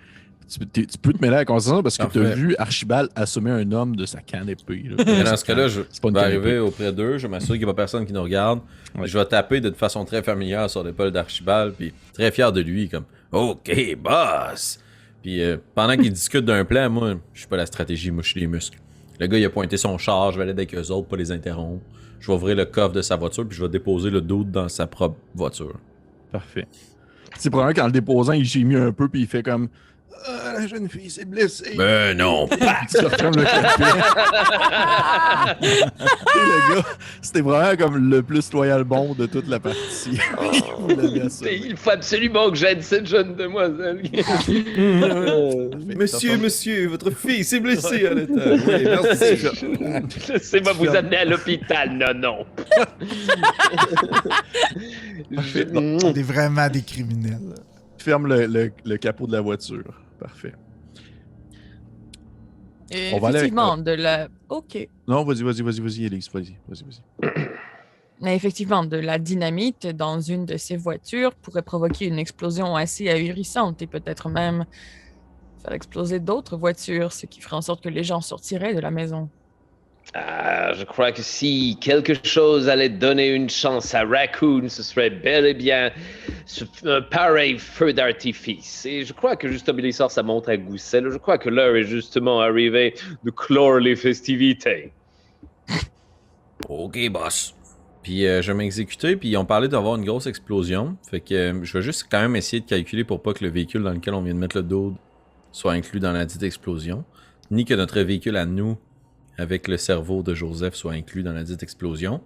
S1: Tu, peux te mêler à la conversation parce que tu as vu Archibald assommer un homme de sa canne épée. là.
S5: Mais dans ce cas-là, je vais arriver auprès d'eux, je vais m'assurer qu'il n'y a pas personne qui nous regarde.
S1: Ouais.
S5: Je vais taper de façon très familière sur l'épaule d'Archibald, puis très fier de lui, comme OK, boss! Puis euh, pendant qu'ils discutent d'un plan, moi, je suis pas la stratégie, moi, je suis les muscles. Le gars, il a pointé son char, je vais aller avec eux autres, pas les interrompre. Je vais ouvrir le coffre de sa voiture, puis je vais déposer le doute dans sa propre voiture.
S1: Parfait. C'est probablement qu'en le déposant, il gémit un peu puis il fait comme Ah, la jeune fille s'est blessée.
S5: Ben non! <laughs>
S1: Le. Et le gars, c'était vraiment comme le plus loyal bon de toute la partie. <laughs> Assommé.
S2: Il faut absolument que j'aide cette jeune demoiselle. <laughs>
S5: monsieur, monsieur, votre fille s'est blessée à l'étage. Oui, merci.
S2: Laissez-moi vous amener à l'hôpital, non, non. Je-
S4: On est vraiment des criminels.
S1: Ferme le, le- le capot de la voiture. Parfait.
S3: Et
S1: On va aller avec-
S3: effectivement, de la... OK.
S1: Non, vas-y, vas-y, vas-y, vas-y, Elise, vas-y, vas-y, vas-y. <clears throat>
S3: Mais effectivement, de la dynamite dans une de ces voitures pourrait provoquer une explosion assez ahurissante et peut-être même faire exploser d'autres voitures, ce qui ferait en sorte que les gens sortiraient de la maison.
S2: Ah, je crois que si quelque chose allait donner une chance à Raccoon, ce serait bel et bien un pareil feu d'artifice. Et je crois que justement, il sort sa montre à gousset. là. Je crois que l'heure est justement arrivée de clore les festivités.
S5: Ok, boss. Puis euh, je vais m'exécuter, puis on parlait d'avoir une grosse explosion. Fait que euh, je vais juste quand même essayer de calculer pour pas que le véhicule dans lequel on vient de mettre le dos soit inclus dans la dite explosion. Ni que notre véhicule à nous, avec le cerveau de Joseph, soit inclus dans la dite explosion.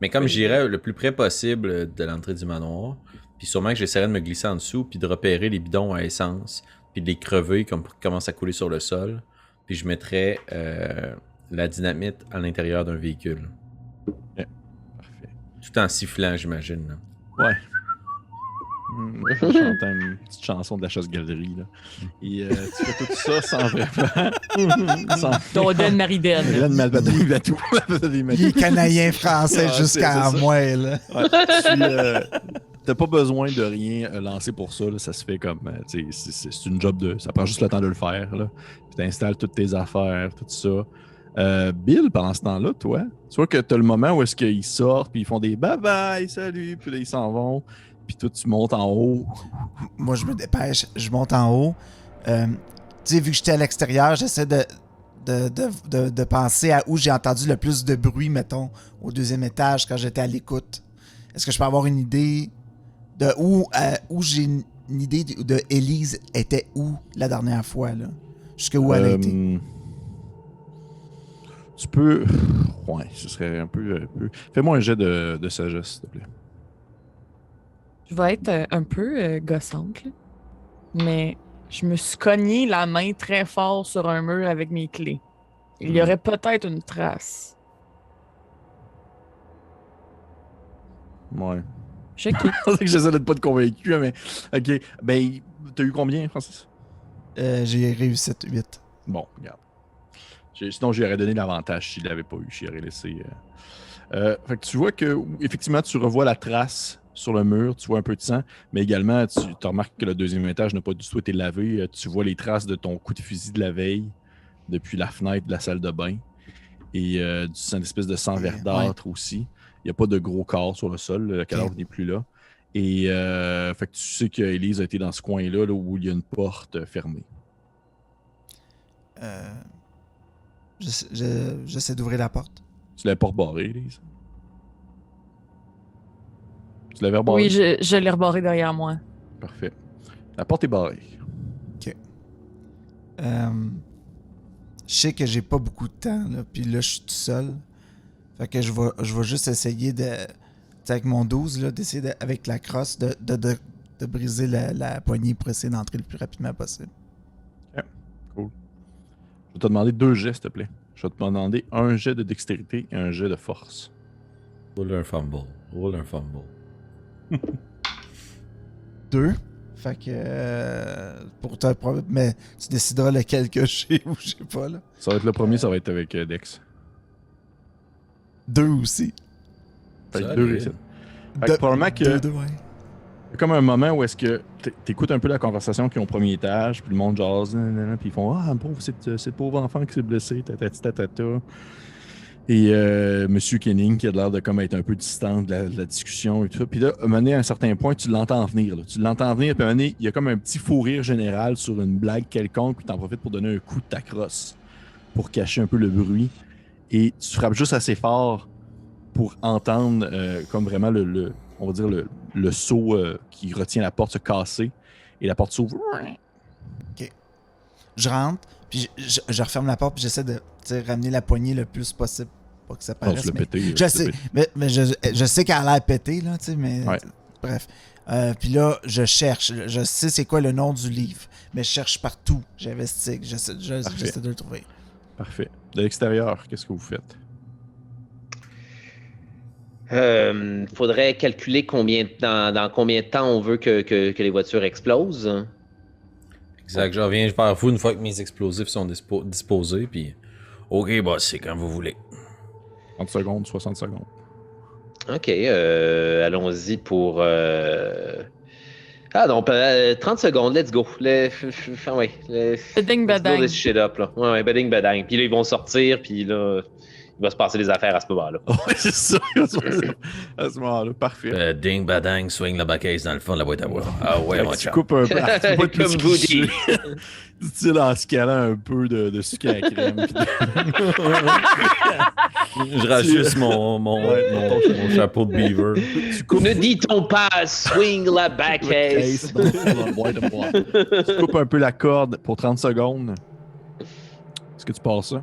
S5: Mais comme j'irais le plus près possible de l'entrée du manoir, puis sûrement que j'essaierais de me glisser en dessous, puis de repérer les bidons à essence, puis de les crever comme pour qu'ils commencent à couler sur le sol, puis je mettrais euh, la dynamite à l'intérieur d'un véhicule.
S1: Parfait.
S5: Tout en sifflant, j'imagine.
S1: Ouais. <laughs> Je chante une petite chanson de la chasse-galerie. Là. Et euh, tu fais tout ça sans vraiment. <laughs> sans
S3: Doden Mariden.
S1: Hélène.
S4: Il est canadien <laughs> français
S1: Ah,
S4: jusqu'à
S1: c'est- c'est ça.
S4: moi, là.
S1: Ouais, tu, euh, T'as pas besoin de rien euh, lancer pour ça. là. Ça se fait comme. euh, tu sais, c'est- c'est c'est une job de. Ça prend juste le temps de le faire. Là. Puis t'installes toutes tes affaires, tout ça. Euh, Bill, pendant ce temps-là, toi, tu vois que t'as le moment où est-ce qu'ils sortent, puis ils font des bye bye, salut, puis là ils s'en vont. Puis toi, tu montes en haut.
S4: Moi, je me dépêche, je monte en haut. Euh, tu sais, vu que j'étais à l'extérieur, j'essaie de, de, de, de- penser à où j'ai entendu le plus de bruit, mettons, au deuxième étage quand j'étais à l'écoute. Est-ce que je peux avoir une idée de où, euh, où j'ai une, idée de, de Elise était où la dernière fois, là? Jusque où elle a
S1: Euh,
S4: été?
S1: Tu peux. Ouais, ce serait un peu. un peu- Fais-moi un jet de, de sagesse, s'il te plaît.
S3: Je vais être euh, un peu euh, gossante, là. mais je me suis cogné la main très fort sur un mur avec mes clés. Il y
S1: Hmm.
S3: aurait peut-être une trace.
S1: Ouais. Je pensais <laughs> que j'essaie d'être pas de convaincu, mais. Ok. Ben, t'as eu combien, Francis?
S4: Euh, j'ai réussi 8.
S1: Bon, regarde. Sinon, j'y aurais donné l'avantage s'il l'avait pas eu. J'y aurais laissé. euh. Euh, fait que tu vois que, effectivement, tu revois la trace sur le mur, tu vois un peu de sang, mais également, tu te remarques que le deuxième étage n'a pas du tout été lavé. Euh, Tu vois les traces de ton coup de fusil de la veille depuis la fenêtre de la salle de bain et euh, du sang, une espèce de sang verdâtre aussi. Il n'y a pas de gros corps sur le sol, le cadavre n'est plus là. Et euh, fait que tu sais qu'Élise a été dans ce coin-là là, où il y a une porte euh, fermée.
S4: Euh, j'essa- je- J'essaie d'ouvrir la porte.
S1: Tu l'avais pas rebarré, Elise? Tu l'avais rebarré?
S3: Oui, je, je l'ai rebarré derrière moi.
S1: Parfait. La porte est barrée.
S4: Euh, je sais que j'ai pas beaucoup de temps, là, puis là, je suis tout seul. Fait que je vais, je vais juste essayer de. tu sais, avec mon 12, là, d'essayer de- avec la crosse de, de, de, de briser la, la poignée pour essayer d'entrer le plus rapidement possible.
S1: Je vais te demander deux jets, s'il te plaît. Je vais te demander un jet de dextérité et un jet de force.
S5: Roule un fumble. Roule un fumble. <laughs>
S4: Deux. Fait que. euh, pour toi, prob- mais tu décideras lequel que <laughs> j'ai ou je sais pas, là.
S1: Ça va être le premier, ça va être avec euh, Dex.
S4: Deux aussi.
S1: Fait que deux réussites. Fait que probablement que
S4: Deux, deux, ouais.
S1: Il y a comme un moment où est-ce que t'écoutes un peu la conversation qui est au premier étage, puis le monde jase, puis ils font Ah, pauvre, c'est euh, c'est le pauvre enfant qui s'est blessé, tatati tatata. Et euh, Monsieur Kenning qui a l'air de comme être un peu distant de la, discussion et tout. Puis là, donné, à un certain point, tu l'entends venir. Tu l'entends venir, puis il y a comme un petit fou rire général sur une blague quelconque, puis t'en profites pour donner un coup de ta crosse pour cacher un peu le bruit. Et tu frappes juste assez fort pour entendre euh, comme vraiment le, le- on va dire le, le euh, qui retient la porte se casser et la porte s'ouvre.
S4: Je rentre, puis je, referme la porte, puis j'essaie de ramener la poignée le plus possible. Pas que ça
S1: Non,
S4: paraisse.
S1: tu l'as
S4: mais-
S1: pété.
S4: Je sais,
S1: pété.
S4: mais, mais je, je sais qu'elle a l'air pétée, là, tu sais, mais.
S1: Ouais.
S4: Bref. Euh, puis là, je cherche. Je sais c'est quoi le nom du livre, mais je cherche partout. J'investigue. J'essaie je- de le trouver.
S1: Parfait. De l'extérieur, qu'est-ce que vous faites?
S2: Euh, faudrait calculer combien, dans, dans combien de temps on veut que, que- que les voitures explosent.
S5: Exact. Je reviens vers vous une fois que mes explosifs sont dispo- disposés, puis. Ok, boss, c'est quand vous voulez.
S1: 30 secondes, 60 secondes.
S2: Ok, euh, allons-y pour. euh, Ah non, euh, 30 secondes, let's go. Le... f- f- ouais, le-
S3: Beding
S2: Let's blow
S3: badang.
S2: this shit up, là. Ouais, ouais, bading badang. Puis là, ils vont sortir, puis là, il va se passer des affaires à ce moment-là. <laughs>
S1: Ouais, c'est ça. à ce moment-là, parfait.
S5: Euh, ding badang, swing la baquette dans le fond de la boîte à bois. Ah ouais, mon
S1: tu coupes un peu. ah, tu peux pas être plus
S2: Comme Woody. <laughs>
S1: style en scalant un peu de, de sucre à la crème. <laughs>
S5: Je rajuste mon, mon,
S1: Ouais,
S5: mon, chapeau de beaver.
S1: tu coupes
S2: Ne dit-on pas swing la
S1: case? dans, le boîte à bois. Tu coupes un peu la corde pour 30 secondes. Est-ce que tu passes ça?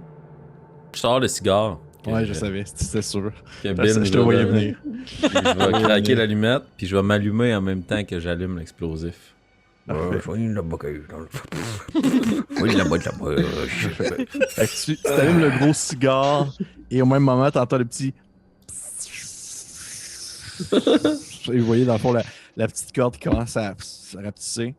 S5: Je sors le cigare.
S1: Ouais, je savais, c'était sûr. <laughs>
S5: que
S1: Je
S5: Bill
S1: je te voyais venir.
S5: Je vais <laughs> craquer l'allumette, puis je vais m'allumer en même temps que j'allume l'explosif.
S1: Tu tu allumes le gros cigare et au même moment, tu entends le petit. <laughs> Et vous voyez dans le fond la, la petite corde qui commence à, à rapetisser.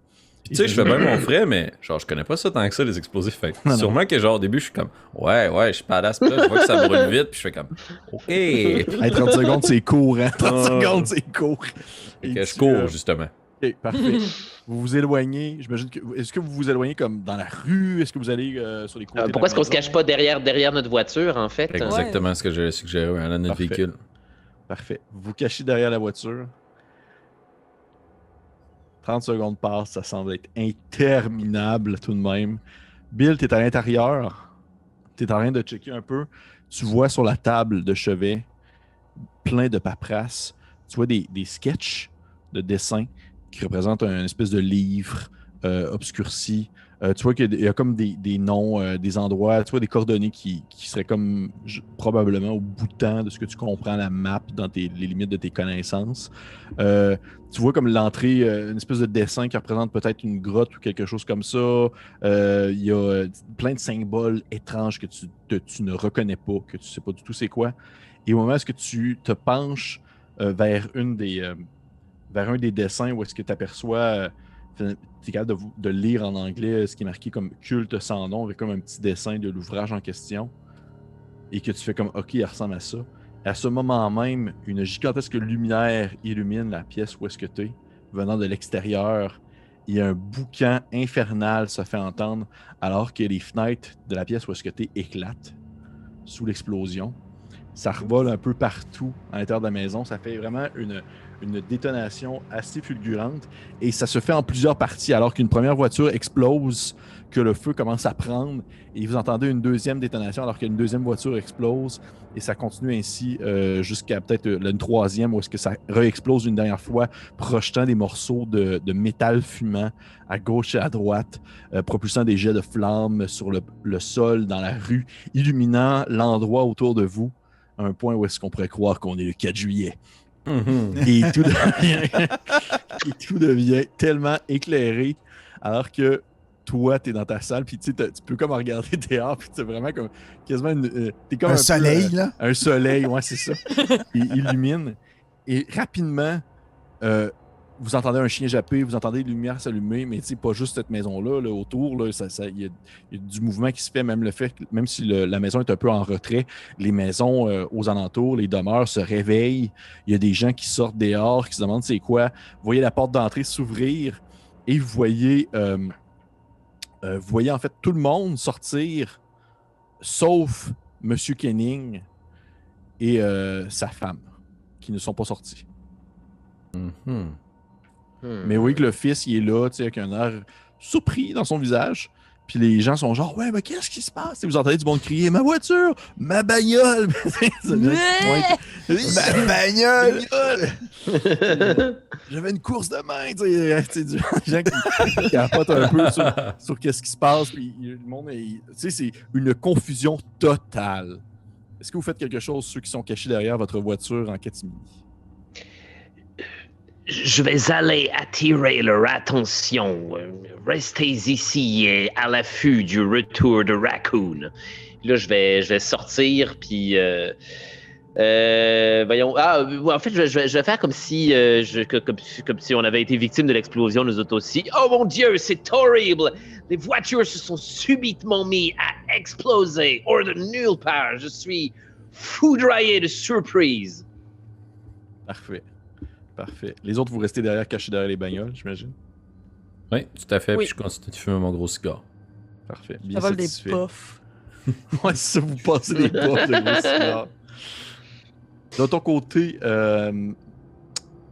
S5: Tu sais, je fais bien mon frais, mais genre, je connais pas ça tant que ça, les explosifs. Fait
S1: non.
S5: sûrement que genre, au début, je suis comme, ouais, ouais, je suis. Puis là, je vois que ça brûle vite, puis je fais comme, ok. <laughs>
S1: Hey, 30 secondes, c'est court, hein? 30
S5: Ah.
S1: secondes, c'est court. Et
S5: que
S1: tu,
S5: je cours,
S1: euh,
S5: justement.
S1: Ok, parfait. vous vous éloignez. J'imagine que. Est-ce que vous vous éloignez comme dans la rue? Est-ce que vous allez euh, sur les côtés?
S2: Euh,
S1: de la
S2: pourquoi est-ce qu'on se cache pas derrière, derrière notre voiture, en fait?
S5: Exactement ce que j'avais suggéré à notre
S1: Parfait.
S5: véhicule.
S1: Parfait. Vous vous cachez derrière la voiture. 30 secondes passent, ça semble être interminable tout de même. Bill, tu es à l'intérieur. Tu es en train de checker un peu. Tu vois sur la table de chevet plein de paperasses. Tu vois des, des sketchs de dessins qui représentent un espèce de livre euh, obscurci. Euh, tu vois qu'il y a comme des, noms, euh, des endroits, tu vois des coordonnées qui, qui seraient comme probablement au bout de ce que tu comprends la map dans les limites de tes connaissances. Euh, tu vois comme l'entrée, une espèce de dessin qui représente peut-être une grotte ou quelque chose comme ça. Il y a plein de symboles étranges que tu, ne reconnais pas, que tu sais pas du tout c'est quoi. Et au moment où que tu te penches vers vers un des dessins où est-ce que tu aperçois tu es capable de, lire en anglais ce qui est marqué comme culte sans nom avec comme un petit dessin de l'ouvrage en question et que tu fais comme ok il ressemble à ça. À ce moment même une gigantesque lumière illumine la pièce où est-ce que tu es venant de l'extérieur et un boucan infernal se fait entendre alors que les fenêtres de la pièce où est-ce que tu es éclatent sous l'explosion. Ça revole un peu partout à l'intérieur de la maison. Ça fait vraiment une une détonation assez fulgurante et ça se fait en plusieurs parties alors qu'une première voiture explose, que le feu commence à prendre et vous entendez une deuxième détonation alors qu'une deuxième voiture explose et ça continue ainsi euh, jusqu'à peut-être euh, une troisième où est-ce que ça re-explose une dernière fois, projetant des morceaux de, de métal fumant à gauche et à droite, euh, propulsant des jets de flammes sur le, le sol dans la rue, illuminant l'endroit autour de vous à un point où est-ce qu'on pourrait croire qu'on est le 4 juillet.
S5: Mhm.
S1: Et tout devient, <laughs> et tout devient tellement éclairé alors que toi, tu es dans ta salle, puis tu tu peux comme regarder <laughs> dehors, puis c'est vraiment comme quasiment une. euh, t'es comme
S4: Un soleil,
S1: euh,
S4: là?
S1: un soleil, ouais, c'est ça. Il illumine. Et rapidement, euh, vous entendez un chien japper, vous entendez des lumières s'allumer, mais pas juste cette maison-là, là, autour, là, ça- ça- il y, a, il y a du mouvement qui se fait, même le fait, que- même si la maison est un peu en retrait, les maisons euh, aux alentours, les demeures se réveillent. Il y a des gens qui sortent dehors, qui se demandent c'est quoi. Vous voyez la porte d'entrée s'ouvrir et vous voyez, euh, euh, vous voyez en fait tout le monde sortir, sauf Monsieur Kenning et sa femme, qui ne sont pas sortis.
S5: Mhm.
S2: Hmm.
S1: Mais oui que le fils, il est là, tu sais, avec un air surpris dans son visage. Puis les gens sont genre, ouais, mais qu'est-ce qui se passe? Et vous entendez du monde crier, ma voiture, ma bagnole. <laughs>
S4: Ma <laughs> bagnole! <laughs>
S1: J'avais une course de main, tu sais, tu sais, du- des gens qui, qui capotent un peu sur, sur qu'est-ce qui se passe. Puis le monde, est- tu sais, c'est une confusion totale. Est-ce que vous faites quelque chose, ceux qui sont cachés derrière votre voiture en catimini?
S2: Je vais aller attirer leur attention. Restez ici et à l'affût du retour de Raccoon. Là, je vais, je vais sortir, puis... euh, euh, voyons. Ah, en fait, je vais, faire comme si, euh, je- comme, comme si on avait été victime de l'explosion, nous autres aussi. Oh mon Dieu, c'est horrible! Les voitures se sont subitement mis à exploser hors de nulle part. Je suis foudroyé de surprise.
S1: Parfait. Parfait. Les autres, vous restez derrière, cachés derrière les bagnoles, j'imagine?
S5: Oui, tout à fait.
S3: Oui.
S5: Puis je continue de fumer mon gros cigare.
S1: Parfait. Bien
S3: Ça vole des
S1: satisfait.
S3: puffs. <laughs>
S1: Ouais, c'est ça, vous passez des puffs de gros cigares. De ton côté, euh,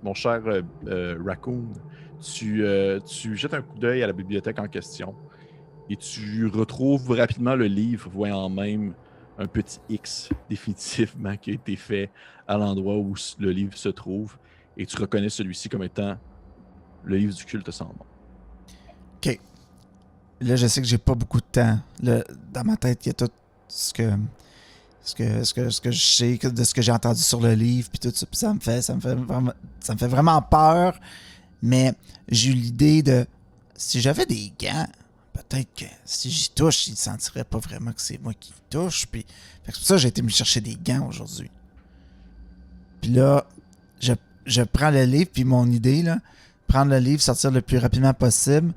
S1: mon cher euh, euh, Raccoon, tu, euh, tu jettes un coup d'œil à la bibliothèque en question et tu retrouves rapidement le livre, voyant même un petit X définitivement qui a été fait à l'endroit où le livre se trouve et tu reconnais celui-ci comme étant le livre du culte sans nom.
S4: Là, je sais que j'ai pas beaucoup de temps. Là, dans ma tête, il y a tout ce que ce que, ce que, ce que je sais, de ce que j'ai entendu sur le livre, puis tout ça, puis ça me fait, ça me fait vraiment, ça me fait vraiment peur. Mais j'ai eu l'idée de, si j'avais des gants, peut-être que si j'y touche, il ne sentirait pas vraiment que c'est moi qui touche. Puis, c'est pour ça que j'ai été me chercher des gants aujourd'hui. Puis là, je, je prends le livre, puis mon idée, là, prendre le livre, sortir le plus rapidement possible,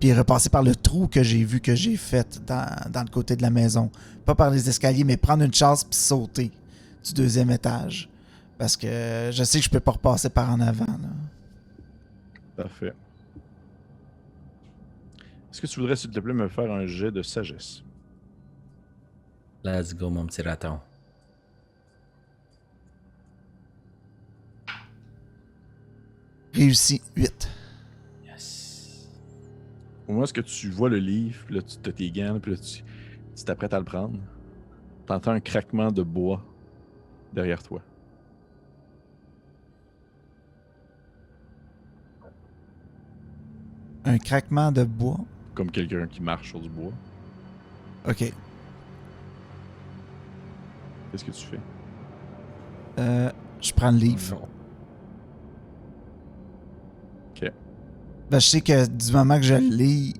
S4: puis repasser par le trou que j'ai vu que j'ai fait dans, dans le côté de la maison. Pas par les escaliers, mais prendre une chasse puis sauter du deuxième étage. Parce que je sais que je peux pas repasser par en avant. là.
S1: Parfait. Est-ce que tu voudrais, s'il te plaît, me faire un jet de sagesse?
S5: Let's go, mon petit raton.
S4: Réussi 8.
S5: Yes.
S1: Au moment où tu vois le livre, puis là, tu as tes gants, puis là, tu tu t'apprêtes à le prendre, t'entends un craquement de bois derrière toi.
S4: Un craquement de bois?
S1: Comme quelqu'un qui marche sur du bois.
S4: Ok.
S1: Qu'est-ce que tu fais?
S4: Euh, je prends le livre. Ben, je sais que du moment que je le lis,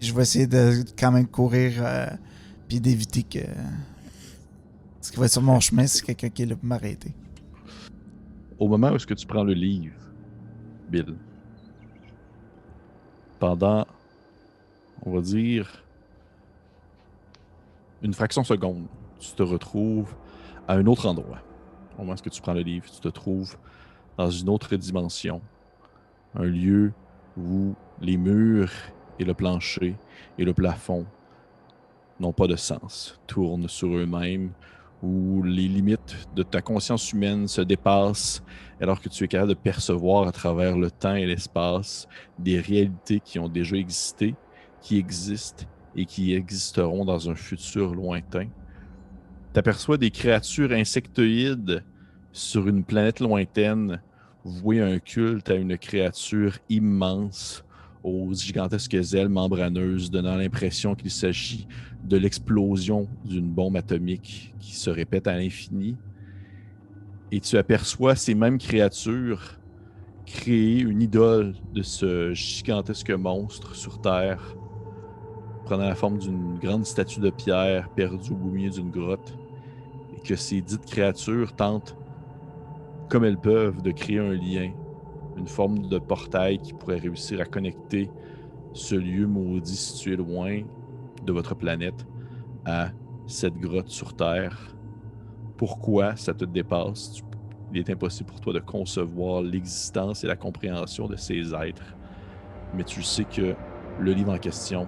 S4: je vais essayer de quand même courir euh, puis d'éviter que. Ce qui va être sur mon chemin, c'est quelqu'un qui est là pour m'arrêter.
S1: Au moment où est-ce que tu prends le livre, Bill, pendant, on va dire, une fraction de seconde, tu te retrouves à un autre endroit. Au moment où est-ce que tu prends le livre, tu te trouves dans une autre dimension. Un lieu où les murs et le plancher et le plafond n'ont pas de sens, tournent sur eux-mêmes, où les limites de ta conscience humaine se dépassent alors que tu es capable de percevoir à travers le temps et l'espace des réalités qui ont déjà existé, qui existent et qui existeront dans un futur lointain. Tu aperçois des créatures insectoïdes sur une planète lointaine vouer un culte à une créature immense aux gigantesques ailes membraneuses, donnant l'impression qu'il s'agit de l'explosion d'une bombe atomique qui se répète à l'infini. Et tu aperçois ces mêmes créatures créer une idole de ce gigantesque monstre sur Terre, prenant la forme d'une grande statue de pierre perdue au milieu d'une grotte, et que ces dites créatures tentent, comme elles peuvent, de créer un lien, une forme de portail qui pourrait réussir à connecter ce lieu maudit situé loin de votre planète à cette grotte sur Terre. Pourquoi ça te dépasse? Il est impossible pour toi de concevoir l'existence et la compréhension de ces êtres. Mais tu sais que le livre en question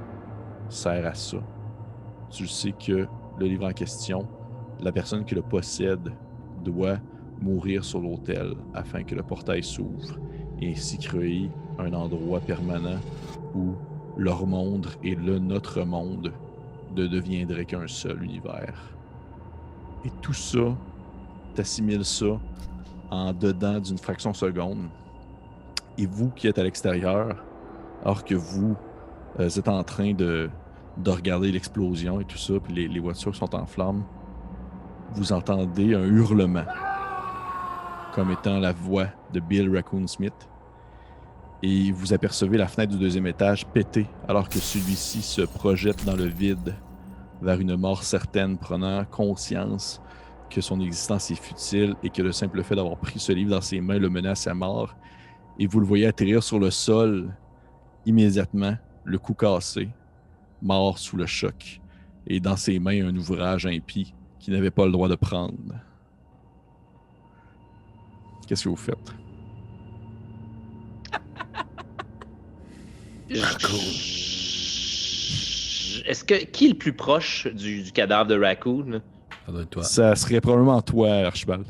S1: sert à ça. Tu sais que le livre en question, la personne qui le possède doit mourir sur l'autel afin que le portail s'ouvre et ainsi créer un endroit permanent où leur monde et le notre monde ne deviendraient qu'un seul univers. Et tout ça, t'assimiles ça en dedans d'une fraction de seconde. Et vous qui êtes à l'extérieur, alors que vous euh, êtes en train de, de regarder l'explosion et tout ça, puis les, les voitures sont en flammes, vous entendez un hurlement, comme étant la voix de Bill Raccoon Smith. Et vous apercevez la fenêtre du deuxième étage péter, alors que celui-ci se projette dans le vide vers une mort certaine, prenant conscience que son existence est futile et que le simple fait d'avoir pris ce livre dans ses mains le menace à mort. Et vous le voyez atterrir sur le sol immédiatement, le cou cassé, mort sous le choc, et dans ses mains un ouvrage impie qu'il n'avait pas le droit de prendre. Qu'est-ce que vous faites?
S2: Est-ce que qui est le plus proche du, du cadavre de Raccoon?
S5: Ça doit être toi.
S1: Ça serait probablement toi, Archibald.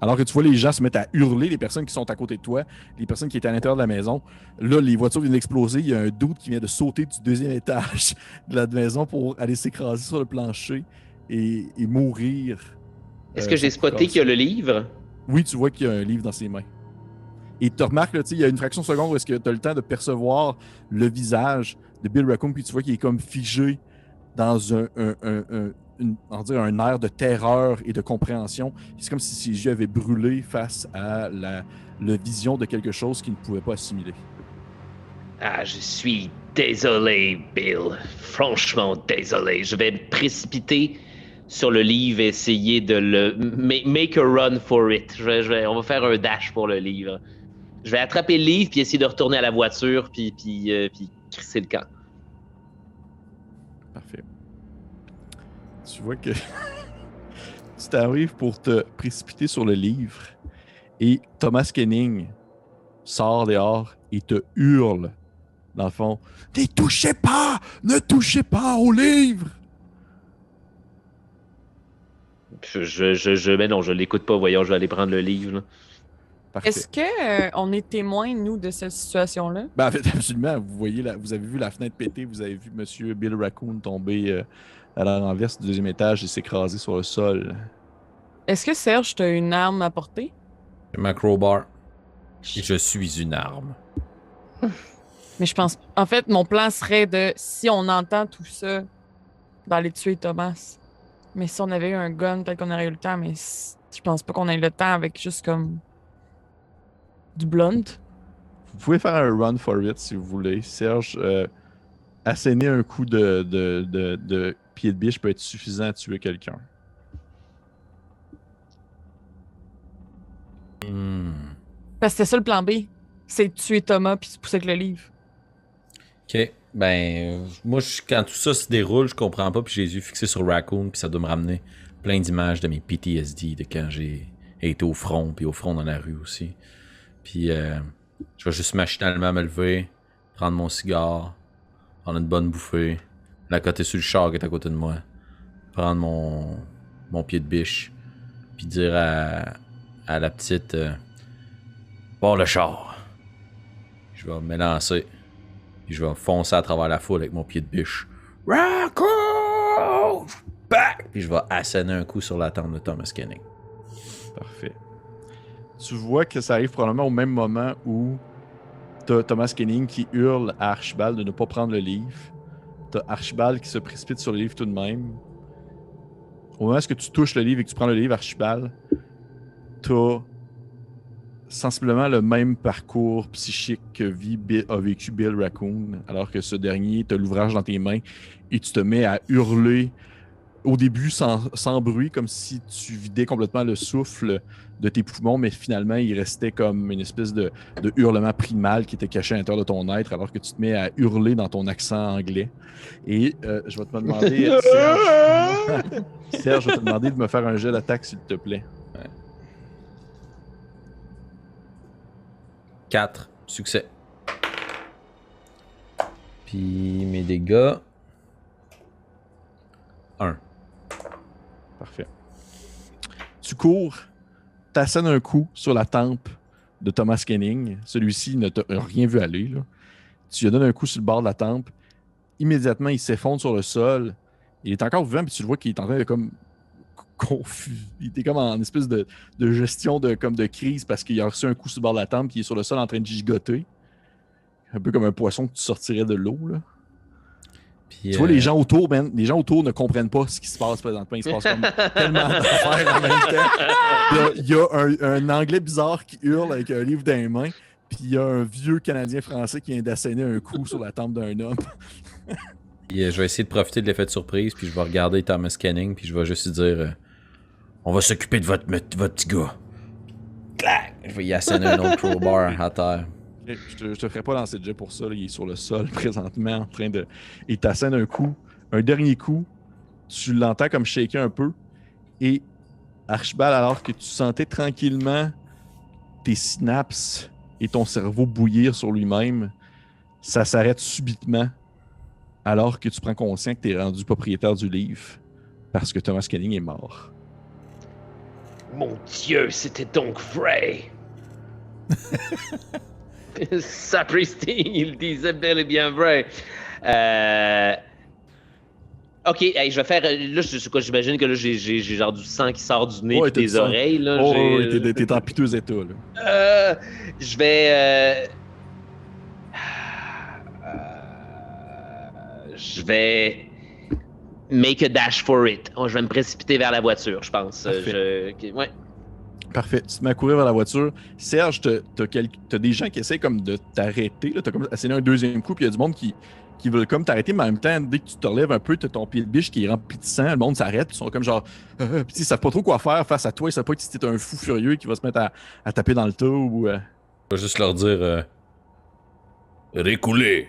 S1: Alors que tu vois les gens se mettre à hurler, les personnes qui sont à côté de toi, les personnes qui étaient à l'intérieur de la maison. Là, les voitures viennent d'exploser. Il y a un doute qui vient de sauter du deuxième <laughs> étage de la maison pour aller s'écraser sur le plancher et, et mourir.
S2: Est-ce
S1: Euh,
S2: que j'ai spoté qu'il y a le livre?
S1: Oui, tu vois qu'il y a un livre dans ses mains. Et tu remarques, là, il y a une fraction de seconde où est-ce que tu as le temps de percevoir le visage de Bill Raccoon, puis tu vois qu'il est comme figé dans un, un- un- un- une- on dire un air de terreur et de compréhension. C'est comme si ses yeux avaient brûlé face à la, la vision de quelque chose qu'il ne pouvait pas assimiler.
S2: Ah, je suis désolé, Bill. Franchement désolé. Je vais me précipiter sur le livre et essayer de le ma- make a run for it. On va faire un dash pour le livre. Je vais attraper le livre puis essayer de retourner à la voiture puis puis euh, puis crisser le camp.
S1: Parfait. Tu vois que <laughs> tu t'arrives pour te précipiter sur le livre et Thomas Kenning sort dehors et te hurle dans le fond Ne touchez pas Ne touchez pas au livre
S2: Je, je, je, je- mais non, je l'écoute pas. Voyons, je vais aller prendre le livre.
S3: Est-ce que euh, on est témoin, nous, de cette situation-là?
S1: Ben, en fait, <laughs> absolument. Vous voyez, la- vous avez vu la fenêtre péter, vous avez vu Monsieur Bill Raccoon tomber euh, à la renverse du deuxième étage et s'écraser sur le sol.
S3: Est-ce que Serge, t'as une arme à porter?
S5: Ma crowbar. Je suis une arme. <laughs>
S3: Mais je pense. En fait, mon plan serait de, si on entend tout ça, d'aller tuer Thomas. Mais si on avait eu un gun, peut-être qu'on aurait eu le temps, mais je pense pas qu'on ait le temps avec juste comme. du blunt.
S1: Vous pouvez faire un run for it si vous voulez. Serge, euh, asséner un coup de, de, de, de pied de biche peut être suffisant à tuer quelqu'un.
S5: Hmm.
S3: Parce que c'était ça le plan B. C'est de tuer Thomas puis se pousser avec le livre.
S5: Ok. Ben, moi, je- quand tout ça se déroule, je comprends pas, puis j'ai les yeux fixés sur Raccoon, puis ça doit me ramener plein d'images de mes PTSD, de quand j'ai été au front, puis au front dans la rue aussi. Puis, euh, je vais juste machinalement me lever, prendre mon cigare, prendre une bonne bouffée, la côté sur le char qui est à côté de moi, prendre mon, mon pied de biche, puis dire à, à la petite euh, Bon, le char. Je vais me lancer. Puis je vais foncer à travers la foule avec mon pied de biche. Raccoon! Back! Puis je vais asséner un coup sur la tente de Thomas Kenning.
S1: Parfait. Tu vois que ça arrive probablement au même moment où t'as Thomas Kenning qui hurle à Archibald de ne pas prendre le livre. T'as Archibald qui se précipite sur le livre tout de même. Au moment où tu touches le livre et que tu prends le livre, Archibald, t'as sensiblement le même parcours psychique que vit Bill- a vécu Bill Raccoon, alors que ce dernier, t'as l'ouvrage dans tes mains et tu te mets à hurler au début sans, sans bruit, comme si tu vidais complètement le souffle de tes poumons, mais finalement, il restait comme une espèce de, de hurlement primal qui était caché à l'intérieur de ton être, alors que tu te mets à hurler dans ton accent anglais. Et euh, je vais te demander, <laughs> Serge, Serge, je vais te demander de me faire un jet d'attaque, s'il te plaît.
S5: 4. Succès. Puis mes dégâts. 1.
S1: Parfait. Tu cours, t'assènes un coup sur la tempe de Thomas Kenning. Celui-ci ne t'a rien vu aller. là. Tu lui donnes un coup sur le bord de la tempe. Immédiatement, il s'effondre sur le sol. Il est encore vivant, puis tu le vois qu'il est en train de comme confus. Il était comme en espèce de, de gestion de, comme de crise parce qu'il a reçu un coup sur le bord de la tempe, puis il est sur le sol en train de gigoter. Un peu comme un poisson que tu sortirais de l'eau. là.
S5: Puis,
S1: Tu vois,
S5: euh,
S1: les gens autour, les gens autour ne comprennent pas ce qui se passe présentement. Il se passe comme <laughs> tellement d'affaires en même temps. Il y a, un, un anglais bizarre qui hurle avec un livre dans les mains, puis il y a un vieux Canadien français qui vient d'asséner un coup sur la tempe d'un homme.
S5: euh, je vais essayer de profiter de l'effet de surprise, puis je vais regarder Thomas Kenning, puis je vais juste lui dire euh, On va s'occuper de votre, votre petit gars. Clac! Je vais y asséner un autre crowbar à terre.
S1: Je te, je te ferai pas lancer de jet pour ça. là. Il est sur le sol <laughs> présentement en train de. Il t'assène un coup. Un dernier coup. Tu l'entends comme shaker un peu. Et Archibald, alors que tu sentais tranquillement tes synapses et ton cerveau bouillir sur lui-même, ça s'arrête subitement alors que tu prends conscience que tu es rendu propriétaire du livre parce que Thomas Kenning est mort.
S2: Mon Dieu, c'était donc vrai. <laughs> Sapristi, il disait bel et bien vrai. Euh... Ok, hey, je vais faire. Là, je sais quoi, j'imagine que là, j'ai j'ai- j'ai genre du sang qui sort du nez et des
S1: sang.
S2: oreilles. Là,
S1: Oh,
S2: j'ai-
S1: oui, t'es- t'es en piteux état. Là.
S2: Euh, je vais. euh, euh, je vais make a dash for it. Oh, je vais me précipiter vers la voiture, je pense. Euh,
S1: Parfait.
S2: je- ouais.
S1: Parfait. Tu te mets à courir vers la voiture. Serge, t'as t'as quel- t'as des gens qui essaient comme de t'arrêter. là. T'as comme essayé un deuxième coup, puis il y a du monde qui, qui veulent comme t'arrêter, mais en même temps, dès que tu te relèves un peu, t'as ton pied de biche qui est rempli de sang. Le monde s'arrête, puis ils sont comme genre. Euh, <laughs> puis ils savent pas trop quoi faire face à toi. Ils savent pas que si t'es un fou furieux qui va se mettre à, à taper dans le tas ou. euh,
S5: Je vais juste leur dire euh, Reculez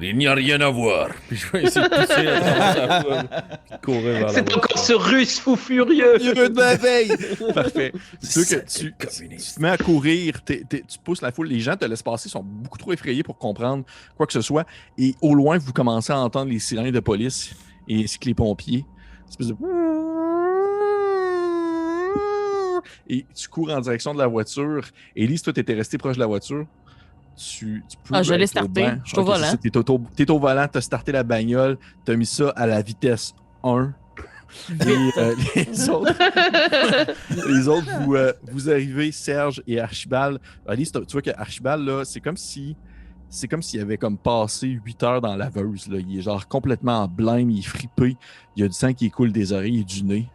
S5: Il n'y a rien à voir. Puis <laughs> je vais essayer de pousser à la foule, puis courir vers la
S2: C'est encore ce russe fou furieux.
S1: Furieux de la veille! <laughs> Parfait. C'est sûr que tu, te mets à courir, t'es- t'es- tu pousses la foule, les gens te laissent passer, sont beaucoup trop effrayés pour comprendre quoi que ce soit. Et au loin, vous commencez à entendre les sirènes de police et ainsi que les pompiers. Espèce de... <laughs> Et tu cours en direction de la voiture. Élise, toi, t'étais resté proche de la voiture. Tu, tu peux
S3: Ah, je l'ai starté. Je suis au volant.
S1: T'es au, t'es au volant, t'as starté la bagnole, t'as mis ça à la vitesse 1. Et euh, <laughs> les autres, <laughs> les autres, vous, euh, vous arrivez, Serge et Archibald. Alice, tu vois que Archibald, là, c'est comme si. C'est comme s'il avait comme passé 8 heures dans la laveuse. Là. Il est genre complètement en blême, il est fripé. Il y a du sang qui coule des oreilles et du nez.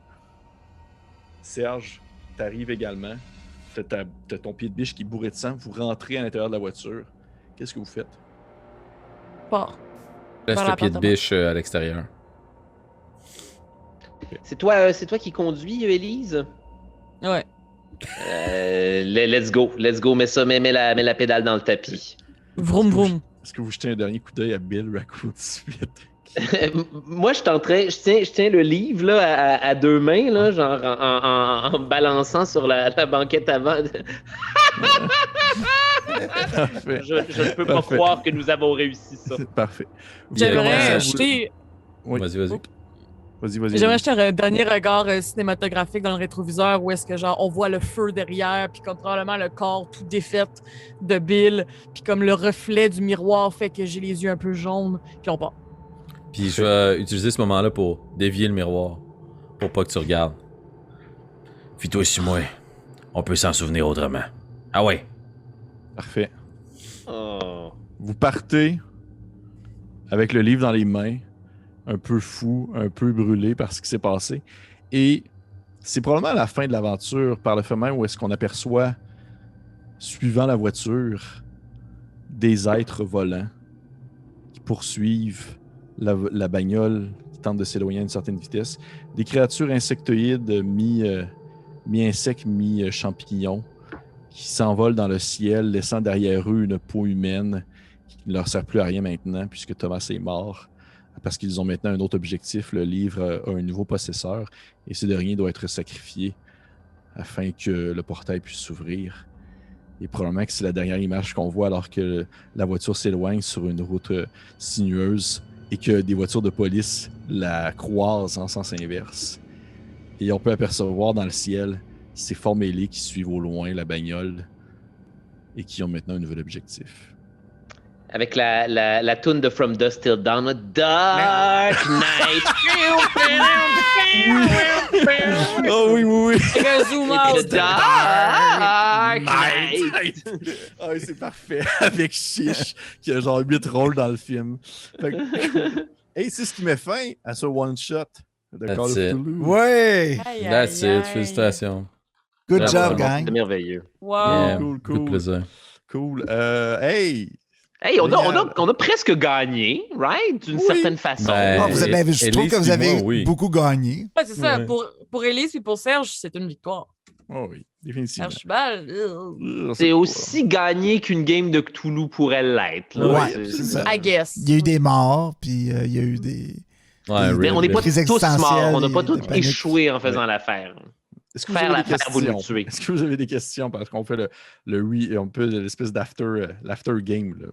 S1: Serge, t'arrives également. T'as ta- t'as ton pied de biche qui est bourré de sang. Vous rentrez à l'intérieur de la voiture. Qu'est-ce que vous faites?
S3: Pars.
S5: Laisse le pied de biche euh, à l'extérieur.
S2: C'est toi, euh, c'est toi qui conduis, Elise?
S3: Ouais.
S2: Euh, le- let's go, let's go, mets ça, mets, mets la, mets la pédale dans le tapis.
S3: Vroom vroom.
S1: Est-ce que vous jetez un dernier coup d'œil à Bill Raccoon tout <laughs> de suite?
S2: Moi, je train, je tiens, je tiens le livre là, à, deux mains, là, genre en, en- en- en balançant sur la, la banquette avant. Je, ne peux pas
S1: Parfait.
S2: croire que nous avons réussi ça.
S1: Parfait.
S3: J'aimerais jeter,
S1: Oui.
S5: Vas-y, vas-y.
S1: Vas-y, vas-y.
S3: j'aimerais
S1: vas-y.
S3: jeter un dernier regard euh, cinématographique dans le rétroviseur où est-ce que genre on voit le feu derrière puis comme probablement le corps tout défait de Bill puis comme le reflet du miroir fait que j'ai les yeux un peu jaunes puis on part.
S5: Puis je vais utiliser ce moment-là pour dévier le miroir. Pour pas que tu regardes. Fis-toi sur moi. On peut s'en souvenir autrement. Ah ouais.
S1: Parfait.
S2: Oh.
S1: Vous partez avec le livre dans les mains, un peu fou, un peu brûlé par ce qui s'est passé. Et c'est probablement à la fin de l'aventure, par le fait même où est-ce qu'on aperçoit, suivant la voiture, des êtres volants qui poursuivent la, bagnole, qui tente de s'éloigner à une certaine vitesse. Des créatures insectoïdes mi, euh, mi-insectes, mi-champignons qui s'envolent dans le ciel, laissant derrière eux une peau humaine qui ne leur sert plus à rien maintenant puisque Thomas est mort. Parce qu'ils ont maintenant un autre objectif. Le livre euh, a un nouveau possesseur et ce dernier doit être sacrifié afin que le portail puisse s'ouvrir. Et probablement que c'est la dernière image qu'on voit alors que la voiture s'éloigne sur une route euh, sinueuse et que des voitures de police la croisent en sens inverse. Et on peut apercevoir dans le ciel ces formes ailées qui suivent au loin la bagnole et qui ont maintenant un nouvel objectif.
S2: Avec la, la, la toune de From Dust Till Dawn, Dark Night. <laughs>
S1: Oh oui, oui, oui!
S3: Zoom out.
S2: Dark Night. <laughs>
S1: Ah oui, c'est parfait. <laughs> Avec Chiche, qui a genre 8 rôles dans le film. Fait que- <laughs> Et c'est ce qui met fin à ce one-shot de
S5: That's
S1: Call of
S5: it.
S1: Cthulhu.
S4: Ouais!
S3: Aïe,
S5: That's
S3: aïe.
S5: it. Félicitations.
S4: Good
S5: Bravo,
S4: job, gang.
S2: C'est merveilleux.
S3: Wow.
S5: Yeah,
S1: cool, cool.
S5: plaisir.
S1: Cool. Euh, hey!
S2: Hey, on a, on, a, on a presque gagné, right? D'une
S1: Oui.
S2: certaine façon.
S5: Ben,
S4: Ah, vous avez- ben, je trouve que vous avez
S5: moi, oui.
S4: beaucoup gagné.
S3: Ouais, c'est ça.
S5: Ouais.
S3: Pour, pour Elise et pour Serge, c'est une victoire.
S1: Oh oui, définitivement.
S3: Archibald, ugh.
S2: C'est aussi gagné qu'une game de Cthulhu pourrait l'être.
S4: Ouais,
S2: C'est-
S4: c'est ça.
S3: I guess.
S4: Il y a eu des morts, puis euh, il y a eu des.
S5: Ouais,
S2: on n'est pas tous morts, on n'a pas
S4: et
S2: tous échoué en faisant l'affaire.
S1: Est-ce que vous
S2: Faire
S1: avez des
S2: l'affaire, vous nous
S1: questions?
S2: tuez.
S1: Est-ce que vous avez des questions? Parce qu'on fait le, le re- un peu de l'espèce d'after euh, l'after game. Là?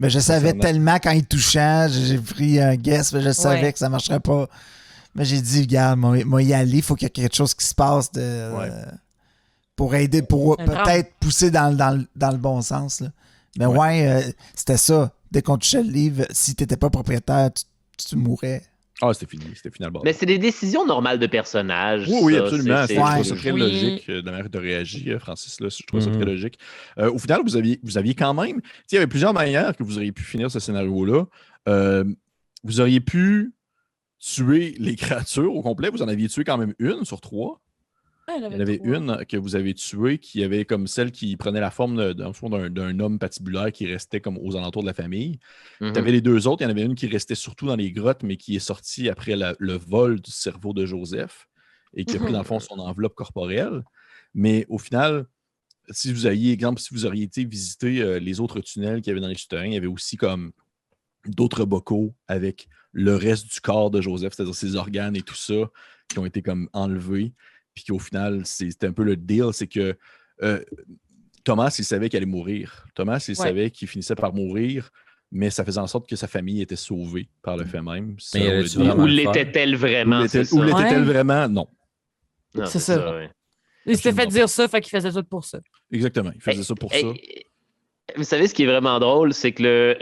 S4: Mais je savais tellement quand il touchait, j'ai pris un guess, mais je savais
S3: Ouais.
S4: que ça marcherait pas. Mais j'ai dit, regarde, moi, moi y aller, il faut qu'il y ait quelque chose qui se passe de,
S1: Ouais.
S4: Euh, pour aider, pour peut-être pousser dans, le- dans, le- dans le bon sens. là. Mais ouais, euh, c'était ça. Dès qu'on touchait le livre, si t'étais pas propriétaire, tu, tu mourais.
S1: Ah, c'était fini. C'était finalement.
S2: Mais c'est des décisions normales de personnages.
S1: Oui, oui,
S2: ça,
S1: absolument.
S2: c'est-
S1: Je
S4: Ouais.
S1: trouve ça très
S3: Oui.
S1: logique euh, de la manière de réagir, Francis. Là, je trouve ça
S5: Mhm.
S1: très logique. Euh, au final, vous aviez, vous aviez quand même. tu Il y avait plusieurs manières que vous auriez pu finir ce scénario-là. Euh, vous auriez pu tuer les créatures au complet. Vous en aviez tué quand même une sur trois.
S3: Ah,
S1: Il y en avait une que vous avez tuée qui avait comme celle qui prenait la forme de- dans le fond, d'un homme patibulaire qui restait comme aux alentours de la famille.
S2: Mhm.
S1: Tu avais les deux autres. Il y en avait une qui restait surtout dans les grottes, mais qui est sortie après la- le vol du cerveau de Joseph et qui a pris, dans le fond, son enveloppe corporelle. Mais au final, si vous aviez, exemple, si vous auriez été visiter euh, les autres tunnels qu'il y avait dans les souterrains, il y avait aussi comme d'autres bocaux avec le reste du corps de Joseph, c'est-à-dire ses organes et tout ça, qui ont été comme enlevés. Puis qu'au final, c'est- c'était un peu le deal, c'est que euh, Thomas, il savait qu'il allait mourir. Thomas, il
S3: Ouais.
S1: savait qu'il finissait par mourir, mais ça faisait en sorte que sa famille était sauvée par le fait même. deal.
S5: vraiment
S2: Où l'était-elle vraiment?
S1: Où
S2: ça?
S1: l'était-elle
S3: Ouais.
S1: vraiment? Non.
S2: Non,
S3: C'est ça.
S2: ouais.
S3: Il s'était fait dire ça, fait qu'il faisait tout pour ça.
S1: Exactement. Il faisait ça pour ça.
S2: Vous savez ce qui est vraiment drôle, c'est que le,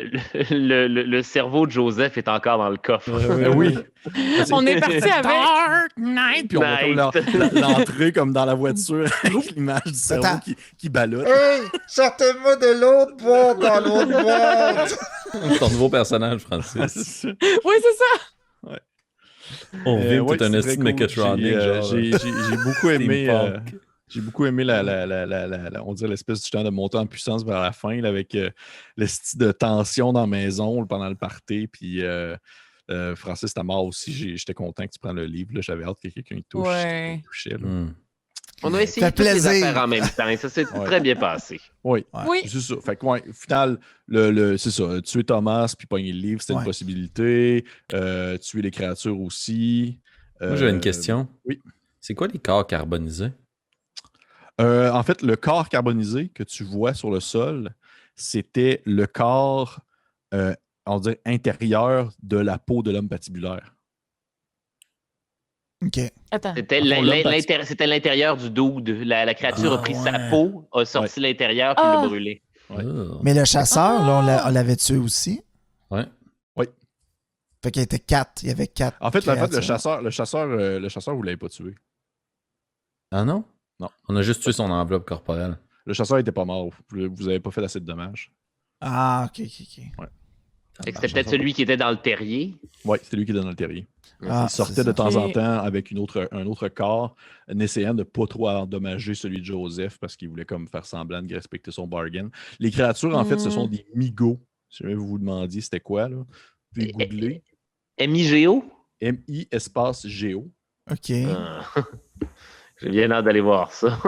S2: le, le- le cerveau de Joseph est encore dans le coffre.
S1: Euh, oui.
S3: On est parti avec.
S1: Dark Knight. Puis on voit comme
S2: Night.
S1: l'en- l'entrée comme dans la voiture avec l'image du cerveau
S4: Attends.
S1: qui, qui ballotte.
S4: Hey, sortez-moi de l'autre boîte dans l'autre boîte!
S5: Ton nouveau personnage, Francis. <laughs>
S3: Oui, c'est ça.
S5: On
S1: Euh,
S5: vit
S1: ouais,
S5: tout un
S1: c'est
S5: esti
S1: très
S5: de
S1: cool.
S5: Mechatronic,
S1: J'ai, euh. J'ai j'ai- j'ai beaucoup aimé. J'ai beaucoup aimé la, la, la, la, la- la- on dirait l'espèce du temps de monter en puissance vers la fin, là, avec euh, le style de tension dans la maison pendant le party. Puis euh, euh, Francis, ta mort aussi, j'étais content que tu prennes le livre. J'avais hâte que quelqu'un y touche.
S3: Ouais.
S1: touchait, là.
S5: Hmm.
S2: On a essayé toutes les
S4: plaisir.
S2: affaires en même temps et ça s'est
S1: Ouais.
S2: très bien passé.
S1: Oui,
S4: Ouais.
S3: Oui.
S1: c'est ça. Fait que, ouais, au final, le, le- c'est ça. Tuer Thomas puis pogner le livre, c'était
S4: Ouais.
S1: une possibilité. Euh, tuer les créatures aussi.
S5: Moi, j'avais une question.
S1: oui.
S5: C'est quoi les corps carbonisés?
S1: Euh, en fait, le corps carbonisé que tu vois sur le sol, c'était le corps, euh, on dirait, intérieur de la peau de l'homme patibulaire.
S4: Ok.
S3: Attends.
S2: C'était l'intérieur du dude. La, la créature
S4: Ah,
S2: a pris
S4: ouais.
S2: sa peau, a sorti l'intérieur puis
S3: Ah.
S2: l'a brûlé.
S1: Ouais.
S5: Oh.
S4: Mais le chasseur, là, on l'a-
S3: Ah!
S4: on l'avait tué aussi?
S5: Ouais.
S4: Fait qu'il y était quatre. Il y avait quatre.
S1: En fait, en fait, le chasseur, le chasseur, euh, le chasseur, vous ne l'avez pas tué.
S5: Ah non?
S1: Non.
S5: On a juste tué son enveloppe corporelle.
S1: Le chasseur n'était pas mort. Vous n'avez pas fait assez de dommages.
S4: Ah, ok, ok, ok.
S2: Que C'était peut-être celui qui était dans le terrier.
S1: Oui, c'est lui qui est dans le terrier.
S4: Ah,
S1: il sortait de temps en temps avec une autre, un autre corps, en essayant de ne pas trop endommager celui de Joseph parce qu'il voulait comme faire semblant de respecter son bargain. Les créatures, en fait, ce sont
S3: Mm.
S1: des migots. Si jamais vous vous demandiez c'était quoi, là, vous pouvez
S2: Eh, eh,
S1: googler.
S2: M.I.G.O.
S1: M-I espace Géo.
S4: Ok.
S2: Ah. <laughs> J'ai bien hâte d'aller voir ça.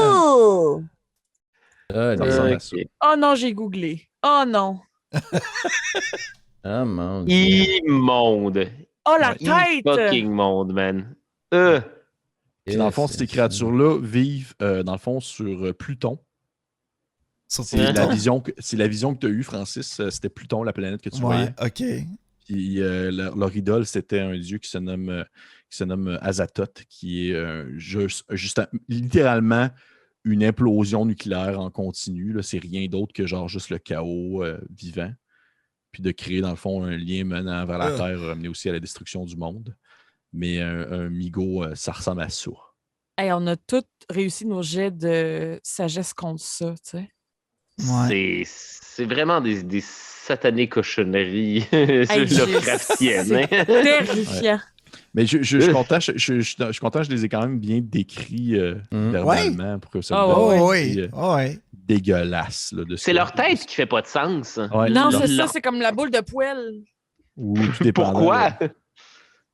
S3: Oh! <laughs>
S5: Ah, les-.
S3: Oh non, j'ai googlé. Oh non.
S5: ah mon dieu.
S2: Immonde.
S3: Oh la
S1: Ouais.
S3: tête!
S2: Fucking monde, man. Euh.
S1: Puis dans le fond, ces créatures-là vivent, euh, dans le fond, sur euh, Pluton. C'est la vision que, c'est la vision que tu as eue, Francis. euh, C'était Pluton, la planète que tu voyais.
S4: Ouais, ok.
S1: Puis euh, leur, leur idole, c'était un dieu qui se nomme, euh, qui se nomme euh, Azathoth, qui est euh, juste, juste un- littéralement une implosion nucléaire en continu. là. C'est rien d'autre que genre juste le chaos euh, vivant. Puis de créer, dans le fond, un lien menant vers la
S4: Ah.
S1: Terre, amener aussi à la destruction du monde. Mais un, un migo, euh, ça ressemble à ça.
S3: Hey, on a tous réussi nos jets de sagesse contre ça, tu sais.
S4: Ouais.
S2: C'est c'est vraiment des, des satanées cochonneries <laughs>
S3: Hey,
S2: Lovecraftiennes. hein.
S3: Terrifiant.
S1: Mais je, je- je suis content, je, je- je- je suis content, je les ai quand même bien décrits euh, verbalement pour que ça
S3: Ah
S4: Oh, oui.
S1: euh,
S4: Oh, ouais.
S1: dégueulasse. là, de
S2: C'est leur tête qui fait pas de sens.
S1: Ouais,
S3: non,
S1: leur-
S3: c'est ça, c'est comme la boule de poêle.
S1: Ou tout dépendant,
S2: Pourquoi?
S1: là.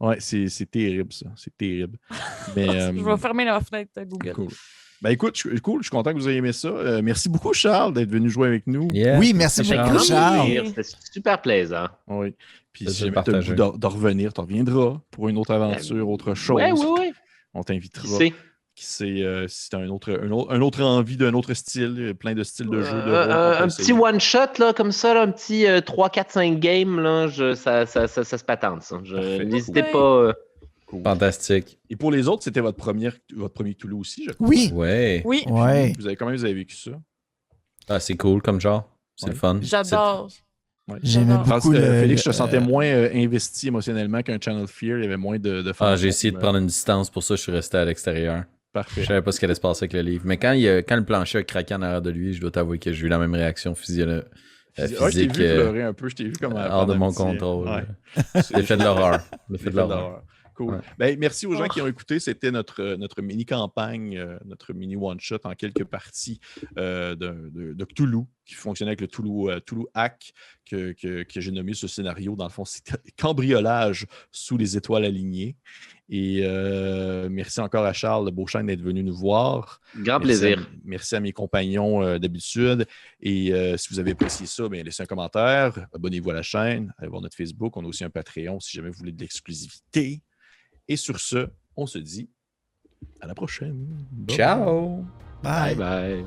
S1: Ouais, c'est c'est terrible, ça. C'est terrible. <laughs> Mais, euh,
S3: Je vais fermer la fenêtre euh, Google.
S1: cool. Ben écoute, je, cool, je suis content que vous ayez aimé ça. Euh, merci beaucoup, Charles, d'être venu jouer avec nous.
S5: Yeah.
S4: Oui, merci beaucoup, Charles.
S2: C'était super plaisant.
S1: Oui. Puis si jamais tu as le
S5: partagé.
S1: goût de, revenir, tu reviendras pour une autre aventure, autre chose.
S2: Ouais, ouais, ouais.
S1: On
S2: Qui
S1: t'invitera.
S2: sait?
S1: Qui sait euh, si tu as un autre, un, autre, un autre envie d'un autre style, euh, plein de styles de jeu. de
S2: Euh, euh,
S1: peut
S2: un petit one-shot, là, comme ça, là, un petit euh, 3, 4, 5 games, là, je, ça, ça, ça, ça se patente. N'hésitez
S3: Ouais.
S2: pas. Euh,
S1: Cool.
S5: Fantastique.
S1: Et pour les autres, c'était votre, première, votre premier Cthulhu aussi, je crois.
S4: Oui.
S5: Ouais.
S3: Oui,
S4: Ouais.
S1: Vous avez, comment vous avez vécu ça?
S5: Ah, c'est cool comme genre. C'est
S1: Ouais.
S5: le fun.
S3: j'adore.
S4: J'aimais
S3: J'adore.
S1: Francis-
S4: beaucoup
S1: euh,
S4: le.
S1: Félix, je te sentais moins euh, investi émotionnellement qu'un Channel Fear. Il y avait moins de, de
S5: Ah, j'ai essayé de
S1: fantômes,
S5: prendre une distance, pour ça je suis resté à l'extérieur.
S1: euh, Parfait.
S5: Je savais pas ce qui allait se passer avec le livre. Mais quand, il y a- quand le plancher a craqué en arrière de lui, je dois t'avouer que j'ai eu la même réaction physio- euh,
S1: Physi- Ouais, je t'ai
S5: physique
S1: vu
S5: euh,
S1: pleurer un peu, je t'ai vu comme.
S5: hors de mon
S1: petit-
S5: contrôle.
S1: Ouais.
S5: L'effet de l'horreur. L'effet de l'horreur.
S1: D'horreur. Cool.
S5: Ouais.
S1: Ben, merci aux gens
S3: Oh.
S1: qui ont écouté. C'était notre, notre mini-campagne, euh, notre mini-one-shot en quelques parties euh, de, de- de Cthulhu, qui fonctionnait avec le Cthulhu, euh, Cthulhu Hack, que, que- que j'ai nommé ce scénario. Dans le fond, c'était cambriolage sous les étoiles alignées. Et euh, merci encore à Charles Beauchesne d'être venu nous voir.
S2: Grand
S1: Merci
S2: plaisir.
S1: à- merci à mes compagnons euh, d'habitude. Et euh, si vous avez apprécié ça, bien, laissez un commentaire, abonnez-vous à la chaîne, allez voir notre Facebook. On a aussi un Patreon si jamais vous voulez de l'exclusivité. Et sur ce, on se dit à la prochaine.
S5: Ciao.
S2: bye. bye.